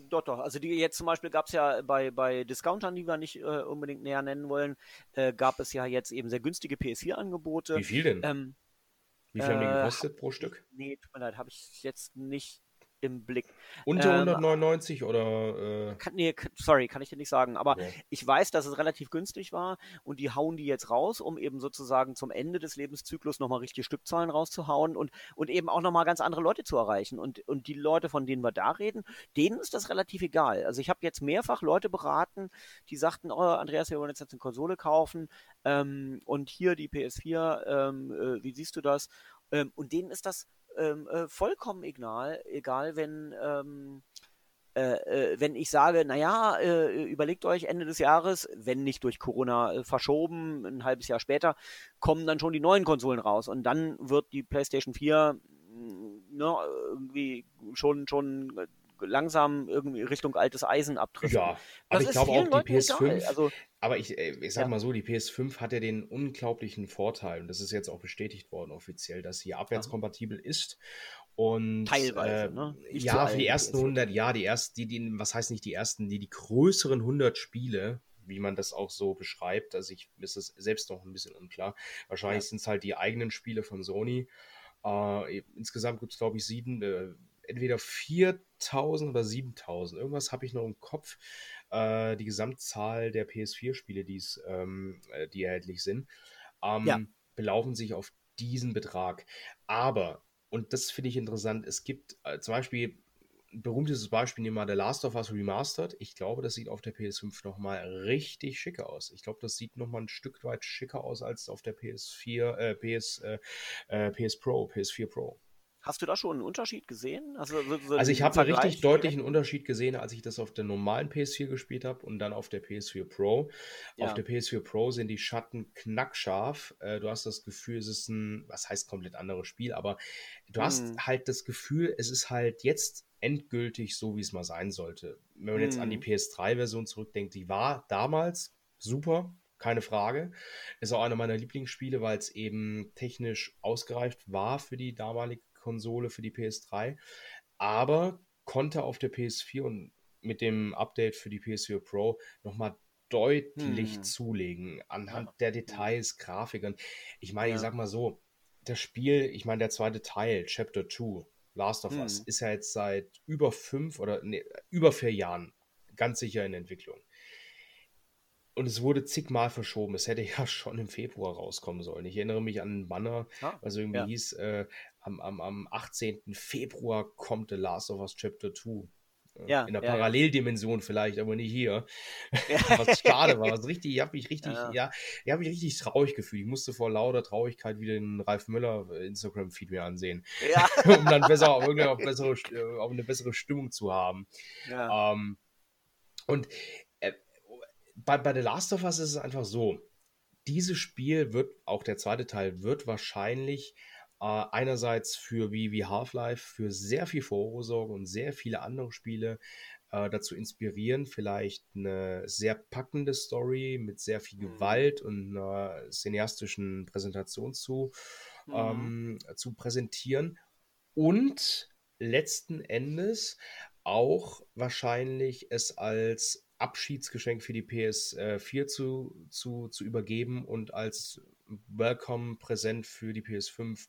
doch, doch. Also die jetzt zum Beispiel gab es ja bei, bei Discountern, die wir nicht äh, unbedingt näher nennen wollen, äh, gab es ja jetzt eben sehr günstige PS4-Angebote. Wie viel denn? Ähm, Wie viel äh, haben die äh, gekostet pro Stück? Nee, tut mir leid, habe ich jetzt nicht im Blick. Unter ähm, 199 oder? Äh... Kann, nee, sorry, kann ich dir nicht sagen. Aber ja. ich weiß, dass es relativ günstig war und die hauen die jetzt raus, um eben sozusagen zum Ende des Lebenszyklus nochmal richtige Stückzahlen rauszuhauen und, und eben auch nochmal ganz andere Leute zu erreichen. Und, und die Leute, von denen wir da reden, denen ist das relativ egal. Also ich habe jetzt mehrfach Leute beraten, die sagten, oh, Andreas, wir wollen jetzt, eine Konsole kaufen ähm, und hier die PS4, ähm, äh, wie siehst du das? Ähm, und denen ist das ähm, äh, vollkommen egal, egal wenn, ähm, äh, äh, wenn ich sage, naja, äh, überlegt euch Ende des Jahres, wenn nicht durch Corona äh, verschoben, ein halbes Jahr später, kommen dann schon die neuen Konsolen raus. Und dann wird die PlayStation 4 mm, ne, irgendwie schon, schon langsam irgendwie Richtung altes Eisen abtrifft. Ja, aber das ich glaube auch die PS5, also, aber ich, äh, ich sag ja. mal so, die PS5 hat ja den unglaublichen Vorteil, und das ist jetzt auch bestätigt worden offiziell, dass sie abwärtskompatibel ist und teilweise, äh, ne? Nicht ja, für die ersten 100, ja, die ersten, die, die, was heißt nicht die ersten, die, die größeren 100 Spiele, wie man das auch so beschreibt, also ich ist es selbst noch ein bisschen unklar. Wahrscheinlich ja. sind es halt die eigenen Spiele von Sony. Äh, insgesamt gibt es, glaube ich, sieben, äh, entweder 4000 oder 7000. Irgendwas habe ich noch im Kopf. Äh, die Gesamtzahl der PS4-Spiele, ähm, äh, die erhältlich sind, ähm, ja. belaufen sich auf diesen Betrag. Aber, und das finde ich interessant, es gibt äh, zum Beispiel ein berühmtes Beispiel, nehmen wir mal The Last of Us Remastered. Ich glaube, das sieht auf der PS5 nochmal richtig schicker aus. Ich glaube, das sieht nochmal ein Stück weit schicker aus als auf der PS4, äh, PS, äh, äh PS Pro, PS4 Pro. Hast du da schon einen Unterschied gesehen? Also, so, so also ich habe einen richtig deutlichen Unterschied gesehen, als ich das auf der normalen PS4 gespielt habe und dann auf der PS4 Pro. Ja. Auf der PS4 Pro sind die Schatten knackscharf. Äh, du hast das Gefühl, es ist ein, was heißt komplett anderes Spiel, aber du hm. hast halt das Gefühl, es ist halt jetzt endgültig so, wie es mal sein sollte. Wenn man hm. jetzt an die hm. PS3-Version zurückdenkt, die war damals super, keine Frage. Ist auch einer meiner Lieblingsspiele, weil es eben technisch ausgereift war für die damalige Konsole für die PS3, aber konnte auf der PS4 und mit dem Update für die PS4 Pro nochmal deutlich hm. zulegen anhand ja. der Details, Grafiken. Ich meine, ja. ich sag mal so, das Spiel, ich meine, der zweite Teil, Chapter 2, Last of hm. Us, ist ja jetzt seit über fünf oder nee, über vier Jahren ganz sicher in Entwicklung. Und es wurde zigmal verschoben. Es hätte ja schon im Februar rauskommen sollen. Ich erinnere mich an einen Banner, ah, was irgendwie ja. hieß, äh, am, am, am 18. Februar kommt The Last of Us Chapter 2. Ja, in der ja, Paralleldimension ja. vielleicht, aber nicht hier. was schade war. Was richtig, ich habe mich richtig, ja, ich habe mich richtig traurig gefühlt. Ich musste vor lauter Traurigkeit wieder den Ralf Müller Instagram-Feed mir ansehen. Um dann besser auf, auf, bessere, äh, auf eine bessere Stimmung zu haben. Ähm, und äh, bei, bei The Last of Us ist es einfach so. Dieses Spiel wird, auch der zweite Teil, wird wahrscheinlich äh, einerseits für wie, wie Half-Life für sehr viel Vorsorge und sehr viele andere Spiele äh, dazu inspirieren, vielleicht eine sehr packende Story mit sehr viel mhm. Gewalt und einer cineastischen Präsentation zu, mhm. ähm, zu präsentieren. Und letzten Endes auch wahrscheinlich es als Abschiedsgeschenk für die PS4 äh, zu, zu, zu übergeben und als Welcome-Präsent für die PS5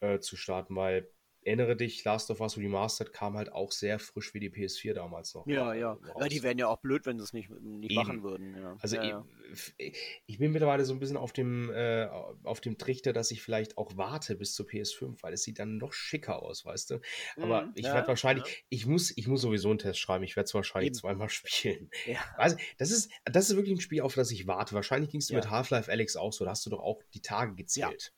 äh, zu starten, weil erinnere dich, Last of Us Remastered kam halt auch sehr frisch wie die PS4 damals noch. Ja, ja. ja. Die wären ja auch blöd, wenn sie es nicht, nicht machen würden. Ja. Also ja, ich, ich, bin mittlerweile so ein bisschen auf dem, äh, auf dem Trichter, dass ich vielleicht auch warte bis zur PS5, weil es sieht dann noch schicker aus, weißt du. Aber mhm, ich werde wahrscheinlich, ich muss, ich muss sowieso einen Test schreiben. Ich werde es wahrscheinlich Eben. zweimal spielen. Also, das ist, das ist wirklich ein Spiel, auf das ich warte. Wahrscheinlich ging es mit Half-Life Alex auch so. Da hast du doch auch die Tage gezählt.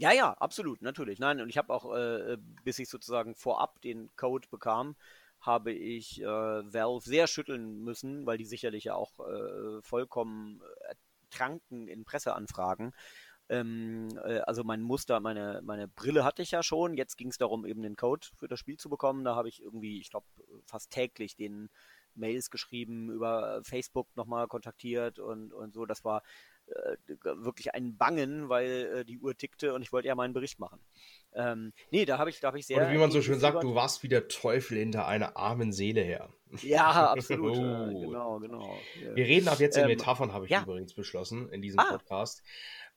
Ja, ja, absolut, natürlich. Nein, und ich habe auch, äh, äh, bis ich sozusagen vorab den Code bekam, habe ich äh, Valve sehr schütteln müssen, weil die sicherlich ja auch äh, vollkommen ertranken in Presseanfragen. Ähm, äh, also mein Muster, meine, meine Brille hatte ich ja schon. Jetzt ging es darum, eben den Code für das Spiel zu bekommen. Da habe ich irgendwie, ich glaube, fast täglich den Mails geschrieben, über Facebook nochmal kontaktiert und, und so. Das war wirklich ein Bangen, weil äh, die Uhr tickte und ich wollte ja meinen Bericht machen. Ähm, nee, da habe ich, da ich sehr. Oder wie man so schön sagt, du warst wie der Teufel hinter einer armen Seele her. Ja, absolut. Äh, oh. genau, genau. Wir reden ab jetzt in ähm, Metaphern, habe ich ja. übrigens beschlossen, in diesem ah. Podcast.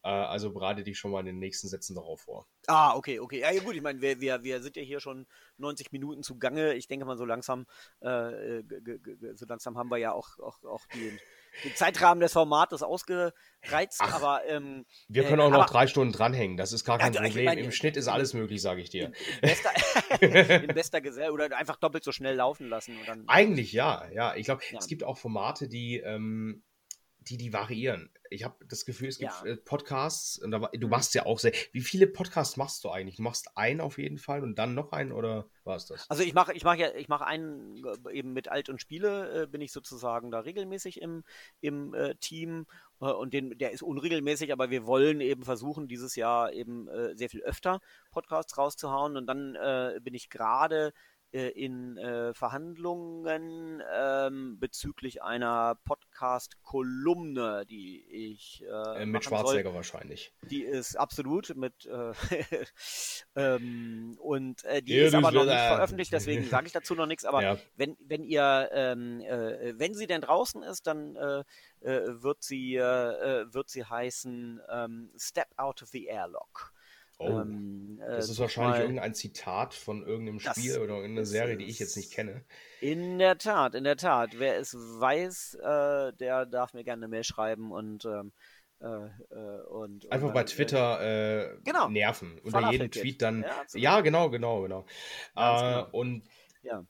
Äh, also bereite dich schon mal in den nächsten Sätzen darauf vor. Ah, okay, okay. Ja, gut, ich meine, wir, wir, wir sind ja hier schon 90 Minuten zugange. Ich denke mal, so langsam, äh, so langsam haben wir ja auch, auch, auch die den Zeitrahmen des Formates ausgereizt, Ach, aber ähm, wir können auch äh, noch aber, drei Stunden dranhängen. Das ist gar kein ja, Problem. Meine, Im Schnitt ist alles möglich, sage ich dir. In, bester, in bester Gesell oder einfach doppelt so schnell laufen lassen. Dann, Eigentlich ja, ja. Ich glaube, ja. es gibt auch Formate, die ähm, die, die variieren. Ich habe das Gefühl, es gibt ja. Äh, Podcasts, und da, du mhm. machst ja auch sehr. Wie viele Podcasts machst du eigentlich? Du machst einen auf jeden Fall und dann noch einen oder war es das? Also ich mache ich mach ja, ich mache einen äh, eben mit Alt und Spiele, äh, bin ich sozusagen da regelmäßig im, im äh, Team äh, und den, der ist unregelmäßig, aber wir wollen eben versuchen, dieses Jahr eben sehr viel öfter Podcasts rauszuhauen und dann bin ich gerade in äh, Verhandlungen ähm, bezüglich einer Podcast-Kolumne, die ich äh, äh mit Schwarzenegger soll. wahrscheinlich. Die ist absolut mit äh, ähm, und äh, die ja, ist aber noch nicht veröffentlicht, deswegen sage ich dazu noch nichts. Aber ja. wenn wenn ihr ähm, wenn sie denn draußen ist, dann wird sie wird sie heißen ähm, Step Out of the Airlock. Oh, ähm, das äh, ist wahrscheinlich mal, irgendein Zitat von irgendeinem Spiel oder irgendeiner Serie, die ich jetzt nicht kenne. In der Tat, in der Tat. Wer es weiß, äh, der darf mir gerne eine Mail schreiben und ähm, äh, äh und, Einfach bei Twitter äh, genau. nerven. Unter jedem Tweet dann. Ja, ja, genau, genau, genau. genau. Und ja.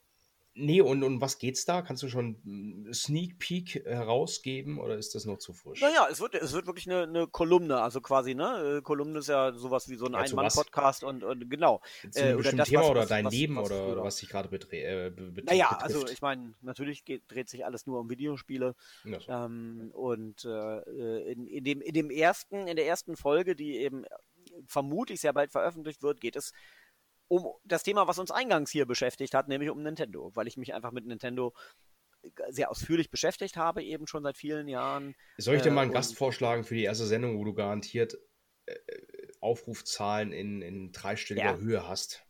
Nee, und, und was geht's da? Kannst du schon einen Sneak Peek herausgeben oder ist das noch zu frisch? Naja, es wird, es wird wirklich eine, eine Kolumne, also quasi, ne? Äh, Kolumne ist ja sowas wie so ein ja, Ein-Mann-Podcast und, und genau. Zu einem äh, Thema was, oder dein was, Leben was, oder, oder was dich gerade betre äh, betrifft. Naja, also ich meine, natürlich geht, dreht sich alles nur um Videospiele. Ja, so. ähm, und äh, in, in, dem, in dem ersten, in der ersten Folge, die eben vermutlich sehr bald veröffentlicht wird, geht es um das Thema, was uns eingangs hier beschäftigt hat, nämlich um Nintendo, weil ich mich einfach mit Nintendo sehr ausführlich beschäftigt habe, eben schon seit vielen Jahren. Soll ich dir mal einen äh, Gast vorschlagen für die erste Sendung, wo du garantiert äh, Aufrufzahlen in, in dreistelliger ja. Höhe hast?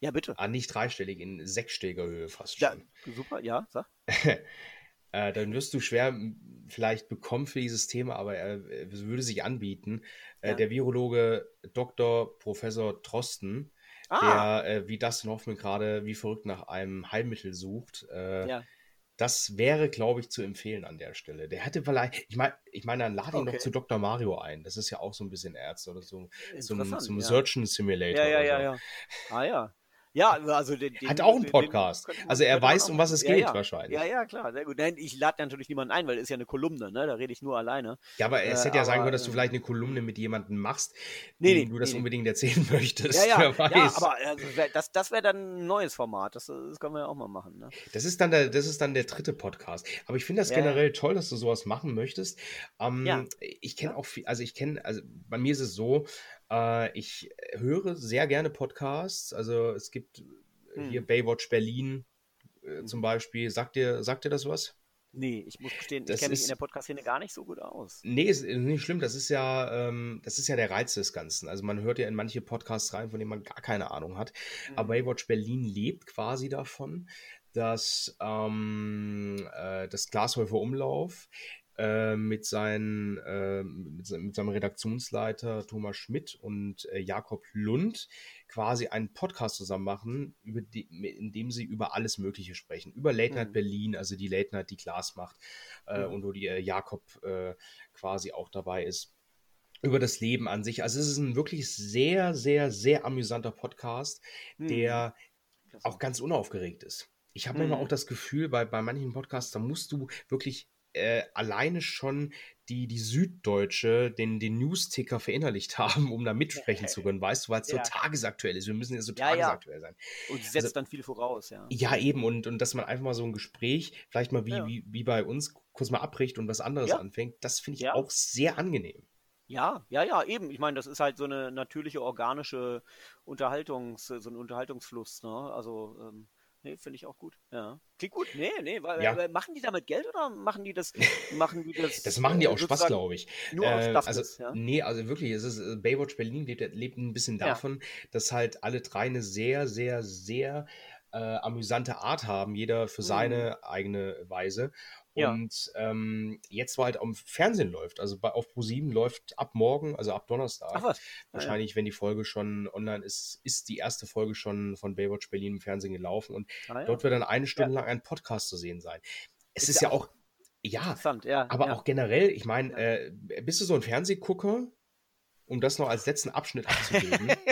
Ja, bitte. Ah, nicht dreistellig, in sechsstelliger Höhe fast schon. Ja, super, ja, sag. äh, dann wirst du schwer vielleicht bekommen für dieses Thema, aber er, er würde sich anbieten. Äh, ja. Der Virologe Dr. Professor Trosten, ah. der äh, wie Dustin Hoffman gerade wie verrückt nach einem Heilmittel sucht. Äh, ja. Das wäre, glaube ich, zu empfehlen an der Stelle. Der hätte vielleicht, ich meine, ich meine, dann lade ihn okay. noch zu Dr. Mario ein. Das ist ja auch so ein bisschen Ärzte oder so zum, zum ja. Surgeon Simulator. Ja, ja, ja, so. ja. Ah ja. Ja, also den, den, hat auch einen Podcast. Den, also er weiß, um was es geht, ja. wahrscheinlich. Ja, ja, klar, sehr gut. Nein, ich lade natürlich niemanden ein, weil es ist ja eine Kolumne, ne? Da rede ich nur alleine. Ja, aber es äh, hätte ja sein können, dass du äh, vielleicht eine Kolumne mit jemandem machst, nee, nee, du das nee, unbedingt erzählen möchtest. Ja, ja, ja aber also, das, das wäre dann ein neues Format. Das, das können wir ja auch mal machen. Ne? Das ist dann der, das ist dann der dritte Podcast. Aber ich finde das ja. generell toll, dass du sowas machen möchtest. Ähm, ja. Ich kenne auch viel, also ich kenne, also bei mir ist es so, äh, ich höre sehr gerne Podcasts. Also es gibt hm. Hier Baywatch Berlin äh, hm. zum Beispiel. Sagt dir, sagt dir das was? Nee, ich muss gestehen, das ich kenne mich in der Podcast-Szene gar nicht so gut aus. Nee, ist nicht schlimm. Das ist ja, ähm, das ist ja der Reiz des Ganzen. Also man hört ja in manche Podcasts rein, von denen man gar keine Ahnung hat. Mhm. Aber Baywatch Berlin lebt quasi davon, dass ähm, äh, das Glashäufer Umlauf äh, mit, seinen, äh, mit, mit, seinem Redaktionsleiter Thomas Schmidt und äh, Jakob Lund quasi einen Podcast zusammen machen, die, in dem sie über alles Mögliche sprechen. Über Late Night mhm. Berlin, also die Late Night, die Glas macht äh, mhm. und wo die äh, Jakob quasi auch dabei ist. Über das Leben an sich. Also es ist ein wirklich sehr, sehr, sehr amüsanter Podcast, mhm. der auch ganz unaufgeregt ist. Ich habe mhm. auch das Gefühl, bei, bei manchen Podcasts, da musst du wirklich äh, alleine schon die, die Süddeutsche den, den News-Ticker verinnerlicht haben, um da mitsprechen zu können, weißt du, weil es ja. so tagesaktuell ist. Wir müssen ja so ja, tagesaktuell sein. Und setzt also, dann viel voraus, ja. Ja, eben, und, und dass man einfach mal so ein Gespräch, vielleicht mal wie, wie, wie bei uns, kurz mal abbricht und was anderes anfängt, das finde ich auch sehr angenehm. Ja, ja, ja, eben. Ich meine, das ist halt so eine natürliche, organische Unterhaltungs, so ein Unterhaltungsfluss, ne? Also, ähm, Nee, finde ich auch gut. Ja. Klingt gut. Nee, nee, weil, ja. machen die damit Geld oder machen die das machen die das Das machen die auch Spaß, glaube ich. Nur äh, aus also, ja? Nee, also wirklich, es ist äh, Baywatch Berlin lebt, lebt ein bisschen davon, ja. dass halt alle drei eine sehr sehr sehr äh, amüsante Art haben, jeder für seine mhm. eigene Weise ja. Und ähm, jetzt, wo halt am Fernsehen läuft, also bei, auf Pro7 läuft ab morgen, also ab Donnerstag, Ach was? wahrscheinlich, ja. wenn die Folge schon online ist, ist die erste Folge schon von Baywatch Berlin im Fernsehen gelaufen und ah, ja. dort wird dann eine Stunde lang ein Podcast zu sehen sein. Es ist, ist ja auch, ja, ja, aber auch generell, ich meine, äh, bist du so ein Fernsehgucker? Um das noch als letzten Abschnitt abzugeben.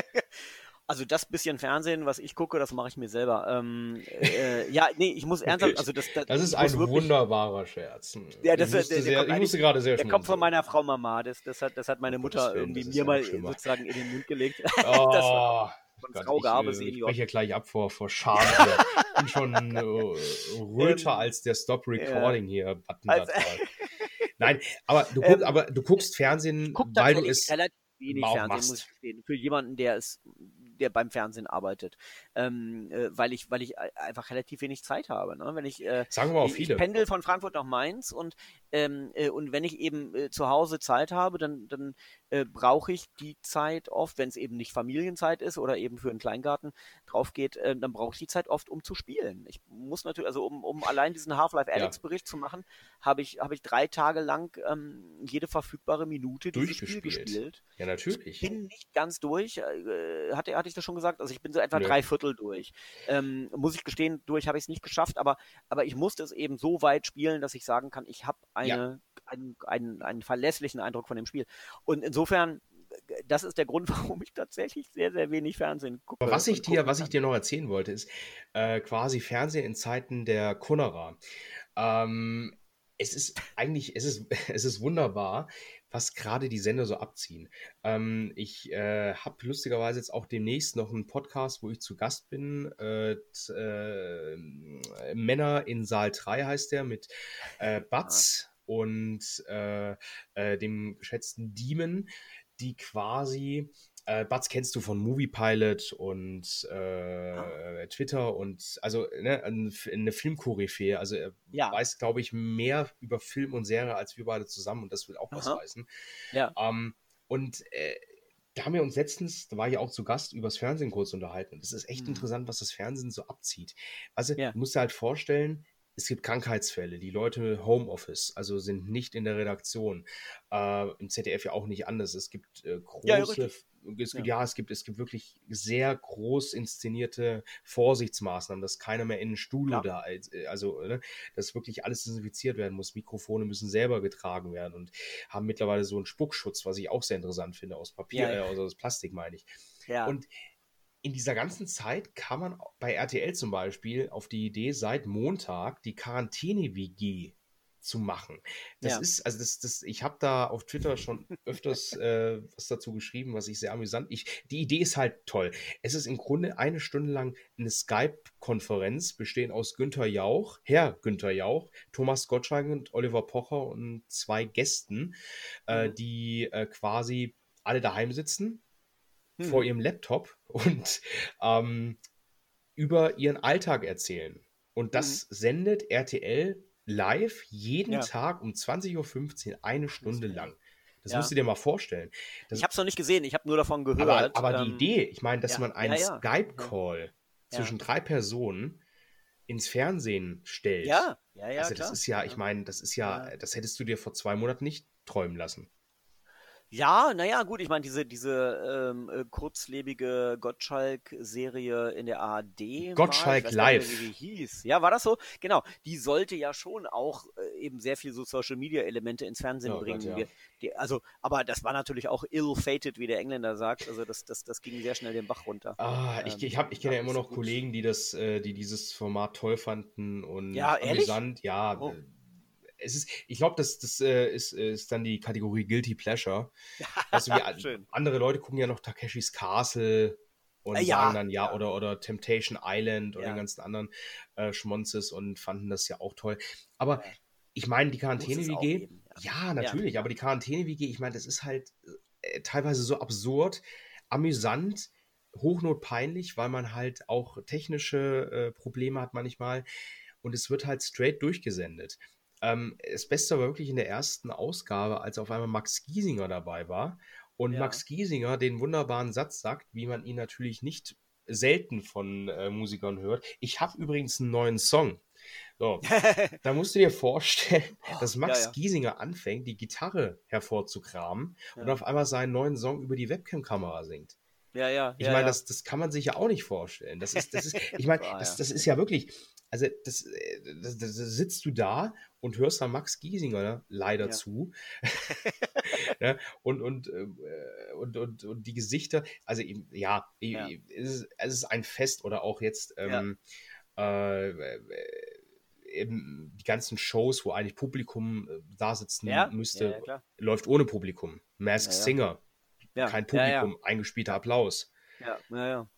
Also das bisschen Fernsehen, was ich gucke, das mache ich mir selber. Ähm, äh, ja, nee, ich muss ernsthaft, also das, das, das ist ein wirklich, wunderbarer Scherz. Ja, das, ich musste, der, der sehr, ich musste gerade sehr Der kommt von meiner Frau Mama, das, das, hat, das hat meine oh, Mutter irgendwie mir mal schlimmer. sozusagen in den Mund gelegt. Oh, das war von Gott, Frau Gabe ich, Ich spreche ja gleich ab vor, vor Scham. ich bin schon äh, röter ähm, als der Stop Recording hier Button. Also, Nein, aber du, guck, ähm, aber du guckst Fernsehen, weil du es relativ wenig Fernsehen, machst. muss ich verstehen. Für jemanden, der es der beim Fernsehen arbeitet, ähm, äh, weil ich, weil ich einfach relativ wenig Zeit habe. Ne? Wenn ich, äh, Sagen wir auch viele. Ich pendel von Frankfurt nach Mainz und, ähm, äh, und wenn ich eben äh, zu Hause Zeit habe, dann, dann äh, brauche ich die Zeit oft, wenn es eben nicht Familienzeit ist oder eben für einen Kleingarten drauf geht, äh, dann brauche ich die Zeit oft, um zu spielen. Ich muss natürlich, also um, um allein diesen Half-Life Alex-Bericht ja. zu machen, habe ich, hab ich drei Tage lang ähm, jede verfügbare Minute dieses Spiel gespielt. Ja, natürlich. Ich bin nicht ganz durch, äh, hatte, hatte ich das schon gesagt? Also ich bin so etwa Nö. drei Viertel durch. Ähm, muss ich gestehen, durch habe ich es nicht geschafft, aber, aber ich musste es eben so weit spielen, dass ich sagen kann, ich habe eine, ja. einen, einen, einen verlässlichen Eindruck von dem Spiel. Und insofern das ist der Grund, warum ich tatsächlich sehr, sehr wenig Fernsehen gucke. Aber was ich dir, was ich dir noch erzählen wollte, ist äh, quasi Fernsehen in Zeiten der Kunera. Ähm, es ist eigentlich, es ist, es ist wunderbar, was gerade die Sender so abziehen. Ähm, ich äh, habe lustigerweise jetzt auch demnächst noch einen Podcast, wo ich zu Gast bin. Äh, äh, Männer in Saal 3 heißt der mit äh, Batz ah. und äh, äh, dem geschätzten Demon, die quasi äh, Batz kennst du von Movie Pilot und äh, ah. Twitter und also ne, eine Filmkoryphäe. Also er ja. weiß, glaube ich, mehr über Film und Serie als wir beide zusammen und das will auch Aha. was heißen. Ja. Ähm, und äh, da haben wir uns letztens, da war ich auch zu Gast, übers Fernsehen kurz unterhalten. Und es ist echt mhm. interessant, was das Fernsehen so abzieht. Also, ja. du musst dir halt vorstellen, es gibt Krankheitsfälle, die Leute Homeoffice, also sind nicht in der Redaktion. Äh, Im ZDF ja auch nicht anders. Es gibt äh, große, ja, es, ja. ja, es gibt, es gibt wirklich sehr groß inszenierte Vorsichtsmaßnahmen, dass keiner mehr in ein Studio ja. da, äh, also ne, dass wirklich alles desinfiziert werden muss. Mikrofone müssen selber getragen werden und haben mittlerweile so einen Spuckschutz, was ich auch sehr interessant finde, aus Papier, ja, äh, aus Plastik meine ich. Ja. Und in dieser ganzen Zeit kam man bei RTL zum Beispiel auf die Idee, seit Montag die Quarantäne-WG zu machen. Das ja. ist, also das, das, ich habe da auf Twitter schon öfters äh, was dazu geschrieben, was ich sehr amüsant. Ich, die Idee ist halt toll. Es ist im Grunde eine Stunde lang eine Skype-Konferenz, bestehend aus Günther Jauch, Herr Günther Jauch, Thomas Gottschalk und Oliver Pocher und zwei Gästen, äh, mhm. die äh, quasi alle daheim sitzen hm. vor ihrem Laptop und ähm, über ihren Alltag erzählen. Und das hm. sendet RTL live jeden ja. Tag um 20.15 Uhr eine Stunde lang. Das ja. musst du dir mal vorstellen. Das ich habe es noch nicht gesehen, ich habe nur davon gehört. Aber, aber ähm, die Idee, ich meine, dass ja, man einen Skype-Call zwischen drei Personen ins Fernsehen stellt. Ja, ja, ja. Also das klar. ist ja, ich meine, das ist ja, das hättest du dir vor zwei Monaten nicht träumen lassen. Ja, naja, gut, ich meine, diese, diese ähm, äh, kurzlebige Gottschalk-Serie in der ARD. Gottschalk mal, Live. Nicht, wie die hieß. Ja, war das so? Genau. Die sollte ja schon auch äh, eben sehr viel so Social-Media-Elemente ins Fernsehen oh, bringen. Gott, ja. die, also, aber das war natürlich auch ill-fated, wie der Engländer sagt. Also, das, das, das ging sehr schnell den Bach runter. Ah, ich, ich, ich kenne ja immer noch Kollegen, die das, äh, die dieses Format toll fanden und ja, amüsant. Ja, oh. Es ist, ich glaube, das, das äh, ist, ist dann die Kategorie Guilty Pleasure. Also wie andere Leute gucken ja noch Takeshis Castle und ja, sagen dann ja, ja, Oder, oder Temptation Island oder ja. den ganzen anderen äh, Schmonzes und fanden das ja auch toll. Aber ich meine, die Quarantäne-WG, ja. natürlich, aber die Quarantäne-WG, ich meine, das ist halt äh, teilweise so absurd, amüsant, hochnotpeinlich, weil man halt auch technische äh, Probleme hat manchmal und es wird halt straight durchgesendet. Ähm, das Beste war wirklich in der ersten Ausgabe, als auf einmal Max Giesinger dabei war und ja. Max Giesinger den wunderbaren Satz sagt, wie man ihn natürlich nicht selten von äh, Musikern hört. Ich habe übrigens einen neuen Song. So, da musst du dir vorstellen, oh, dass Max ja, ja. Giesinger anfängt, die Gitarre hervorzukramen ja. und auf einmal seinen neuen Song über die Webcam-Kamera singt. Ja, ja. Ich meine, das, das kann man sich ja auch nicht vorstellen. Das ist, das ist, ich meine, das, das ist ja wirklich, also das, äh, das, das, sitzt du da und hörst dann Max Giesinger ne, leider ja. zu. ja, und, und, äh, und, und, und, die Gesichter, also ja, ja. Es, ist, ein Fest oder auch jetzt ähm, äh, eben die ganzen Shows, wo eigentlich Publikum äh, da sitzen müsste, läuft ohne Publikum. Mask Singer, kein Publikum, eingespielter Applaus. Ja, ja, ja.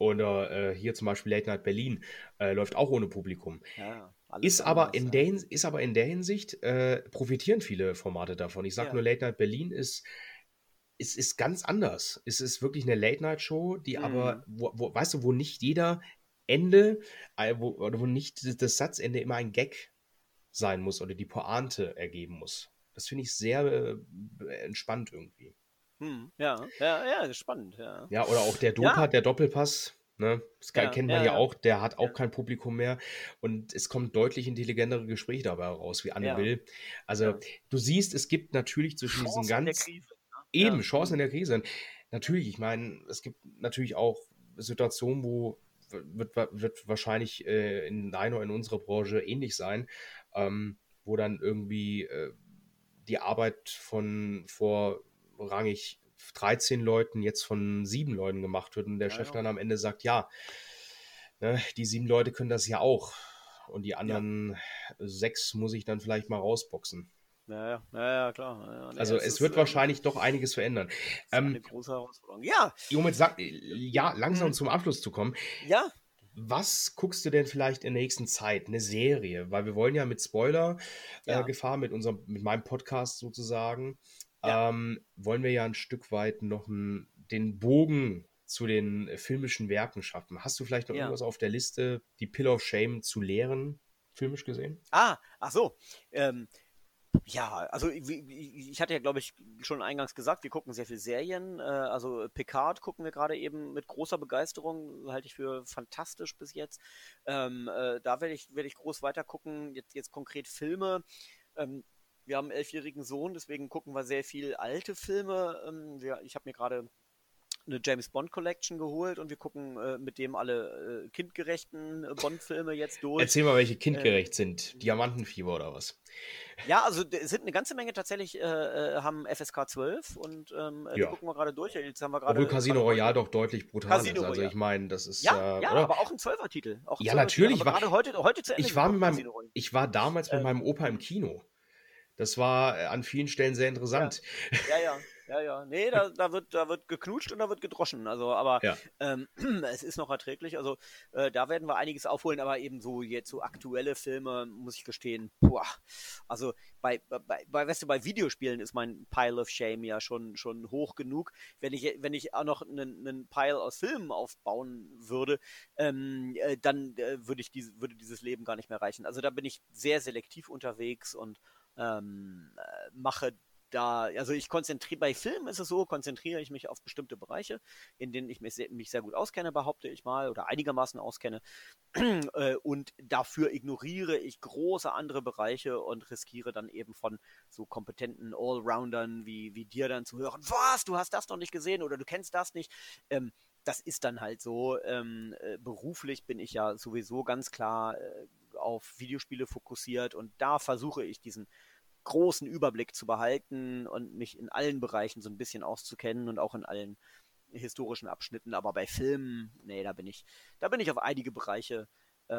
Oder äh, hier zum Beispiel Late Night Berlin äh, läuft auch ohne Publikum. Ja, ist, aber in der, ist aber in der Hinsicht, äh, profitieren viele Formate davon. Ich sage ja. nur, Late Night Berlin ist, ist, ist ganz anders. Es ist wirklich eine Late Night Show, die mhm. aber, wo, wo, weißt du, wo nicht jeder Ende, äh, wo, oder wo nicht das Satzende immer ein Gag sein muss oder die Pointe ergeben muss. Das finde ich sehr äh, entspannt irgendwie. Hm, ja, ja, ja, spannend, ja. Ja, oder auch der Dopa, ja. der Doppelpass, ne? Das ja, kennt man ja, auch, der hat auch kein Publikum mehr und es kommt deutlich intelligentere Gespräche dabei raus, wie Anne Will. Also, du siehst, es gibt natürlich zwischen Chancen diesen ganz. Krise, ne? Eben, Chancen in der Krise. Natürlich, ich meine, es gibt natürlich auch Situationen, wo wird, wird wahrscheinlich äh, in deiner, in unserer Branche ähnlich sein, ähm, wo dann irgendwie äh, die Arbeit von vor rangig 13 Leuten jetzt von sieben Leuten gemacht wird und der ja, Chef ja. dann am Ende sagt, ja, ne, die sieben Leute können das ja auch und die anderen ja. sechs muss ich dann vielleicht mal rausboxen. Ja, ja, ja, klar. Nee, also es ist, wird äh, wahrscheinlich doch einiges verändern. Ähm, eine große Herausforderung. Ja. Jomit, sag, ja, langsam hm. zum Abschluss zu kommen. Ja. Was guckst du denn vielleicht in der nächsten Zeit? Eine Serie? Weil wir wollen ja mit Spoiler-Gefahr, äh, mit unserem, mit meinem Podcast sozusagen, ja. ähm, wollen wir ja ein Stück weit noch ein, den Bogen zu den äh, filmischen Werken schaffen. Hast du vielleicht noch ja. irgendwas auf der Liste, die Pill of Shame zu lehren, filmisch gesehen? Ah, ach so. Ähm, Ja, also ich hatte ja, glaube ich, schon eingangs gesagt, wir gucken sehr viel Serien. Äh, also Picard gucken wir gerade eben mit großer Begeisterung, halte ich für fantastisch bis jetzt. Ähm, äh, da werde ich, werd ich groß weiter gucken. Jetzt, jetzt konkret Filme. Ähm, wir haben einen elfjährigen Sohn, deswegen gucken wir sehr viel alte Filme. Ähm, wir, ich habe mir gerade eine James Bond Collection geholt und wir gucken äh, mit dem alle äh, kindgerechten äh, Bond-Filme jetzt durch. Erzähl mal, welche kindgerecht sind. Diamantenfieber oder was? Ja, also es sind eine ganze Menge tatsächlich, äh, äh haben FSK 12 und ähm, ja. die gucken wir gerade durch. Jetzt haben wir gerade. Obwohl Casino Royale doch deutlich brutal Casino ist. Also ich meine, das ist ja. Ja, aber auch ein 12er-Titel. Ja, natürlich. War, gerade heute, heute zu Ende ich, war mit meinem, ich war damals mit ähm. meinem Opa im Kino. Das war an vielen Stellen sehr interessant. ja, ja. ja. Ja, ja. Nee, da, da, wird, da wird geknutscht und da wird gedroschen. Also, aber ja. ähm, es ist noch erträglich. Also, äh, da werden wir einiges aufholen, aber eben so jetzt so aktuelle Filme, muss ich gestehen, boah. Also bei, bei, bei, weißt du, bei Videospielen ist mein Pile of Shame ja schon, schon hoch genug. Wenn ich, wenn ich auch noch einen, einen Pile aus Filmen aufbauen würde, ähm, äh, dann äh, würde ich diese, würde dieses Leben gar nicht mehr reichen. Also da bin ich sehr selektiv unterwegs und ähm, äh, mache da, also ich konzentriere, bei Filmen ist es so, konzentriere ich mich auf bestimmte Bereiche, in denen ich mich sehr, mich sehr gut auskenne, behaupte ich mal, oder einigermaßen auskenne. Äh, und dafür ignoriere ich große andere Bereiche und riskiere dann eben von so kompetenten Allroundern wie, wie dir dann zu hören, was, du hast das noch nicht gesehen oder du kennst das nicht. Ähm, das ist dann halt so. Ähm, äh, beruflich bin ich ja sowieso ganz klar äh, auf Videospiele fokussiert und da versuche ich diesen großen Überblick zu behalten und mich in allen Bereichen so ein bisschen auszukennen und auch in allen historischen Abschnitten. Aber bei Filmen, nee, da bin ich, da bin ich auf einige Bereiche äh,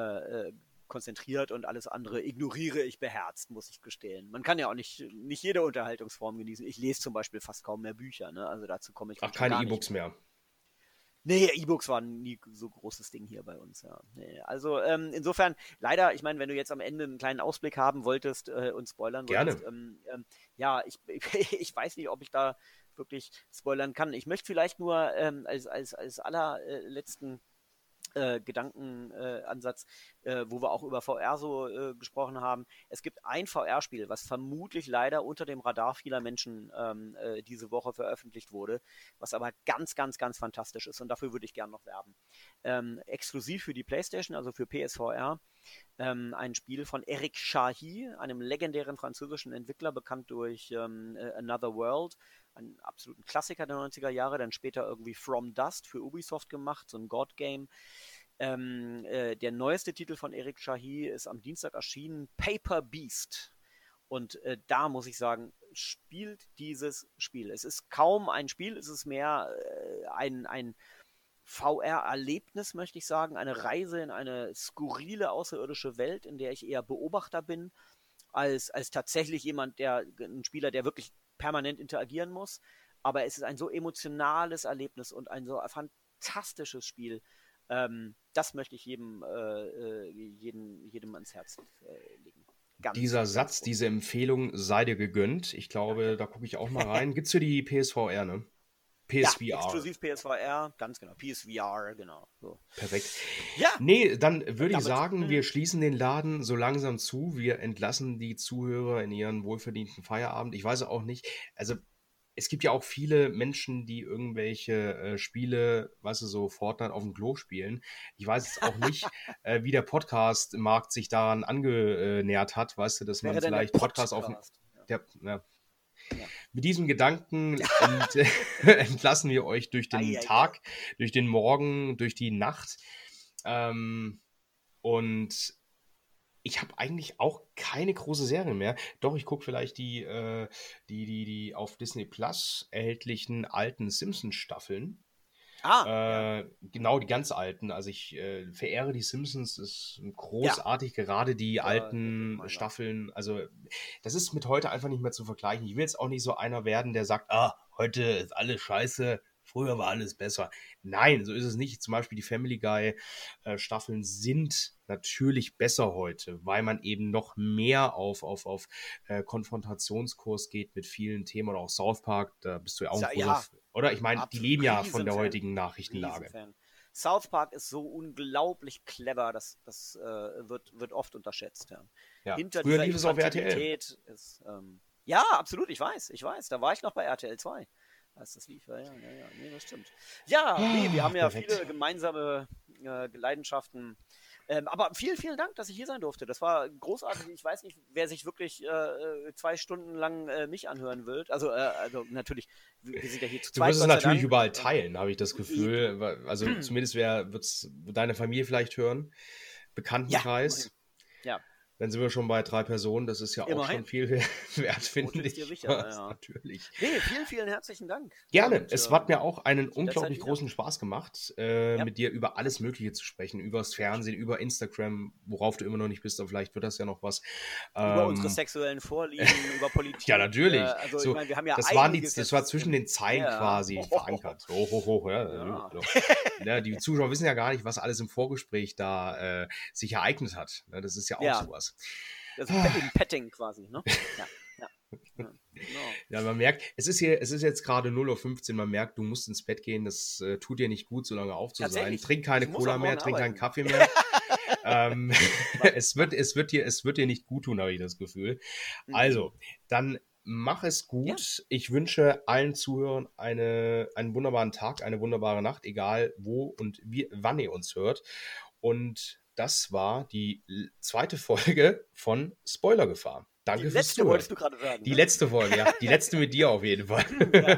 äh, konzentriert und alles andere ignoriere ich beherzt, muss ich gestehen. Man kann ja auch nicht, nicht jede Unterhaltungsform genießen. Ich lese zum Beispiel fast kaum mehr Bücher, ne? Also dazu komme ich Ach, keine E-Books mehr. Nee, E-Books waren nie so großes Ding hier bei uns, ja. Nee, also ähm, insofern, leider, ich meine, wenn du jetzt am Ende einen kleinen Ausblick haben wolltest äh, und spoilern Gerne. wolltest, ähm, ähm, ja, ich, ich weiß nicht, ob ich da wirklich spoilern kann. Ich möchte vielleicht nur ähm, als, als, als allerletzten äh, Gedankenansatz, äh, wo wir auch über VR so äh, gesprochen haben. Es gibt ein VR-Spiel, was vermutlich leider unter dem Radar vieler Menschen ähm, äh, diese Woche veröffentlicht wurde, was aber ganz, ganz, ganz fantastisch ist und dafür würde ich gerne noch werben. Ähm, exklusiv für die PlayStation, also für PSVR, ähm, ein Spiel von Eric Chahi, einem legendären französischen Entwickler, bekannt durch ähm, äh, Another World einen absoluten Klassiker der 90er Jahre, dann später irgendwie From Dust für Ubisoft gemacht, so ein God-Game. Ähm, äh, der neueste Titel von Eric Shahi ist am Dienstag erschienen, Paper Beast. Und äh, da muss ich sagen, spielt dieses Spiel. Es ist kaum ein Spiel, es ist mehr äh, ein, ein VR-Erlebnis, möchte ich sagen. Eine Reise in eine skurrile außerirdische Welt, in der ich eher Beobachter bin, als, als tatsächlich jemand, der, ein Spieler, der wirklich permanent interagieren muss. Aber es ist ein so emotionales Erlebnis und ein so fantastisches Spiel. Ähm, das möchte ich jedem, äh, äh jedem, jedem ans Herz äh, legen. Ganz Dieser Satz, diese Empfehlung sei dir gegönnt. Ich glaube, da gucke ich auch mal rein. Gibt es für die PSVR, ne? PSVR. Ja, exklusiv PSVR, ganz genau. PSVR, genau. So. Perfekt. Ja. Nee, dann würde ich sagen, wir schließen den Laden so langsam zu. Wir entlassen die Zuhörer in ihren wohlverdienten Feierabend. Ich weiß auch nicht, also es gibt ja auch viele Menschen, die irgendwelche äh, Spiele, weißt du, so Fortnite auf dem Klo spielen. Ich weiß jetzt auch nicht, äh, wie der Podcast-Markt sich daran angenähert hat, weißt du, dass man vielleicht Podcast, Podcast auf dem. Der, ja, mit diesem Gedanken ent, entlassen wir euch durch den ei, Tag, ei. durch den Morgen, durch die Nacht. Ähm, und ich habe eigentlich auch keine große Serie mehr. Doch, ich gucke vielleicht die, äh, die, die, die auf Disney Plus erhältlichen alten Simpsons-Staffeln. Ah, äh, ja. Genau, die ganz alten. Also ich äh, verehre die Simpsons, ist großartig, ja. gerade die ja, alten Staffeln. Also das ist mit heute einfach nicht mehr zu vergleichen. Ich will jetzt auch nicht so einer werden, der sagt, ah, heute ist alles scheiße, früher war alles besser. Nein, so ist es nicht. Zum Beispiel die Family Guy äh, Staffeln sind natürlich besser heute, weil man eben noch mehr auf, auf, auf äh, Konfrontationskurs geht mit vielen Themen oder auch South Park, da bist du ja auch ein ja, großer, oder? Ich meine, die leben ja von der heutigen Nachrichtenlage. South Park ist so unglaublich clever, das, das äh, wird, wird oft unterschätzt. Ja. Ja. Hinter Früher dieser lief es auf RTL. Ist, ähm, ja, absolut, ich weiß, ich weiß. Da war ich noch bei RTL 2 als das lief. Ja, ja, ja, ja. Nee, das stimmt. Ja, nee, wir haben ja perfekt. viele gemeinsame äh, Leidenschaften. Ähm, aber vielen, vielen Dank, dass ich hier sein durfte. Das war großartig. Ich weiß nicht, wer sich wirklich äh, zwei Stunden lang äh, mich anhören will. Also, äh, also natürlich, wir sind ja hier zu Du zweit. wirst es natürlich Dank. überall teilen, habe ich das Gefühl. weil- Also zumindest wird es deine Familie vielleicht hören. Bekanntenkreis. Ja. Dann sind wir schon bei drei Personen. Das ist ja auch Immerhin. schon viel wert, finde ich. sicher, ja. Natürlich. Nee, vielen, vielen herzlichen Dank. Gerne. Und, es äh, hat mir auch einen unglaublich großen Spaß gemacht, äh, Ja. mit dir über alles Mögliche zu sprechen. Über das Fernsehen, über Instagram, worauf du immer noch nicht bist, aber vielleicht wird das ja noch was. über Ähm, unsere sexuellen Vorlieben, über Politik. Ja, natürlich. Äh, also, so, ich meine, wir haben ja das, waren die, das war zwischen den Zeilen Ja. quasi verankert. Hoch, hoch, hoch. Ja. Ja. Ja, die Zuschauer wissen ja gar nicht, was alles im Vorgespräch da äh, sich ereignet hat. Ne, Das ist ja auch Ja. sowas. Das ist ein Petting quasi, ne? Ja, ja. ja. Genau. Ja, man merkt, es ist hier, es ist jetzt gerade 0.15 Uhr, man merkt, du musst ins Bett gehen, das äh, tut dir nicht gut, so lange auf zu sein. Trink keine Cola mehr, morgen trink keinen arbeiten. Kaffee mehr. ähm, es, wird, es, wird dir, es wird dir nicht gut tun, habe ich das Gefühl. Mhm. Also, dann mach es gut. Ich wünsche allen Zuhörern eine, einen wunderbaren Tag, eine wunderbare Nacht, egal wo und wie, wann ihr uns hört. Und das war die zweite Folge von Spoilergefahr. Danke Die fürs letzte Zuhören. wolltest du gerade sagen. Die ne? letzte Folge, ja. Die letzte mit dir auf jeden Fall. Ja.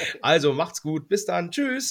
also macht's gut. Bis dann. Tschüss.